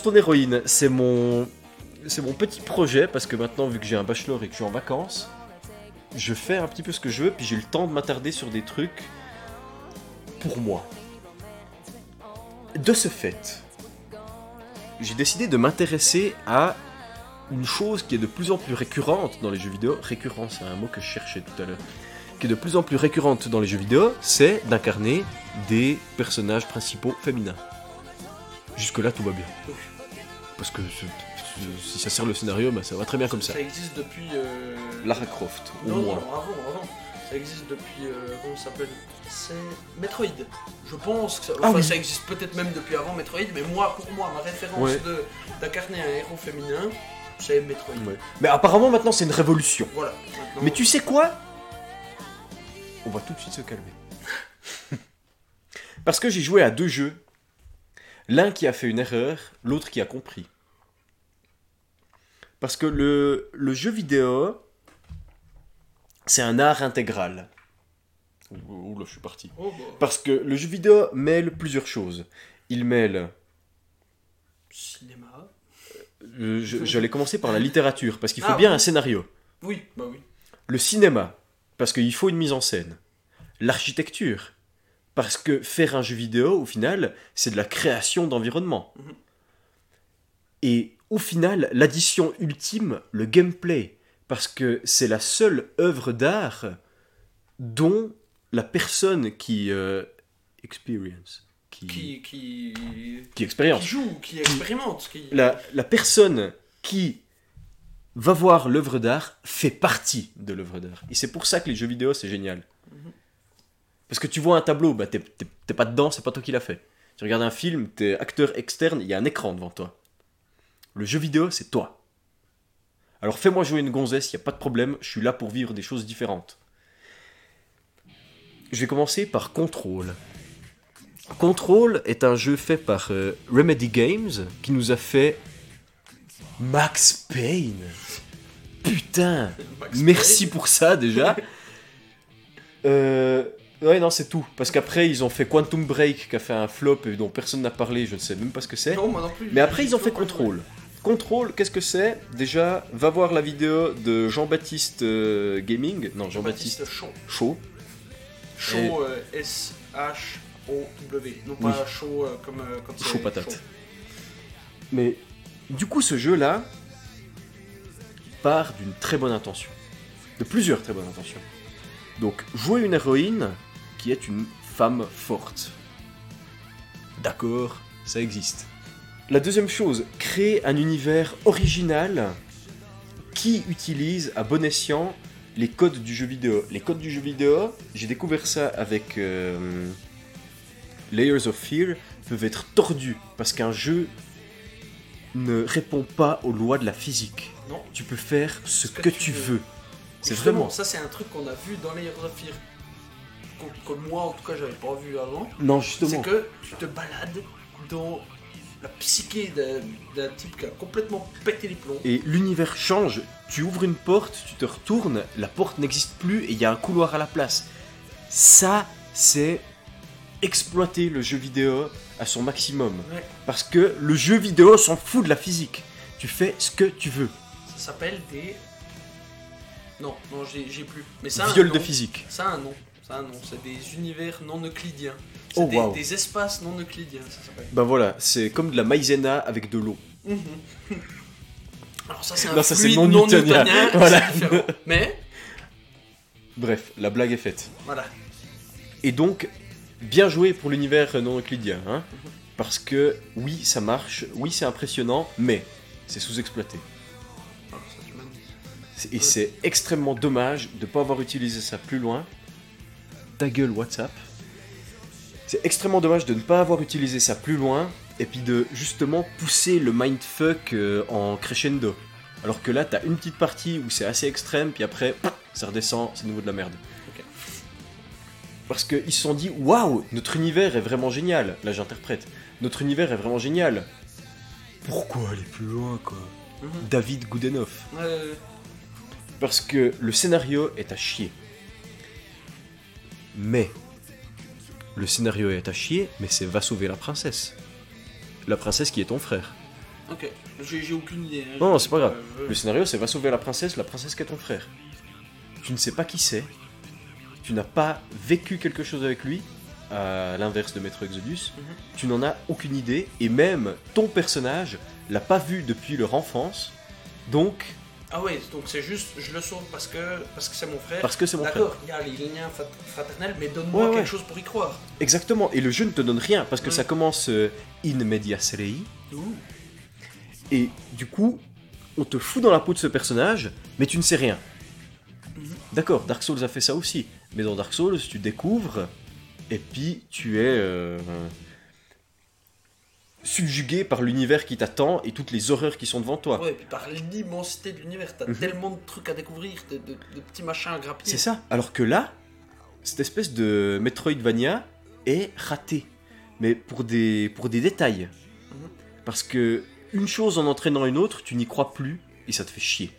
A: Ton héroïne, c'est mon c'est mon petit projet parce que maintenant vu que j'ai un bachelor et que je suis en vacances, je fais un petit peu ce que je veux puis j'ai le temps de m'attarder sur des trucs pour moi. De ce fait, j'ai décidé de m'intéresser à une chose qui est de plus en plus récurrente dans les jeux vidéo. Récurrent, c'est un mot que je cherchais tout à l'heure. Qui est de plus en plus récurrente dans les jeux vidéo, c'est d'incarner des personnages principaux féminins. Jusque-là, tout va bien. Parce que ce- ce- si ça sert le scénario, bah, ça va très bien comme ça.
B: Ça existe depuis. euh,
A: Lara Croft, au
B: Non, non,
A: moins.
B: avant, avant. Ça existe depuis. euh, comment ça s'appelle? C'est Metroid. Je pense que ça,
A: Ah
B: enfin,
A: oui.
B: ça existe peut-être même depuis avant Metroid, mais moi, pour moi, ma référence
A: Ouais.
B: de d'incarner un héros féminin, c'est Metroid.
A: Ouais. Mais apparemment, maintenant, c'est une révolution.
B: Voilà. maintenant-
A: Mais tu sais quoi? On va tout de suite se calmer. [laughs] Parce que j'ai joué à deux jeux. L'un qui a fait une erreur, l'autre qui a compris. Parce que le, le jeu vidéo, c'est un art intégral. Ouh, là, je suis parti.
B: Oh, bah,
A: Parce que le jeu vidéo mêle plusieurs choses. Il mêle...
B: cinéma.
A: euh, je- J'allais commencer par la littérature, parce qu'il faut
B: Ah,
A: bien
B: oui.
A: un scénario.
B: Oui, bah oui.
A: Le cinéma, parce qu'il faut une mise en scène. L'architecture, parce que faire un jeu vidéo, au final, c'est de la création d'environnement.
B: Mhm.
A: Et au final, l'addition ultime, le gameplay, parce que c'est la seule œuvre d'art dont la personne qui euh, experience, qui,
B: Qui, qui,
A: qui
B: qui
A: expérience,
B: joue, qui expérimente. Qui...
A: la, la personne qui va voir l'œuvre d'art fait partie de l'œuvre d'art. Et c'est pour ça que les jeux vidéo, c'est génial. Parce que tu vois un tableau, bah, t'es- t'es t'es pas dedans, c'est pas toi qui l'as fait. Tu regardes un film, t'es acteur externe, il y a un écran devant toi. Le jeu vidéo, c'est toi. Alors fais-moi jouer une gonzesse, il a pas de problème, je suis là pour vivre des choses différentes. Je vais commencer par Control. Control est un jeu fait par euh, Remedy Games qui nous a fait Max Payne. Putain,
B: Max
A: merci
B: Payne.
A: pour ça déjà. [laughs] Euh, ouais, non, c'est tout. Parce qu'après, ils ont fait Quantum Break qui a fait un flop et dont personne n'a parlé, je ne sais même pas ce que c'est. Mais après, ils ont fait
B: Control.
A: Control. Qu'est-ce que c'est? Déjà, va voir la vidéo de Jean-Baptiste euh, Gaming. Non, Jean-Baptiste
B: Jean-Baptiste Chaud.
A: Chaud.
B: Euh, S-H-O-W. Non pas chaud euh, comme euh, c'est
A: Chaud patate. Mais du coup, ce jeu-là part d'une très bonne intention. De plusieurs très bonnes intentions. Donc, jouer une héroïne qui est une femme forte. D'accord, ça existe. La deuxième chose, créer un univers original qui utilise à bon escient les codes du jeu vidéo. Les codes du jeu vidéo, j'ai découvert ça avec euh, Layers of Fear, peuvent être tordus parce qu'un jeu ne répond pas aux lois de la physique.
B: Non.
A: Tu peux faire ce,
B: que
A: que,
B: tu veux.
A: veux. C'est vraiment.
B: Ça, c'est un truc qu'on a vu dans les of Fear. Que, que moi, en tout cas, j'avais pas vu avant.
A: Non,
B: C'est
A: justement.
B: que tu te balades dans la psyché d'un type qui a complètement pété les plombs.
A: Et l'univers change. Tu ouvres une porte, tu te retournes, la porte n'existe plus et il y a un couloir à la place. Ça, c'est exploiter le jeu vidéo à son maximum.
B: Ouais.
A: Parce que le jeu vidéo s'en fout de la physique. Tu fais ce que tu veux.
B: Ça s'appelle des. Non, non, j'ai plus. Mais ça
A: Viol de physique.
B: Ça a un nom. Ça nom. C'est des univers non euclidiens. C'est
A: Oh,
B: des, espaces non euclidiens, ça s'appelle.
A: Ben voilà, c'est comme de la maïzena avec de l'eau. [laughs]
B: Alors ça, c'est un
A: Non, ça,
B: fluide
A: non
B: non
A: newtonien. [laughs] Voilà.
B: Mais,
A: Bref, la blague est faite.
B: voilà.
A: Et donc, bien joué pour l'univers non euclidien. Hein Parce que oui, ça marche, oui, c'est impressionnant, mais c'est sous-exploité. C'est- Et c'est extrêmement dommage de ne pas avoir utilisé ça plus loin. Ta gueule, WhatsApp. C'est extrêmement dommage de ne pas avoir utilisé ça plus loin et puis de justement pousser le mindfuck euh, en crescendo. Alors que là, t'as une petite partie où c'est assez extrême, puis après, ça redescend, c'est nouveau de la merde. Parce qu'ils se sont dit, waouh, notre univers est vraiment génial. Là, j'interprète. Notre univers est vraiment génial. Pourquoi aller plus loin, quoi?
B: Mhm.
A: David.
B: Euh,
A: Parce que le scénario est à chier. Mais le scénario est à chier, mais c'est va sauver la princesse. La princesse qui est ton frère.
B: Ok, j'ai aucune idée. hein.
A: Non, non, c'est pas grave.
B: Euh,
A: Le scénario, c'est va sauver la princesse, la princesse qui est ton frère. Tu ne sais pas qui c'est. Tu n'as pas vécu quelque chose avec lui, à l'inverse de Metro Exodus.
B: Mhm.
A: Tu n'en as aucune idée, et même ton personnage l'a pas vu depuis leur enfance. Donc,
B: Ah ouais, donc c'est juste, je le sauve parce que parce que c'est mon frère.
A: parce que c'est mon frère.
B: D'accord, il y a les liens frat- fraternels, mais donne-moi
A: Ouais, ouais.
B: quelque chose pour y croire.
A: Exactement. Et le jeu ne te donne rien, parce que
B: Ouais.
A: ça commence euh, in medias.
B: Ouh.
A: Et du coup, on te fout dans la peau de ce personnage, mais tu ne sais rien.
B: Mhm.
A: D'accord, Dark Souls a fait ça aussi. Mais dans Dark Souls, tu découvres, et puis tu es euh, subjugué par l'univers qui t'attend et toutes les horreurs qui sont devant toi.
B: Ouais, et puis par l'immensité de l'univers, t'as
A: Mhm.
B: tellement de trucs à découvrir, de, de- de petits machins à grappiller.
A: C'est ça. Alors que là, cette espèce de Metroidvania est ratée. Mais pour des, pour des détails.
B: Mhm.
A: Parce que une chose en entraînant une autre, tu n'y crois plus et ça te fait chier.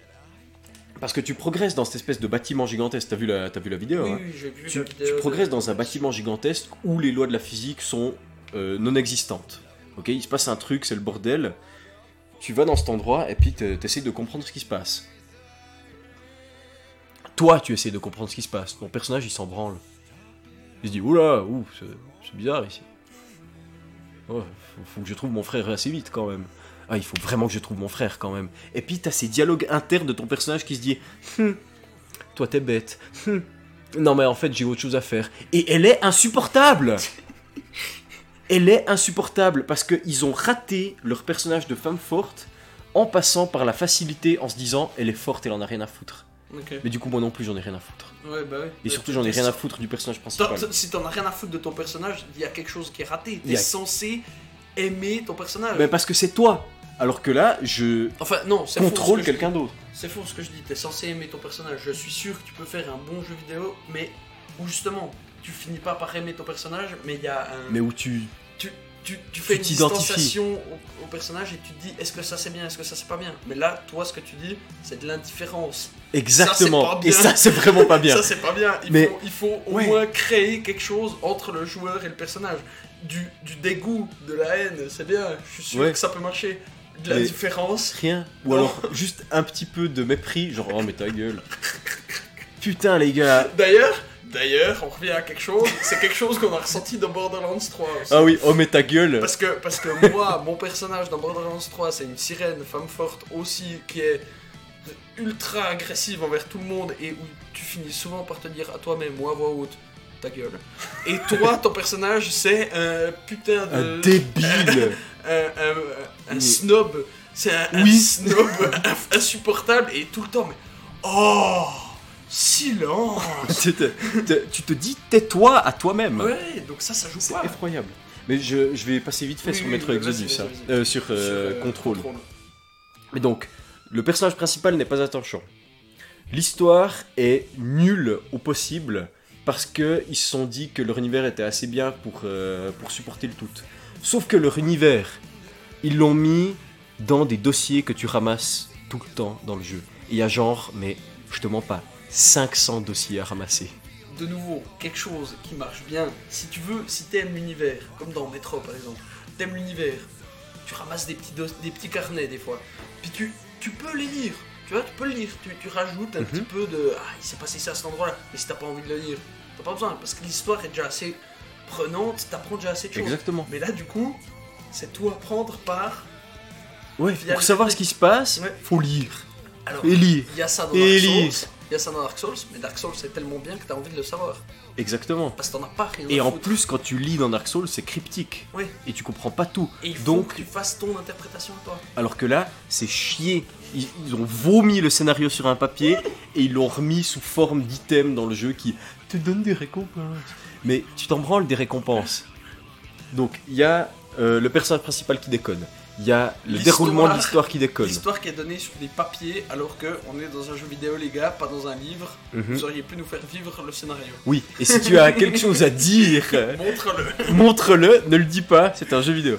A: Parce que tu progresses dans cette espèce de bâtiment gigantesque. T'as vu la, vu la vidéo
B: Oui,
A: hein
B: oui, j'ai vu
A: tu,
B: la
A: tu
B: vidéo de-
A: progresses dans un bâtiment gigantesque où les lois de la physique sont euh, non existantes. Ok, il se passe un truc, c'est le bordel. Tu vas dans cet endroit et puis tu essaies de comprendre ce qui se passe. Toi, tu essaies de comprendre ce qui se passe. Ton personnage, il s'en branle. Il se dit oula, ouh, c'est bizarre ici. Faut, faut que je trouve mon frère assez vite quand même. Ah, il faut vraiment que je trouve mon frère quand même. Et puis t'as ces dialogues internes de ton personnage qui se dit Hum, toi t'es bête. Hum, non mais en fait j'ai autre chose à faire. Et elle est insupportable [laughs] Elle est insupportable parce qu'ils ont raté leur personnage de femme forte en passant par la facilité en se disant elle est forte, elle en a rien à foutre. Mais du coup moi non plus j'en ai rien à foutre.
B: Ouais, bah.
A: Et surtout j'en ai rien à foutre du personnage principal.
B: Si t'en as rien à foutre de ton personnage, il y a quelque chose qui est raté. T'es
A: a-
B: censé aimer ton personnage.
A: Mais parce que c'est toi Alors que là je
B: Enfin, non,
A: contrôle
B: que
A: quelqu'un d'autre.
B: C'est faux ce que je dis. T'es censé aimer ton personnage. Je suis sûr que tu peux faire un bon jeu vidéo, mais où justement, tu finis pas par aimer ton personnage, mais il y a un.
A: Mais où tu...
B: tu, tu, tu fais
A: Tu
B: une distanciation au, au personnage et tu te dis est-ce que ça c'est bien, est-ce que ça c'est pas bien? Mais là, toi, ce que tu dis, c'est de l'indifférence.
A: Exactement.
B: Ça,
A: Et ça c'est vraiment pas bien.
B: Ça, c'est pas bien. Il
A: Mais-
B: faut, il faut au
A: Ouais.
B: moins créer quelque chose entre le joueur et le personnage. Du, du dégoût, de la haine, c'est bien. Je suis sûr
A: Ouais.
B: que ça peut marcher. De
A: Mais-
B: l'indifférence.
A: Rien. Ou
B: Non.
A: alors juste un petit peu de mépris, genre oh mais ta gueule. [laughs] Putain les gars.
B: D'ailleurs, d'ailleurs, on revient à quelque chose. C'est quelque chose qu'on a ressenti dans Borderlands 3 aussi.
A: Ah oui, oh mais ta gueule.
B: Parce que, parce que moi, mon personnage dans Borderlands 3, c'est une sirène, femme forte aussi, qui est ultra agressive envers tout le monde et où tu finis souvent par te dire à toi-même ou à voix haute, ta gueule. Et toi, ton personnage, c'est un putain de.
A: Un débile. [laughs]
B: un, un- un
A: Oui.
B: snob. C'est un,
A: Oui.
B: snob [laughs] insupportable et tout le temps, mais. Oh Silence [laughs]
A: tu, te, te- tu te dis tais-toi à toi-même.
B: Ouais, donc ça, ça joue
A: C'est
B: pas.
A: effroyable. Mais je, je vais passer vite fait
B: Oui,
A: sur
B: oui,
A: Metro Exodus,
B: vas-y,
A: hein.
B: vas-y.
A: Euh, sur, euh,
B: Sur, euh,
A: Control. Mais donc, le personnage principal n'est pas attachant. L'histoire est nulle au possible parce que ils se sont dit que leur univers était assez bien pour, euh, pour supporter le tout. Sauf que leur univers, ils l'ont mis dans des dossiers que tu ramasses tout le temps dans le jeu. Et il y a genre, mais je te mens pas, 500 dossiers à ramasser.
B: de nouveau quelque chose qui marche bien. Si tu veux, si t'aimes l'univers, comme dans Metro par exemple, t'aimes l'univers, tu ramasses des petits, des petits carnets des fois, puis tu, tu peux les lire. Tu vois, tu peux le lire, tu, tu rajoutes un
A: Mhm.
B: petit peu de Ah, il s'est passé ça à cet endroit-là, mais si t'as pas envie de le lire, t'as pas besoin, parce que l'histoire est déjà assez prenante, t'apprends déjà assez de choses.
A: Exactement.
B: Mais là, du coup, c'est tout apprendre par.
A: Ouais,
B: Il y a
A: pour savoir ce qui se passe,
B: Ouais.
A: faut lire.
B: Alors,
A: Et lire.
B: il y a ça dans
A: Et
B: Dark. Souls, il y a ça dans Dark Souls, mais Dark Souls c'est tellement bien que t'as envie de le savoir.
A: Exactement.
B: Parce que t'en as pas rien
A: Et
B: à
A: en
B: foutre.
A: plus, quand tu lis dans Dark Souls, c'est cryptique.
B: Oui.
A: Et tu comprends pas tout.
B: Et il faut
A: Donc-
B: que tu fasses ton interprétation toi.
A: Alors que là, c'est chier. Ils, ils ont vomi le scénario sur un papier et ils l'ont remis sous forme d'items dans le jeu qui te donne des récompenses. Mais tu t'en branles des récompenses. Donc, il y a euh, le personnage principal qui déconne. Il y a le déroulement de l'histoire qui déconne.
B: L'histoire qui est donnée sur des papiers alors que on est dans un jeu vidéo les gars, pas dans un livre.
A: Mhm.
B: Vous auriez pu nous faire vivre le scénario.
A: Oui, et si tu as quelque chose à dire, [laughs]
B: Montre-le.
A: montre-le, ne le dis pas, c'est un jeu vidéo.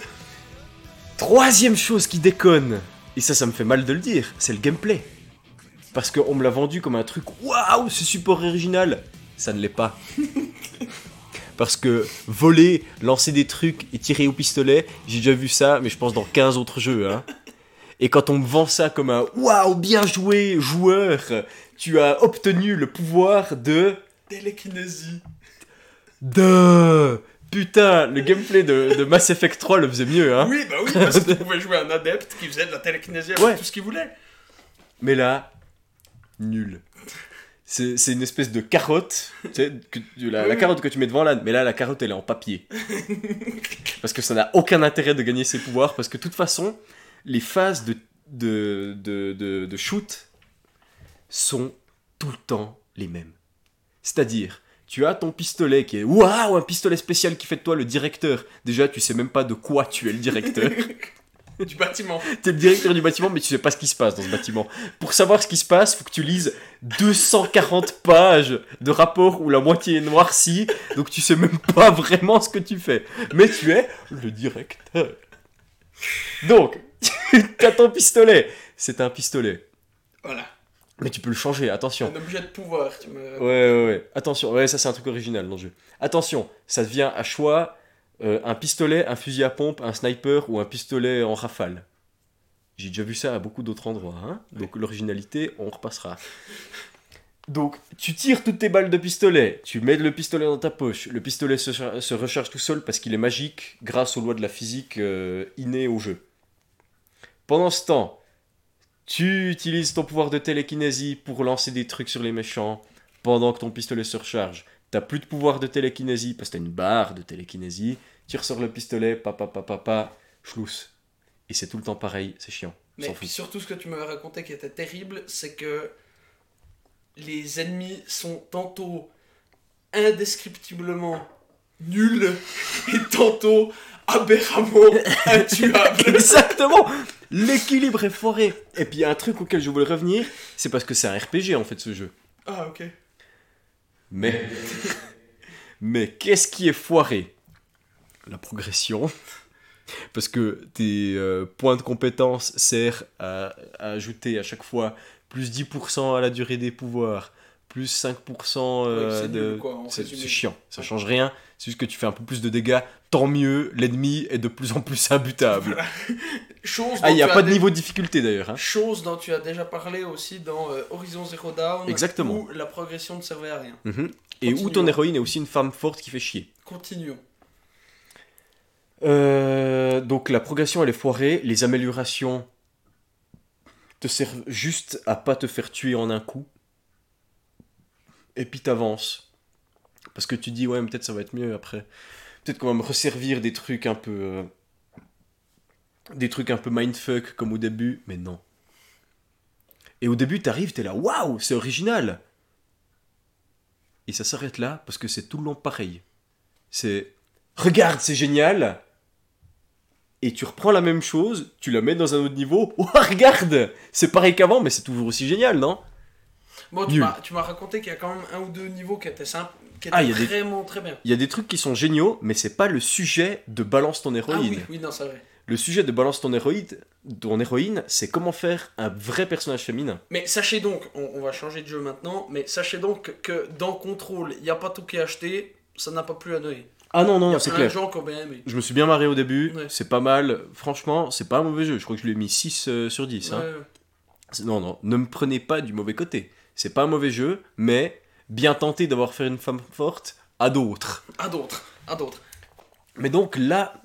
A: Troisième chose qui déconne, et ça, ça me fait mal de le dire, c'est le gameplay. Parce qu'on me l'a vendu comme un truc, waouh, c'est super original. Ça ne l'est pas. [laughs] Parce que voler, lancer des trucs et tirer au pistolet, j'ai déjà vu ça, mais je pense dans 15 autres jeux. Hein. Et quand on me vend ça comme un waouh, bien joué, joueur, tu as obtenu le pouvoir de.
B: Télékinésie.
A: De. Putain, le gameplay de, de Mass Effect 3 le faisait mieux, hein.
B: Oui, bah oui, parce que tu pouvais jouer un adepte qui faisait de la télékinésie avec
A: Ouais.
B: tout ce qu'il voulait.
A: Mais là, nul. C'est c'est une espèce de carotte, tu sais, que la, carotte que tu mets devant l'âne, mais là la carotte elle est en papier. [laughs] parce que ça n'a aucun intérêt de gagner ses pouvoirs, parce que de toute façon, les phases de, de, de, de, de shoot sont tout le temps les mêmes. C'est-à-dire, tu as ton pistolet qui est waouh, un pistolet spécial qui fait de toi le directeur. Déjà, tu sais même pas de quoi tu es le directeur. [laughs]
B: Du bâtiment.
A: T'es le directeur du bâtiment, mais tu sais pas ce qui se passe dans ce bâtiment. Pour savoir ce qui se passe, faut que tu lises 240 pages de rapports où la moitié est noircie, donc tu sais même pas vraiment ce que tu fais. Mais tu es le directeur. Donc, [laughs] t'as ton pistolet. C'est un pistolet.
B: Voilà.
A: Mais tu peux le changer, attention.
B: Un objet de pouvoir, tu me.
A: Ouais, ouais, ouais. Attention, ouais, ça c'est un truc original dans le jeu. Attention, ça devient à choix euh, un pistolet, un fusil à pompe, un sniper ou un pistolet en rafale. J'ai déjà vu ça à beaucoup d'autres endroits, hein. Donc l'originalité, on repassera. [laughs] Donc, tu tires toutes tes balles de pistolet, tu mets le pistolet dans ta poche, le pistolet se, char- se recharge tout seul parce qu'il est magique grâce aux lois de la physique euh, innées au jeu. Pendant ce temps, tu utilises ton pouvoir de télékinésie pour lancer des trucs sur les méchants pendant que ton pistolet se recharge. T'as plus de pouvoir de télékinésie parce que t'as une barre de télékinésie. Tu ressors le pistolet, papa, papa, papa, schlouss. Et c'est tout le temps pareil, c'est chiant.
B: Mais puis surtout, ce que tu m'avais raconté qui était terrible, c'est que les ennemis sont tantôt indescriptiblement nuls et tantôt aberramment [laughs] intuables.
A: Exactement L'équilibre est foiré. Et puis il y a un truc auquel je voulais revenir, c'est parce que c'est un RPG en fait ce jeu.
B: Ah, ok.
A: Mais, mais qu'est-ce qui est foiré? La progression. Parce que tes euh, points de compétence servent à, à ajouter à chaque fois plus 10% à la durée des pouvoirs, plus 5% euh, de... c'est chiant, ça change rien. C'est juste que tu fais un peu plus de dégâts, tant mieux, l'ennemi est de plus en plus [laughs] imbutable. [laughs]
B: Chose
A: Ah, il n'y a pas
B: as
A: de niveau de difficulté d'ailleurs. hein.
B: Chose dont tu as déjà parlé aussi dans euh, Horizon Zero Dawn.
A: Exactement.
B: Où la progression ne servait à rien.
A: Mhm. Et où ton héroïne est aussi une femme forte qui fait chier.
B: Continuons.
A: Euh, donc la progression elle est foirée, les améliorations te servent juste à pas te faire tuer en un coup. Et puis t'avances. Parce que tu dis ouais peut-être ça va être mieux après. Peut-être qu'on va me resservir des trucs un peu... euh, des trucs un peu mindfuck comme au début, mais non. Et au début t'arrives, t'es là, waouh, c'est original. Et ça s'arrête là parce que c'est tout le long pareil. C'est regarde, c'est génial. Et tu reprends la même chose, tu la mets dans un autre niveau. [laughs] Oh, regarde, c'est pareil qu'avant, mais c'est toujours aussi génial, non?
B: Bon, tu
A: Nul.
B: m'as tu m'as raconté qu'il y a quand même un ou deux niveaux qui étaient simples, qui
A: Ah, il y a des-
B: vraiment très bien.
A: Il y a des trucs qui sont géniaux, mais c'est pas le sujet de balance ton
B: Ah
A: héroïne.
B: oui, oui, non, c'est vrai.
A: Le sujet de balance ton héroïne, ton héroïne, c'est comment faire un vrai personnage féminin.
B: Mais sachez donc, on, on va changer de jeu maintenant, mais sachez donc que dans Control, il n'y a pas tout qui est acheté, ça n'a pas plu à Noé.
A: Ah non, non,
B: a
A: c'est clair.
B: gens qui ont bien aimé.
A: Je me suis bien marré au début,
B: Ouais.
A: c'est pas mal. Franchement, c'est pas un mauvais jeu. Je crois que je lui ai mis 6 euh, sur 10. hein.
B: Ouais,
A: Non, non, ne me prenez pas du mauvais côté. C'est pas un mauvais jeu, mais bien tenté d'avoir fait une femme forte à d'autres.
B: À d'autres, à d'autres.
A: Mais donc là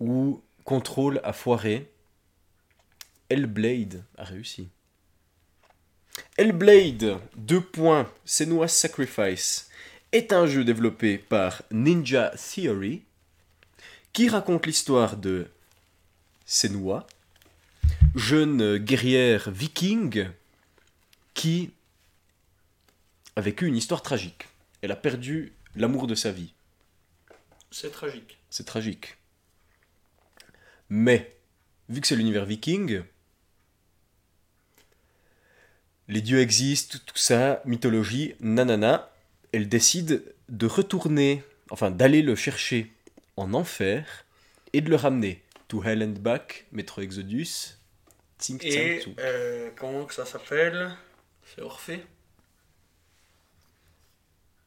A: où Control a foiré, Hellblade a réussi. Hellblade, 2 points, Senua's Sacrifice, est un jeu développé par Ninja Theory qui raconte l'histoire de Senua, jeune guerrière viking qui a vécu une histoire tragique. Elle a perdu l'amour de sa vie.
B: C'est tragique.
A: C'est tragique. Mais, vu que c'est l'univers viking, les dieux existent, tout ça, mythologie, nanana, elle décide de retourner, enfin d'aller le chercher en enfer et de le ramener. To Hell and Back, Metro Exodus, Tsang
B: Et euh, comment que ça s'appelle? C'est Orphée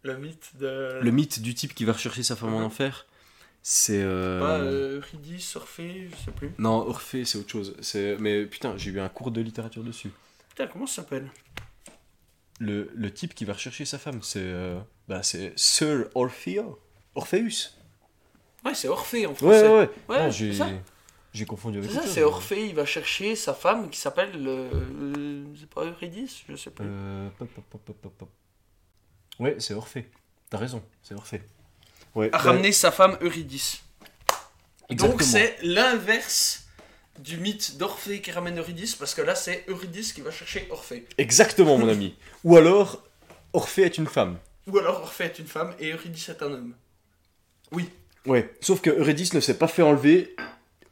B: Le mythe de.
A: Le mythe du type qui va rechercher sa femme en enfer, c'est. euh,
B: Pas euh, Eurydice, Orphée, je sais plus.
A: Non, Orphée, c'est autre chose. C'est... Mais putain, j'ai eu un cours de littérature dessus.
B: Putain, comment ça s'appelle?
A: Le, le type qui va rechercher sa femme, c'est. euh, Bah, c'est Sir Orpheo. Orpheus.
B: Ouais, c'est Orphée en
A: Ouais,
B: français.
A: ouais, ouais.
B: Ouais,
A: Non,
B: c'est
A: j'ai... j'ai confondu avec
B: C'est ça, c'est. Orphée, il va chercher sa femme qui s'appelle. le- le- C'est pas Eurydice Je sais.
A: Euh, pop, pop, pop. Ouais, c'est Orphée. T'as raison, c'est Orphée. Ouais,
B: à
A: bah,
B: ramener sa femme Eurydice.
A: exactement.
B: Donc c'est l'inverse du mythe d'Orphée qui ramène Eurydice, parce que là c'est Eurydice qui va chercher Orphée.
A: Exactement, mon ami. [laughs] Ou alors, Orphée est une femme.
B: Ou alors Orphée est une femme et Eurydice est un homme. Oui,
A: Ouais. Sauf que Eurydice ne s'est pas fait enlever.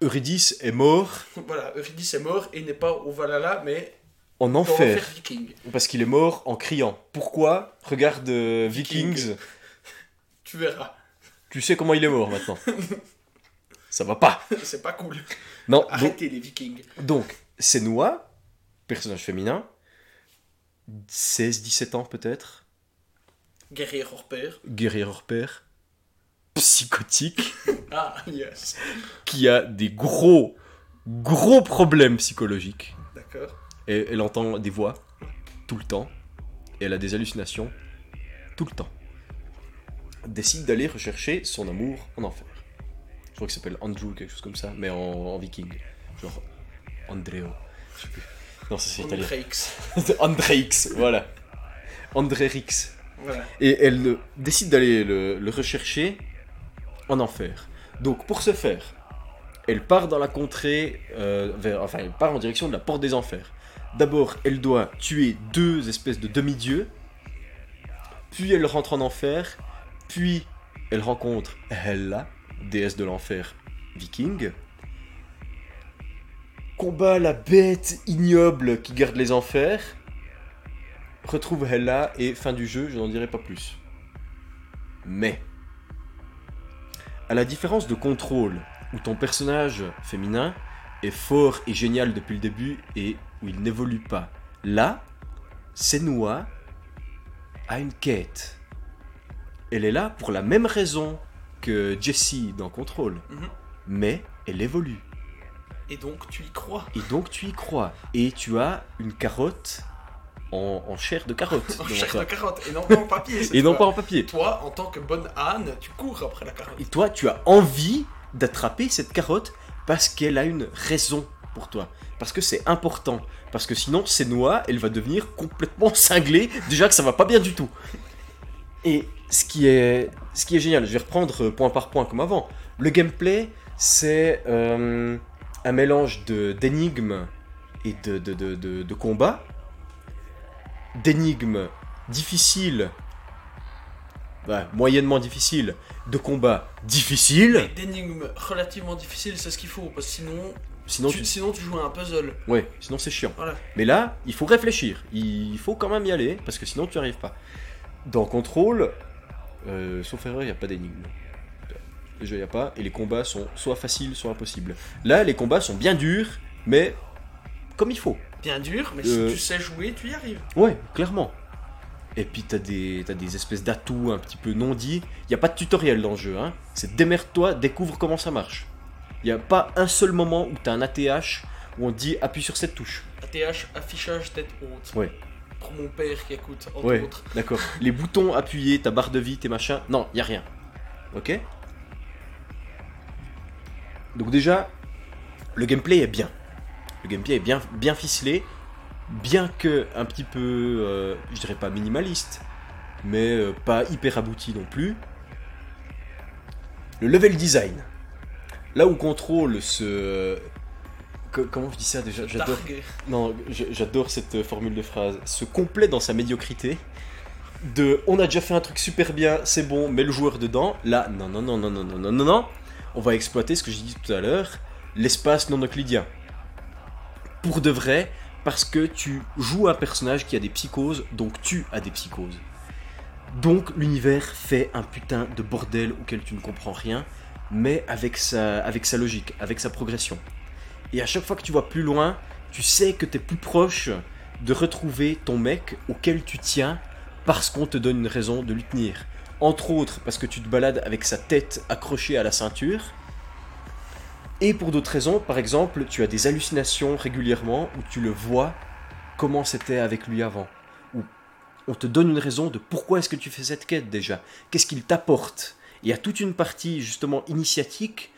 A: Eurydice est mort [laughs]
B: voilà, Eurydice est mort et n'est pas au Valhalla, mais
A: en enfer.
B: viking.
A: Parce qu'il est mort en criant. Pourquoi Regarde euh,
B: Viking.
A: Vikings.
B: Tu verras,
A: Tu sais comment il est mort maintenant. [laughs] Ça va pas.
B: c'est pas cool.
A: Non, donc,
B: Arrêtez les vikings.
A: donc Senua, personnage féminin, 16-17 ans peut-être,
B: Guerrier hors pair.
A: guerrier hors pair, psychotique, [laughs]
B: Ah, yes.
A: qui a des gros, gros problèmes psychologiques.
B: D'accord.
A: Et elle entend des voix tout le temps. Et elle a des hallucinations tout le temps. Décide d'aller rechercher son amour en enfer. Je crois qu'il s'appelle Andrew, quelque chose comme ça, mais en, en viking. Genre Andreo. Je sais plus. Non, c'est italien.
B: Andreix. [laughs]
A: Voilà. Andrérix.
B: Voilà.
A: Et elle décide d'aller le, le rechercher en enfer. Donc pour ce faire, elle part dans la contrée, euh, vers, enfin elle part en direction de la porte des enfers. D'abord, elle doit tuer deux espèces de demi-dieux, puis elle rentre en enfer, puis elle rencontre Hela, déesse de l'enfer viking, combat la bête ignoble qui garde les enfers, retrouve Hela et fin du jeu, je n'en dirai pas plus. Mais, à la différence de Control, où ton personnage féminin est fort et génial depuis le début et où il n'évolue pas, là, Senua a une quête. Elle est là pour la même raison que Jessie dans Control,
B: Mhm.
A: mais elle évolue.
B: Et donc tu y crois.
A: Et donc tu y crois. Et tu as une carotte en, en chair de carotte. [laughs]
B: En chair
A: toi.
B: de carotte et non pas en papier.
A: Et non pas en papier.
B: Toi, en tant que bonne âne, tu cours après la carotte.
A: Et toi, tu as envie d'attraper cette carotte parce qu'elle a une raison toi. Parce que c'est important. Parce que sinon, Senua, elle va devenir complètement [laughs] cinglée. Déjà que ça va pas bien du tout. Et ce qui est, ce qui est génial, je vais reprendre euh, point par point comme avant. Le gameplay, c'est euh, un mélange d'énigmes et de, de, combats. D'énigmes difficiles, ouais, moyennement difficiles, de combats difficiles.
B: D'énigmes relativement difficiles, c'est ce qu'il faut, parce que sinon,
A: Sinon,
B: tu,
A: tu...
B: sinon tu joues à un puzzle.
A: Ouais, sinon c'est chiant.
B: Voilà.
A: Mais là, il faut réfléchir. Il faut quand même y aller, parce que sinon tu n'y arrives pas. Dans Control, euh, sauf erreur, il n'y a pas d'énigme. Déjà, il n'y a pas. Et les combats sont soit faciles, soit impossibles. Là, les combats sont bien durs, mais comme il faut.
B: Bien dur, mais
A: Euh.
B: si tu sais jouer, tu y arrives.
A: Ouais, clairement. Et puis t'as des, t'as des espèces d'atouts un petit peu non dits. Il n'y a pas de tutoriel dans le jeu. Hein. C'est démerde-toi, découvre comment ça marche. Il n'y a pas un seul moment où t'as un ATH où on te dit appuie sur cette touche.
B: ATH, affichage tête haute.
A: Ouais.
B: Pour mon père qui écoute, entre
A: Ouais,
B: autres. [laughs]
A: d'accord. Les boutons appuyés, ta barre de vie, tes machins. Non, il y a rien. Ok? Donc déjà, le gameplay est bien. Le gameplay est bien, bien ficelé, bien que un petit peu, euh, je dirais pas minimaliste, mais euh, pas hyper abouti non plus. Le level design. Là où Control se... co- Comment je dis ça déjà? J'adore. Non, j'adore cette euh, formule de phrase. Se complaît dans sa médiocrité. De on a déjà fait un truc super bien, c'est bon, mets le joueur dedans. Là, non, non, non, non, non, non, non, non, non. On va exploiter ce que j'ai dit tout à l'heure, l'espace non euclidien. Pour de vrai, parce que tu joues un personnage qui a des psychoses, donc tu as des psychoses. Donc l'univers fait un putain de bordel auquel tu ne comprends rien, mais avec sa, logique, avec sa progression. Et à chaque fois que tu vas plus loin, tu sais que tu es plus proche de retrouver ton mec auquel tu tiens parce qu'on te donne une raison de lui tenir. Entre autres, parce que tu te balades avec sa tête accrochée à la ceinture. Et pour d'autres raisons, par exemple, tu as des hallucinations régulièrement où tu le vois comment c'était avec lui avant. Ou on te donne une raison de pourquoi est-ce que tu fais cette quête déjà. Qu'est-ce qu'il t'apporte. Il y a toute une partie justement initiatique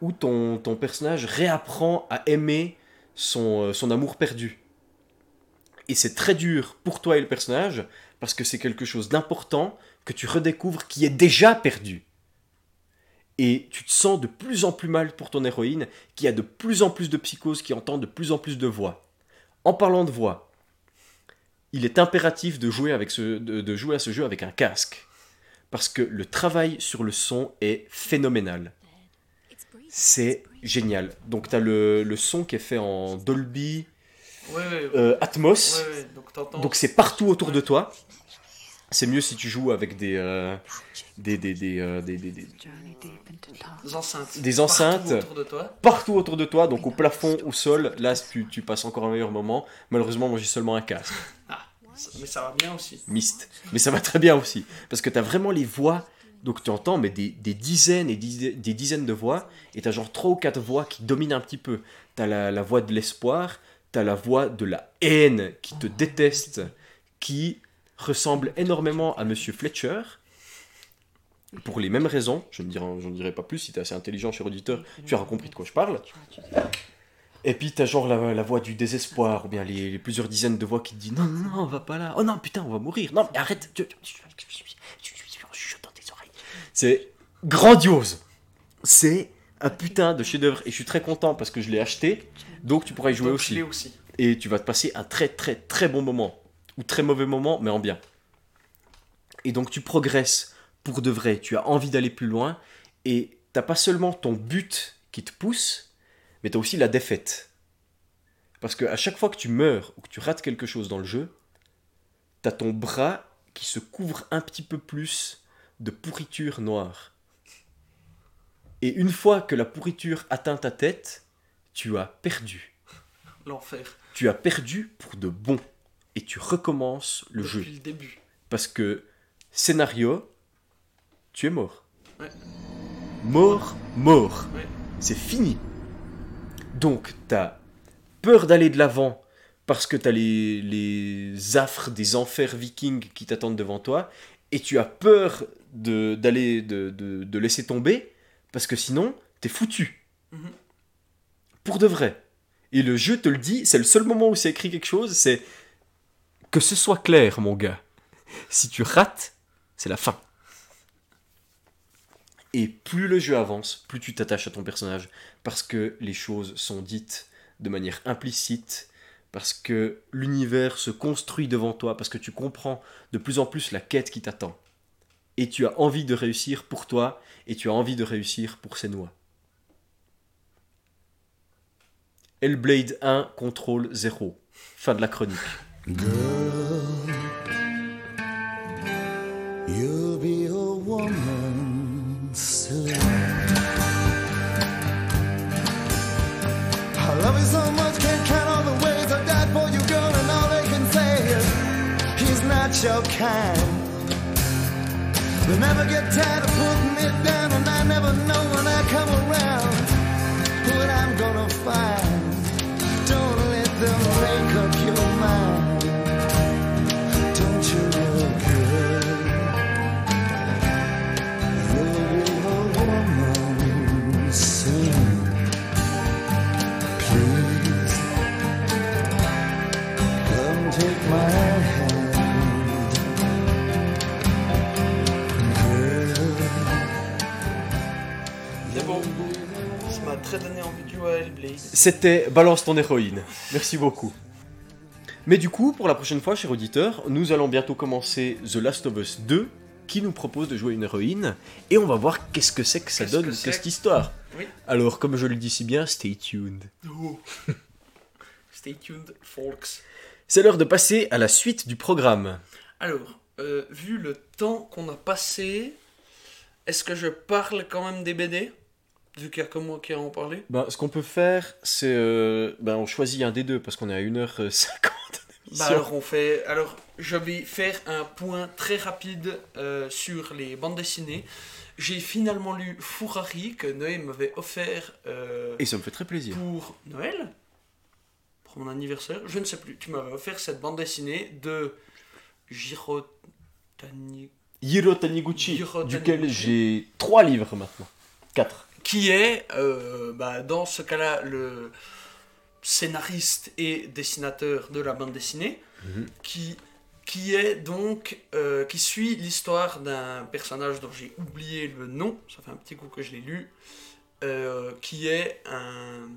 A: où ton, personnage réapprend à aimer son, euh, son amour perdu. Et c'est très dur pour toi et le personnage parce que c'est quelque chose d'important que tu redécouvres qui est déjà perdu. Et tu te sens de plus en plus mal pour ton héroïne, qui a de plus en plus de psychose, qui entend de plus en plus de voix. En parlant de voix, il est impératif de, de jouer à ce jeu avec un casque. Parce que le travail sur le son est phénoménal. C'est génial. Donc tu as le, le son qui est fait en Dolby
B: Ouais, ouais, ouais.
A: euh, Atmos.
B: Ouais, donc
A: c'est partout autour de toi. C'est mieux si tu joues avec des, euh, des, des, des, euh, des- des- des-
B: Des enceintes.
A: Des enceintes.
B: Partout autour de toi.
A: partout autour de toi, donc au plafond, au sol. Là, tu, tu passes encore un meilleur moment. Malheureusement, moi j'ai seulement un casque.
B: Mais ça va bien aussi.
A: Mist. Mais ça va très bien aussi. Parce que tu as vraiment les voix. Donc tu entends mais des, dizaines et des dizaines de voix. Et tu as genre trois ou quatre voix qui dominent un petit peu. Tu as la, voix de l'espoir. Tu as la voix de la haine qui te déteste. Qui ressemble énormément à Monsieur Fletcher. Pour les mêmes raisons. Je ne dirai, dirai pas plus. Si tu es assez intelligent, cher auditeur, tu auras compris de quoi je parle. Et puis t'as genre la, la voix du désespoir, ou bien les, les plusieurs dizaines de voix qui te disent non, non, non, on va pas là. Oh non, putain, on va mourir. Non, mais arrête. en chuchotant dans tes oreilles. C'est grandiose. C'est un putain de chef-d'œuvre. Et je suis très content parce que je l'ai acheté. Donc tu pourras y jouer
B: Donc, je
A: aussi.
B: aussi.
A: Et tu vas te passer un très très très bon moment. Ou très mauvais moment, mais en bien. Et donc tu progresses pour de vrai. Tu as envie d'aller plus loin. Et t'as pas seulement ton but qui te pousse, mais t'as aussi la défaite. Parce que à chaque fois que tu meurs ou que tu rates quelque chose dans le jeu, t'as ton bras qui se couvre un petit peu plus de pourriture noire. Et une fois que la pourriture atteint ta tête, tu as perdu.
B: L'enfer.
A: Tu as perdu pour de bon. Et tu recommences le jeu.
B: Depuis le début.
A: Parce que scénario, tu es mort.
B: Ouais.
A: Mort, mort.
B: Ouais.
A: C'est fini. Donc, t'as peur d'aller de l'avant parce que t'as les, les affres des enfers vikings qui t'attendent devant toi, et tu as peur de, d'aller, de, de, de laisser tomber parce que sinon, t'es foutu.
B: Mhm.
A: Pour de vrai. Et le jeu te le dit, c'est le seul moment où c'est écrit quelque chose, c'est que ce soit clair, mon gars. Si tu rates, c'est la fin. Et plus le jeu avance, plus tu t'attaches à ton personnage, parce que les choses sont dites de manière implicite, parce que l'univers se construit devant toi, parce que tu comprends de plus en plus la quête qui t'attend. Et tu as envie de réussir pour toi, et tu as envie de réussir pour noix. Hellblade 1, contrôle 0. Fin de la chronique.
F: Soon. I love you so much, can't count all the ways I died for you, girl, and all they can say is he's not your kind. They never get tired of putting it down, and I never know when I come around what I'm gonna find. Don't let them make
B: Ça envie de jouer à Hellblade.
A: C'était Balance ton héroïne. Merci beaucoup. Mais du coup, pour la prochaine fois, cher auditeur, nous allons bientôt commencer The Last of Us 2, qui nous propose de jouer une héroïne, et on va voir qu'est-ce que c'est que ça donne
B: que
A: cette histoire.
B: Oui.
A: Alors, comme je le dis si bien, stay tuned.
B: Oh. [laughs] Stay tuned, folks.
A: C'est l'heure de passer à la suite du programme.
B: Alors, euh, vu le temps qu'on a passé, est-ce que je parle quand même des BD Vu qu'il y a que moi qui ai en parlé.
A: Ben, ce qu'on peut faire, c'est. euh, ben, on choisit un des deux, parce qu'on est à 1h50 [laughs]
B: Bah alors on fait. Alors je vais faire un point très rapide euh, sur les bandes dessinées. J'ai finalement lu Fourari que Noé m'avait offert euh,
A: Et ça me fait très plaisir.
B: pour Noël, pour mon anniversaire. Je ne sais plus. Tu m'avais offert cette bande dessinée de Jiro Tani-
A: Hiro Taniguchi,
B: Hiro
A: duquel j'ai trois livres maintenant. Quatre.
B: Qui est euh, bah, dans ce cas-là le scénariste et dessinateur de la bande dessinée,
A: Mhm.
B: qui, qui est donc euh, qui suit l'histoire d'un personnage dont j'ai oublié le nom, ça fait un petit coup que je l'ai lu, euh, qui est un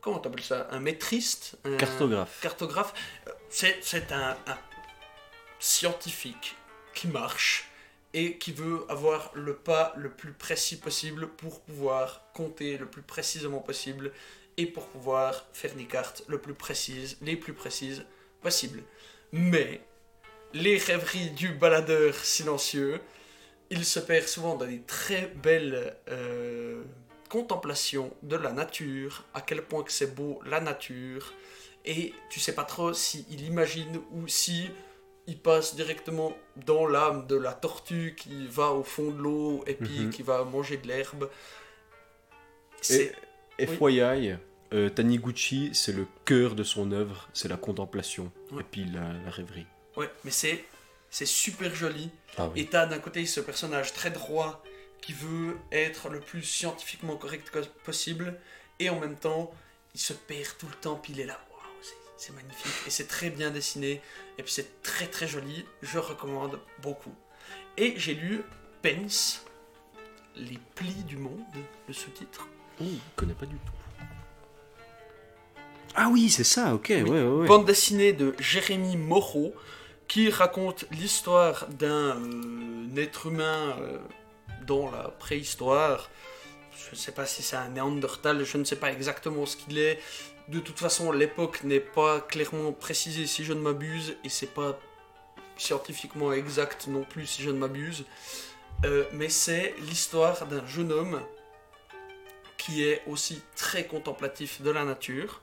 B: comment t'appelles ça, un maîtriste, un
A: Cartographe.
B: cartographe. C'est c'est un, un scientifique qui marche et qui veut avoir le pas le plus précis possible pour pouvoir compter le plus précisément possible et pour pouvoir faire des cartes le plus précises, les plus précises possibles. Mais les rêveries du baladeur silencieux, il se perd souvent dans des très belles euh, contemplations de la nature, à quel point que c'est beau la nature, et tu sais pas trop si il imagine ou si il passe directement dans l'âme de la tortue qui va au fond de l'eau et puis
A: Mhm.
B: qui va manger de l'herbe. C'est
A: FYI, euh, Taniguchi, c'est le cœur de son œuvre, c'est la contemplation
B: Ouais.
A: et puis la, la rêverie.
B: ouais, mais c'est c'est super joli.
A: Ah
B: Et t'as d'un côté ce personnage très droit qui veut être le plus scientifiquement correct co- possible, et en même temps, il se perd tout le temps, puis il est là. C'est- magnifique, et c'est très bien dessiné, et puis c'est très très joli. Je recommande beaucoup. Et j'ai lu Pence, Les plis du monde, le sous-titre.
A: Oh, je connais pas du tout. Ah oui, c'est ça, ok, ouais, ouais, ouais.
B: Bande dessinée de Jérémy Moreau qui raconte l'histoire d'un euh, être humain euh, dans la préhistoire. Je ne sais pas si c'est un néandertal, je ne sais pas exactement ce qu'il est. De toute façon, l'époque n'est pas clairement précisée si je ne m'abuse, et c'est pas scientifiquement exact non plus si je ne m'abuse. Euh, mais c'est l'histoire d'un jeune homme qui est aussi très contemplatif de la nature,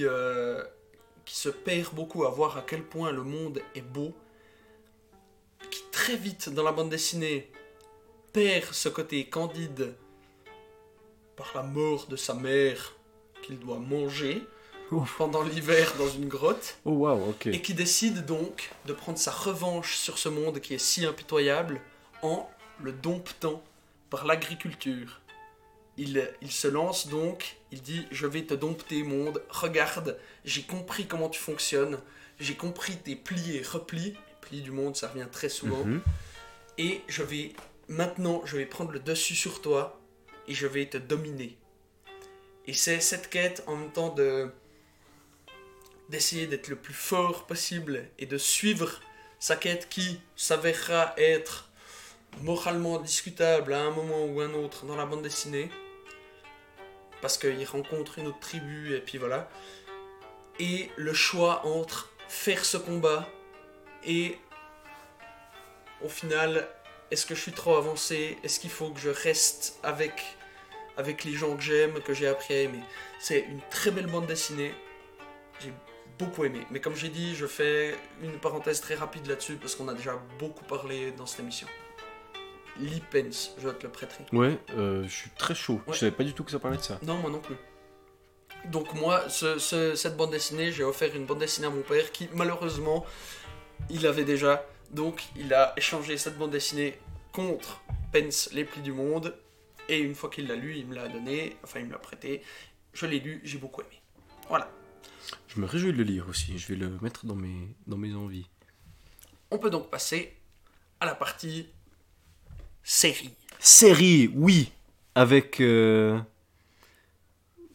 B: euh, qui se perd beaucoup à voir à quel point le monde est beau, qui très vite dans la bande dessinée perd ce côté candide par la mort de sa mère qu'il doit manger pendant l'hiver dans une grotte
A: Oh wow, ok.
B: et qui décide donc de prendre sa revanche sur ce monde qui est si impitoyable en le domptant par l'agriculture. Il, il se lance donc, il dit je vais te dompter monde, regarde, j'ai compris comment tu fonctionnes, j'ai compris tes plis et replis, les plis du monde ça revient très souvent,
A: Mhm.
B: et je vais maintenant je vais prendre le dessus sur toi et je vais te dominer. Et c'est cette quête en même temps de d'essayer d'être le plus fort possible et de suivre sa quête qui s'avérera être moralement discutable à un moment ou un autre dans la bande dessinée. Parce qu'il rencontre une autre tribu et puis voilà. Et le choix entre faire ce combat et au final est-ce que je suis trop avancé? Est-ce qu'il faut que je reste avec avec les gens que j'aime que j'ai appris à aimer c'est une très belle bande dessinée j'ai beaucoup aimé. Mais comme j'ai dit, je fais une parenthèse très rapide là-dessus parce qu'on a déjà beaucoup parlé dans cette émission. Lee Pence, je te le prêterai.
A: Ouais, euh, je suis très chaud.
B: Ouais.
A: Je savais pas du tout que ça parlait de ça.
B: Non, moi non plus. Donc moi, ce- ce- cette bande dessinée, j'ai offert une bande dessinée à mon père qui, malheureusement, il avait déjà. Donc il a échangé cette bande dessinée contre Pence, Les Plis du Monde. Et une fois qu'il l'a lu, il me l'a donné, enfin il me l'a prêté. Je l'ai lu, j'ai beaucoup aimé. Voilà.
A: Je me réjouis de le lire aussi. Je vais le mettre dans mes, dans mes envies.
B: On peut donc passer à la partie série.
A: Série, oui. Avec euh,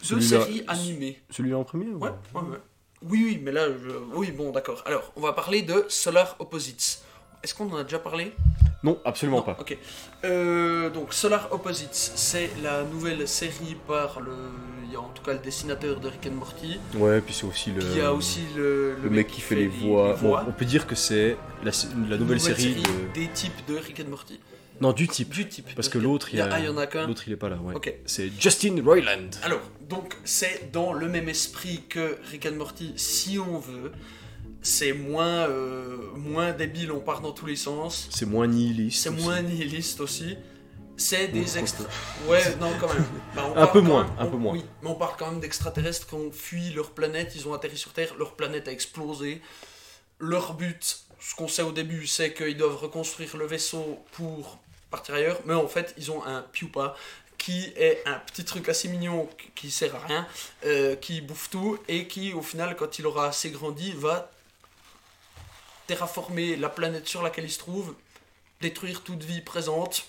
B: De série animée.
A: celui-là en premier ou-
B: Ouais, ouais, ouais. Oui, oui, mais là, je... oui, bon, d'accord. Alors, on va parler de Solar Opposites. Est-ce qu'on en a déjà parlé?
A: Non, absolument
B: Non,
A: pas.
B: Ok. Euh, donc, Solar Opposites, c'est la nouvelle série par le. Il y a en tout cas le dessinateur de Rick and Morty.
A: Ouais, puis c'est aussi le.
B: Il y a aussi le,
A: le mec qui fait les voix. Bon, on peut dire que c'est la, la nouvelle, série, de...
B: des types de Rick and Morty.
A: Non, du type.
B: Du type.
A: Parce que l'autre, il,
B: y a,
A: a...
B: ah, il y en a qu'un.
A: L'autre, il est pas là, ouais.
B: Ok.
A: C'est Justin Roiland.
B: Alors, donc, c'est dans le même esprit que Rick and Morty, si on veut. C'est moins, euh, moins débile, on part dans tous les sens.
A: C'est moins nihiliste.
B: C'est moins nihiliste aussi. C'est des extra. Ouais, non, quand même. [laughs] Bah, on
A: Un peu moins,
B: même-
A: un peu moins.
B: Oui, mais on parle quand même d'extraterrestres qui ont fui leur planète, ils ont atterri sur Terre, leur planète a explosé. Leur but, ce qu'on sait au début, c'est qu'ils doivent reconstruire le vaisseau pour partir ailleurs, mais en fait, ils ont un pupa qui est un petit truc assez mignon qui- qui sert à rien, euh, qui bouffe tout et qui, au final, quand il aura assez grandi, va terraformer la planète sur laquelle il se trouve, détruire toute vie présente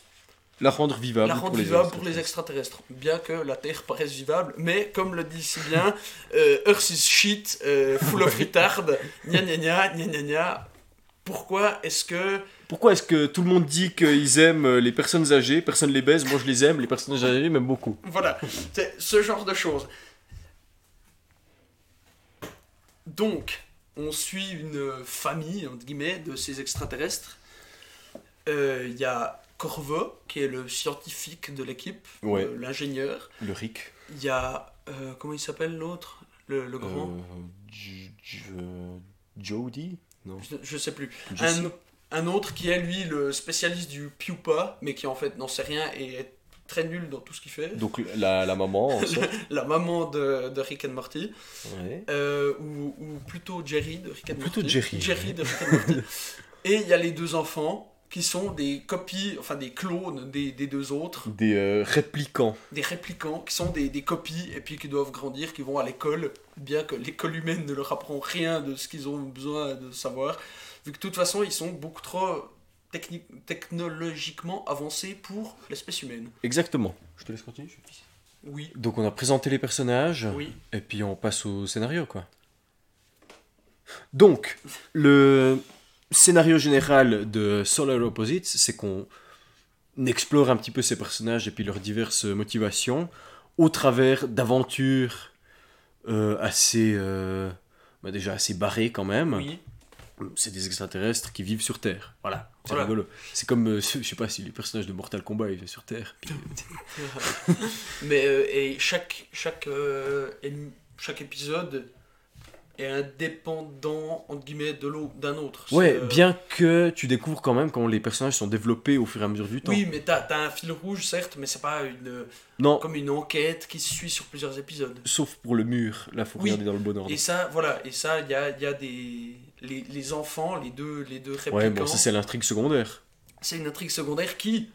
A: La rendre vivable.
B: la rendre
A: pour les
B: vivable pour les
A: extraterrestres.
B: Bien que la Terre paraisse vivable, mais comme le dit si bien, euh, Earth is shit, euh, full of [laughs] retard, gna gna gna, gna gna gna. Pourquoi est-ce que.
A: Pourquoi est-ce que tout le monde dit qu'ils aiment les personnes âgées, personne les baise, moi je les aime, les personnes âgées m'aiment beaucoup
B: Voilà, c'est ce genre de choses. Donc, on suit une famille, entre guillemets, de ces extraterrestres. Euh, Il y a Corvo, qui est le scientifique de l'équipe,
A: Ouais.
B: euh, l'ingénieur.
A: Le Rick.
B: Il y a. euh, comment il s'appelle l'autre le, le grand?
A: Euh, euh, Jody? Non.
B: je, je sais plus. Un, un autre qui est lui le spécialiste du pupa, mais qui en fait n'en sait rien et est très nul dans tout ce qu'il fait.
A: Donc la, la maman, en. [laughs]
B: La maman de, de Rick and Morty.
A: Ouais.
B: Euh, ou, ou plutôt Jerry de Rick and
A: Plutôt
B: Morty.
A: Jerry,
B: Jerry
A: ouais.
B: de Rick and Morty. [laughs] et il y a les deux enfants qui sont des copies, enfin des clones des, des deux autres,
A: Des euh, réplicants.
B: des réplicants qui sont des, des copies et puis qui doivent grandir, qui vont à l'école, bien que l'école humaine ne leur apprend rien de ce qu'ils ont besoin de savoir, vu que de toute façon ils sont beaucoup trop technologiquement avancés pour l'espèce humaine.
A: Exactement. Je te laisse continuer. je-
B: Oui,
A: Donc on a présenté les personnages.
B: oui.
A: Et puis on passe au scénario, quoi. Donc, le scénario général de Solar Opposites, c'est qu'on explore un petit peu ces personnages et puis leurs diverses motivations au travers d'aventures euh, assez... euh, bah déjà assez barrées quand même.
B: Oui,
A: C'est des extraterrestres qui vivent sur Terre. Voilà, c'est
B: Voilà.
A: rigolo. C'est comme, euh, je sais pas si les personnages de Mortal Kombat ils vivent sur Terre. Puis- [laughs]
B: mais euh, et chaque, chaque, euh, chaque épisode est indépendant, entre guillemets, de l'autre, d'un autre.
A: Ouais,
B: euh,
A: bien que tu découvres quand même comment les personnages sont développés au fur et à mesure du temps.
B: Oui, mais t'as un fil rouge, certes, mais c'est pas une,
A: Non,
B: comme une enquête qui se suit sur plusieurs épisodes.
A: sauf pour le mur. Là, faut
B: Oui.
A: regarder dans le bon ordre.
B: Et ça, voilà, et ça, il y a, il y a des. Les, les enfants, les deux, les deux réplicants.
A: Ouais, bon, ça c'est l'intrigue secondaire.
B: c'est une intrigue secondaire qui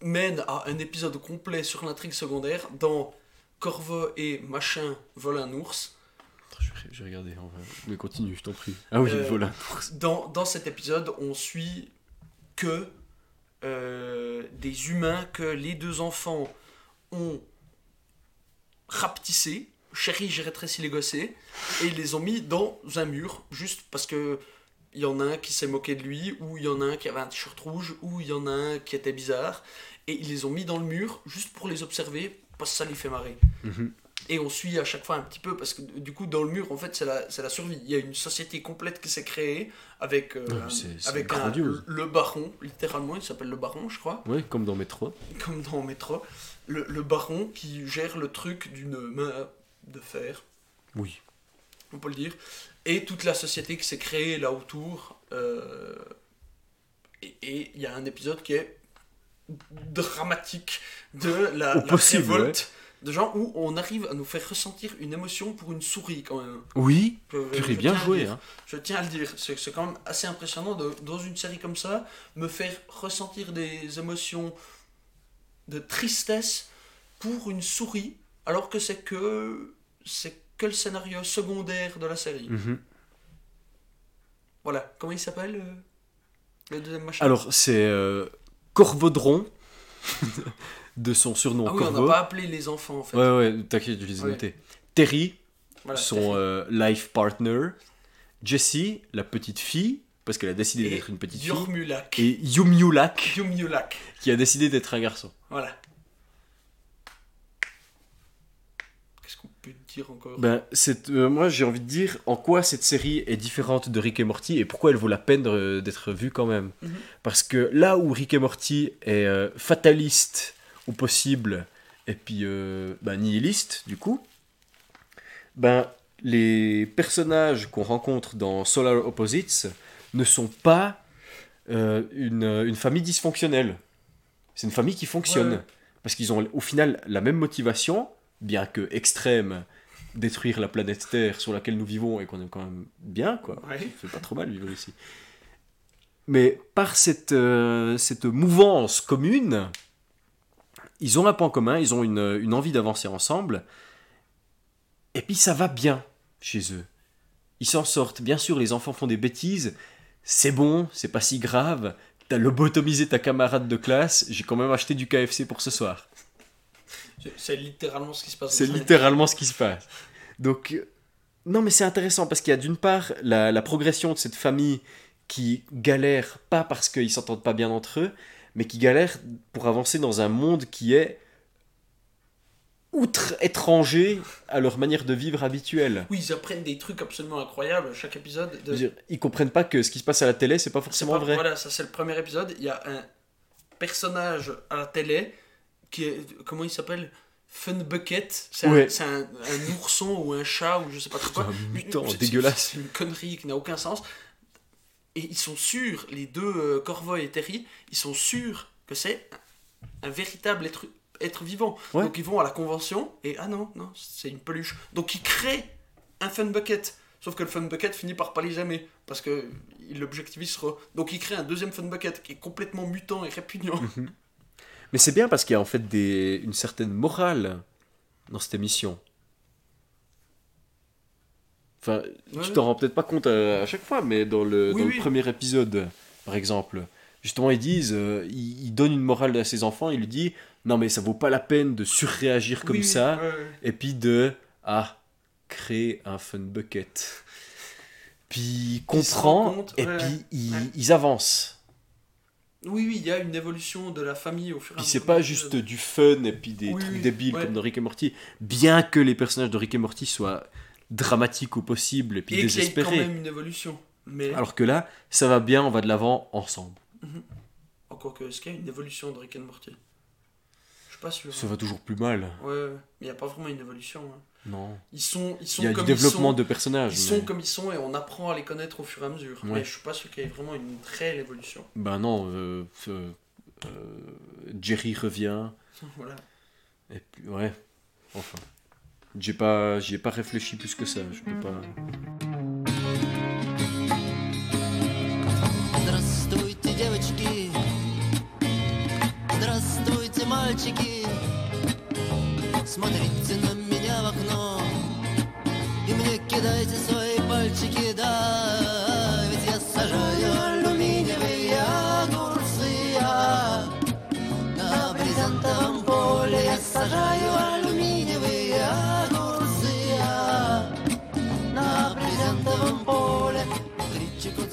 B: mène à un épisode complet sur l'intrigue secondaire dans Corvo et Machin volent un ours.
A: Vais regarder, on va... mais continue, je t'en prie. Ah oui,
B: Euh,
A: voilà.
B: Dans, dans cet épisode, on suit que euh, des humains que les deux enfants ont rapetissés, chéri, j'ai rétréci les gossés, et ils les ont mis dans un mur, juste parce que il y en a un qui s'est moqué de lui, ou il y en a un qui avait un t-shirt rouge, ou il y en a un qui était bizarre, et ils les ont mis dans le mur juste pour les observer, parce que ça les fait marrer.
A: Mhm.
B: Et on suit à chaque fois un petit peu, parce que du coup, dans le mur, en fait, c'est la, la survie. Il y a une société complète qui s'est créée avec, euh, avec un- le baron, littéralement, il s'appelle le baron, je crois,
A: Ouais, comme dans Métro.
B: comme dans Métro. Le, le baron qui gère le truc d'une main de fer,
A: Oui.
B: on peut le dire, et toute la société qui s'est créée là autour. euh, et il y a un épisode qui est dramatique de la,
A: Au
B: la
A: possible,
B: révolte de gens où on arrive à nous faire ressentir une émotion pour une souris quand même.
A: Oui,
B: Je-
A: tu
B: je
A: es bien joué.
B: dire.
A: Hein.
B: Je tiens à le dire, c'est c'est quand même assez impressionnant de, dans une série comme ça, me faire ressentir des émotions de tristesse pour une souris, alors que c'est que c'est que le scénario secondaire de la série.
A: Mhm.
B: Voilà, comment il s'appelle euh, le deuxième machin?
A: Alors, c'est euh, Corvodron, [laughs] de son surnom
B: ah oui, on
A: Corvo.
B: n'a pas appelé les enfants en fait.
A: Ouais, ouais, t'inquiète, je les ai
B: Ouais.
A: notés. Terry,
B: Voilà,
A: son euh, life partner. Jessie, la petite fille, parce qu'elle a décidé d'être une petite fille.
B: Yormulak.
A: Et Yumyulak,
B: Yumyulak.
A: qui a décidé d'être un garçon.
B: Voilà. Qu'est-ce encore
A: Ben, c'est, euh, moi, j'ai envie de dire en quoi cette série est différente de Rick et Morty et pourquoi elle vaut la peine d'être vue quand même.
B: Mhm.
A: Parce que là où Rick et Morty est euh, fataliste au possible et puis euh, ben, nihiliste, du coup, ben, les personnages qu'on rencontre dans Solar Opposites ne sont pas une, une famille dysfonctionnelle. C'est une famille qui fonctionne.
B: Ouais.
A: Parce qu'ils ont au final la même motivation, bien que extrême, détruire la planète Terre sur laquelle nous vivons et qu'on aime quand même bien, quoi.
B: Ouais.
A: Ça fait pas trop mal vivre ici. Mais par cette, euh, cette mouvance commune, ils ont un point commun, ils ont une, une envie d'avancer ensemble. Et puis ça va bien chez eux. Ils s'en sortent. Bien sûr, les enfants font des bêtises. C'est bon, c'est pas si grave. T'as lobotomisé ta camarade de classe. J'ai quand même acheté du KFC pour ce soir.
B: C'est littéralement ce qui se passe.
A: C'est littéralement ce qui se passe. Donc, euh, non, mais c'est intéressant parce qu'il y a d'une part la, la progression de cette famille qui galère pas parce qu'ils s'entendent pas bien entre eux, mais qui galère pour avancer dans un monde qui est outre étranger à leur manière de vivre habituelle.
B: Oui, ils apprennent des trucs absolument incroyables chaque épisode. De...
A: dire, ils comprennent pas que ce qui se passe à la télé, c'est pas forcément
B: pas-
A: vrai.
B: Voilà, ça c'est le premier épisode. Il y a un personnage à la télé qui est. Comment il s'appelle? Fun Bucket. C'est un-
A: Ouais.
B: c'est un, un [laughs] ourson ou un chat ou je sais pas trop quoi.
A: un mutant
B: C'est-
A: dégueulasse.
B: C'est une connerie qui n'a aucun sens. Et ils sont sûrs, les deux euh, Corvoy et Terry, ils sont sûrs que c'est un, un véritable être, être vivant.
A: Ouais.
B: Donc ils vont à la convention et ah non, non, c'est une peluche. Donc ils créent un Fun Bucket. Sauf que le Fun Bucket finit par les aimer parce que trop. Donc il crée un deuxième Fun Bucket qui est complètement mutant et répugnant.
A: Mais c'est bien parce qu'il y a en fait des, une certaine morale dans cette émission. Enfin, tu t'en rends peut-être pas compte à, à chaque fois, mais dans le,
B: Oui,
A: dans
B: oui.
A: le premier épisode, par exemple, justement, ils disent, euh, ils, ils donnent une morale à ses enfants, ils lui disent, non mais ça vaut pas la peine de surréagir comme
B: Oui,
A: ça,
B: ouais,
A: et puis de, ah, créer un fun bucket. Puis il comprend,
B: compte,
A: et
B: ouais,
A: puis ils avancent.
B: Oui, oui, il y a une évolution de la famille au fur et à
A: Puis
B: mesure.
A: c'est pas juste du fun et puis des
B: Oui,
A: trucs
B: oui,
A: débiles
B: ouais.
A: comme dans Rick et Morty. Bien que les personnages de Rick et Morty soient dramatiques au possible et puis
B: Et qu'il y ait quand
A: désespérés.
B: même une évolution. Mais
A: Alors que là, ça va bien, on va de l'avant ensemble.
B: encore que est-ce qu'il y a une évolution de Rick and Morty? pas sûr.
A: Ça va toujours plus mal.
B: Ouais, ouais. mais il n'y a pas vraiment une évolution. hein.
A: Non.
B: Ils sont, ils sont
A: Il y a du
B: comme
A: développement
B: ils sont,
A: de personnages.
B: Ils
A: mais-
B: sont comme ils sont et on apprend à les connaître au fur et à mesure.
A: Ouais.
B: Mais je suis pas sûr qu'il y ait vraiment une réelle évolution.
A: Ben non, euh, euh, euh, Jerry revient. [laughs]
B: voilà.
A: Et puis, ouais. Enfin. J'ai pas, j'y ai pas réfléchi plus que ça. Je peux pas.
G: Здравствуйте, девочки. мальчики. Смотрите на меня в окно. И мне кидайте свои пальчики, да. Ведь я сажаю алюминиевые огурцы. я. На брезентовом поле я сажаю алюминиевые огурцы. я. На брезентовом поле. Кричик от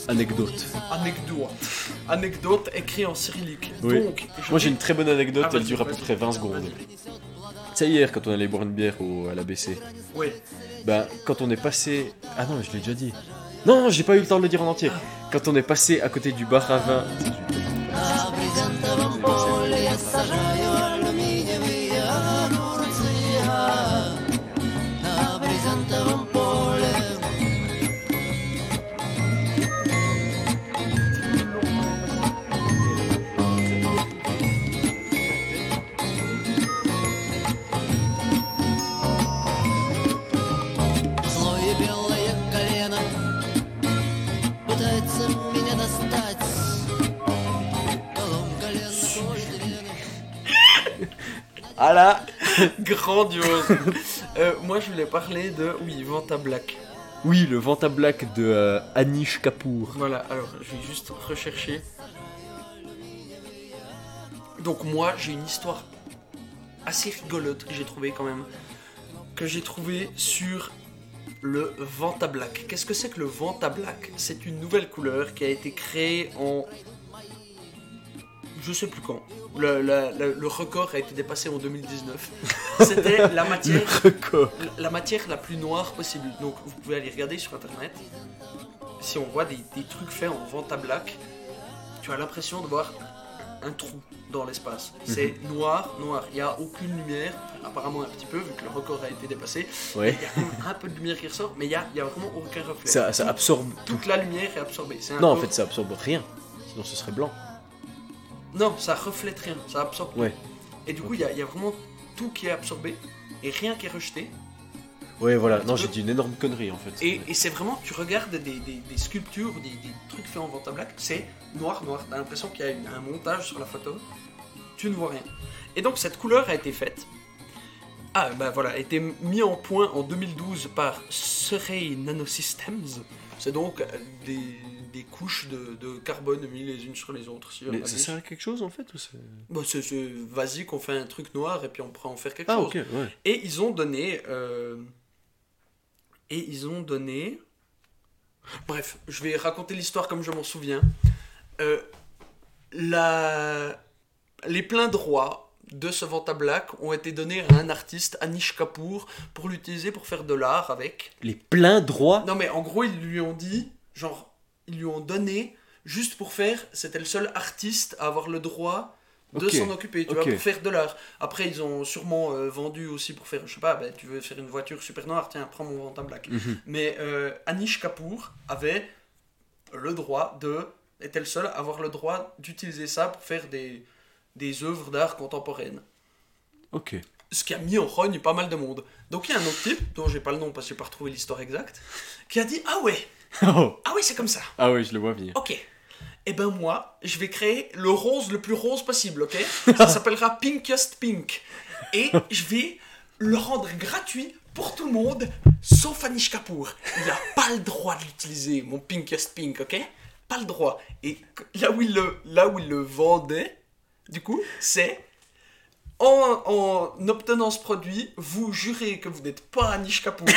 A: Anecdote.
B: Anecdote. Anecdote écrit en cyrillique.
A: Oui.
B: Donc,
A: Moi j'ai une très bonne anecdote,
B: Ah,
A: elle dure à peu près 20 secondes. C'est hier quand on allait boire une bière au, à l'ABC.
B: Oui.
A: Bah, quand on est passé. Ah non, je l'ai déjà dit. Non, j'ai pas eu le temps de le dire en entier. Quand on est passé à côté du bar à vin. Ah là [laughs]
B: Grandiose. Euh, moi, je voulais parler de. Oui, Vanta Black.
A: Oui, le Vanta Black de euh, Anish Kapoor.
B: Voilà, alors je vais juste rechercher. Donc moi j'ai une histoire assez rigolote que j'ai trouvée quand même. Que j'ai trouvée sur le Vanta Black. Qu'est-ce que c'est que le Vanta Black? C'est une nouvelle couleur qui a été créée en... Je sais plus quand. Le, le record a été dépassé en 2019. [laughs] C'était la matière la matière la plus noire possible. Donc vous pouvez aller regarder sur internet. Si on voit des, des trucs faits en Vanta Black, tu as l'impression de voir un trou dans l'espace. C'est noir, noir. Il n'y a aucune lumière, apparemment un petit peu, vu que le record a été dépassé.
A: Ouais.
B: Il y a un peu de lumière qui ressort, mais il n'y a, il y a vraiment aucun reflet.
A: Ça, ça absorbe tout.
B: Toute la lumière est absorbée. Un
A: Non, en fait, ça absorbe rien. Sinon, ce serait blanc.
B: Non, ça reflète rien, ça absorbe.
A: Ouais.
B: Et du coup, il y, a- il y a vraiment tout qui est absorbé et rien qui est rejeté.
A: Ouais, voilà. Non, j'ai dit une énorme connerie en fait.
B: Et, et c'est vraiment, tu regardes des, des- des sculptures, des, des trucs faits en Vantablack, c'est noir, noir. T'as l'impression qu'il y a une- un montage sur la photo. Tu ne vois rien. Et donc cette couleur a été faite. Ah, bah voilà, a été mis en point en 2012 par Surrey Nanosystems. C'est donc euh, des, des couches de, de carbone mises les unes sur les autres. si
A: Mais ça sert à quelque chose en fait ou c'est...
B: Bah, c'est, c'est- vas-y qu'on fait un truc noir et puis on pourra en faire quelque
A: Ah,
B: chose.
A: ouais.
B: Et ils ont donné. euh, Et ils ont donné. Bref, je vais raconter l'histoire comme je m'en souviens. Euh, la... Les pleins droits de ce Vantablack ont été donnés à un artiste, Anish Kapoor, pour l'utiliser pour faire de l'art avec.
A: Les pleins droits?
B: Non mais en gros, ils lui ont dit, genre, ils lui ont donné juste pour faire. C'était le seul artiste à avoir le droit de s'en occuper, tu vois, pour faire de l'art. Après, ils ont sûrement euh, vendu aussi pour faire, je sais pas, ben, tu veux faire une voiture super noire, tiens, prends mon Vantam Black.
A: Mhm.
B: Mais euh, Anish Kapoor avait le droit de, était le seul à avoir le droit d'utiliser ça pour faire des, des œuvres d'art contemporaines.
A: Ok.
B: Ce qui a mis en rogne pas mal de monde. Donc il y a un autre type, dont j'ai pas le nom parce que j'ai pas retrouvé l'histoire exacte, qui a dit Ah ouais, [laughs]
A: Oh.
B: ah oui, c'est comme ça.
A: Ah ouais, je le vois venir.
B: Ok. Eh ben moi, je vais créer le rose le plus rose possible, ok? [laughs] Ça s'appellera Pinkest Pink. Et je vais le rendre gratuit pour tout le monde, sauf Anish Kapoor. Il n'a pas le droit de l'utiliser, mon Pinkest Pink, ok? Pas le droit. Et là où il le, là où il le vendait, du coup, c'est... En, en obtenant ce produit, vous jurez que vous n'êtes pas Anish Kapoor,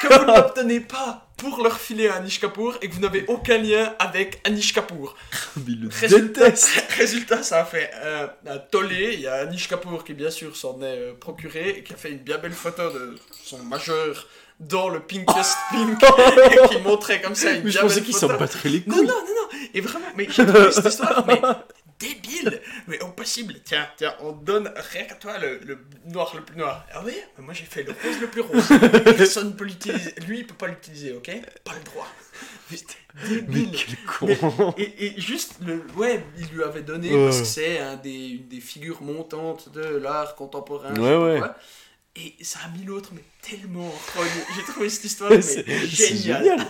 B: que vous [laughs] ne l'obtenez pas pour leur filer à Anish Kapoor et que vous n'avez aucun lien avec Anish Kapoor. [laughs]
A: Mais le
B: Résultat, [laughs] résultat, ça a fait un, un tollé. Il y a Anish Kapoor qui, bien sûr, s'en est euh, procuré et qui a fait une bien belle photo de son majeur dans le Pinkest [laughs] Pink et qui montrait comme ça une
A: Mais je
B: bien
A: pensais
B: belle
A: qu'il
B: photo.
A: s'en les
B: Non,
A: couilles.
B: non, non, non. Et vraiment, mais j'ai trouvé cette histoire, mais débile. Mais au possible, tiens, tiens, on donne rien qu'à toi le, le noir le plus noir. Ah oui, mais moi j'ai fait le rose le plus rose. [laughs] Personne ne peut l'utiliser. Lui, il peut pas l'utiliser, ok? Pas le droit. Putain,
A: Mais
B: débile.
A: quel con.
B: Et, et juste, le, ouais, il lui avait donné
A: Ouais.
B: parce que c'est un des, une des figures montantes de l'art contemporain.
A: Ouais, ouais.
B: quoi. Et ça a mis l'autre, mais tellement. J'ai trouvé cette histoire [laughs] mais géniale.
A: génial.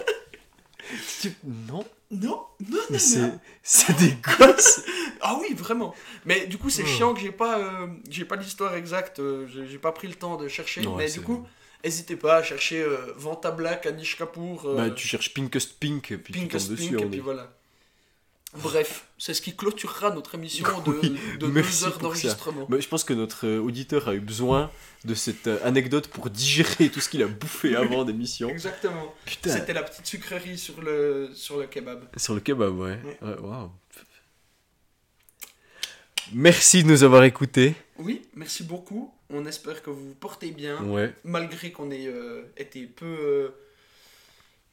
A: Non,
B: Non, non, non,
A: c'est
B: non.
A: c'est des gosses. [laughs]
B: Ah oui, vraiment. Mais du coup, c'est
A: Oh.
B: chiant que j'ai pas, euh, j'ai pas l'histoire exacte. euh, j'ai pas pris le temps de chercher. Mais du coup, n'hésitez pas à chercher euh, Vanta Black, Anish Kapoor, euh,
A: Bah, tu cherches Pinkest Pink et puis tu
B: Pinkest
A: tombes dessus.
B: Pink, et puis
A: est-
B: voilà. Bref, c'est ce qui clôturera notre émission de,
A: Oui,
B: de deux heures d'enregistrement.
A: Mais je pense que notre euh, auditeur a eu besoin de cette euh, anecdote pour digérer tout ce qu'il a bouffé [laughs] avant d'émission.
B: Exactement. C'était la petite sucrerie sur le, sur le kebab.
A: Sur le kebab, ouais.
B: Ouais.
A: Ouais, waouh. Merci de nous avoir écoutés.
B: Oui, merci beaucoup. On espère que vous vous portez bien,
A: Ouais,
B: malgré qu'on ait euh, été peu euh,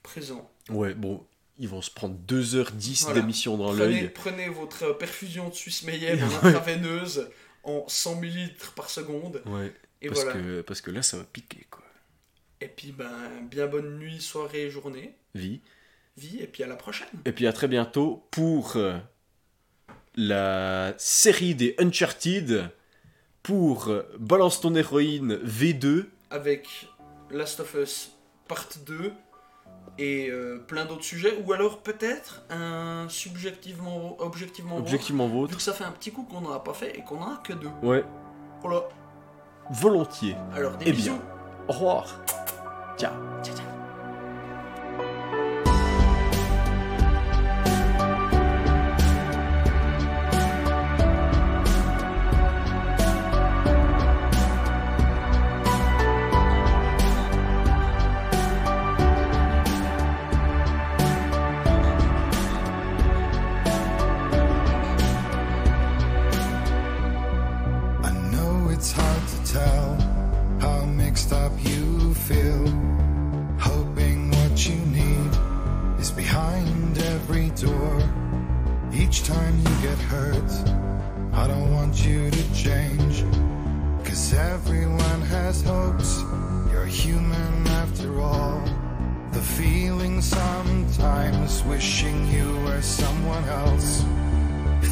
B: présent.
A: ouais, bon, ils vont se prendre 2h10
B: Voilà.
A: d'émission dans l'œil.
B: prenez votre perfusion de Suisse Mayenne [laughs]
A: Ouais.
B: intraveineuse en 100 ml par seconde.
A: Ouais,
B: Et
A: parce,
B: voilà.
A: que, parce que là, ça va piquer, quoi.
B: Et puis, ben, bien bonne nuit, soirée, journée,
A: Vie.
B: vie, et puis à la prochaine.
A: Et puis à très bientôt pour euh, la série des Uncharted, pour euh, Balance ton héroïne V2,
B: Avec Last of Us Part 2 et euh, plein d'autres sujets. Ou alors peut-être un subjectivement, objectivement, vôtre,
A: objectivement
B: Vu
A: vôtre.
B: que ça fait un petit coup qu'on n'en a pas fait et qu'on en a que deux.
A: Ouais,
B: Voilà.
A: volontiers.
B: Alors des
A: Eh
B: bisous.
A: bien. Au revoir. Ciao.
B: Ciao, ciao.
F: Each time you get hurt, I don't want you to change. Cause everyone has hopes. You're human after all. The feeling sometimes wishing you were someone else.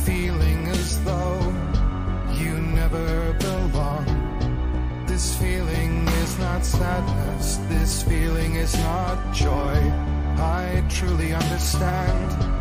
F: Feeling as though you never belong. This feeling is not sadness, this feeling is not joy. I truly understand.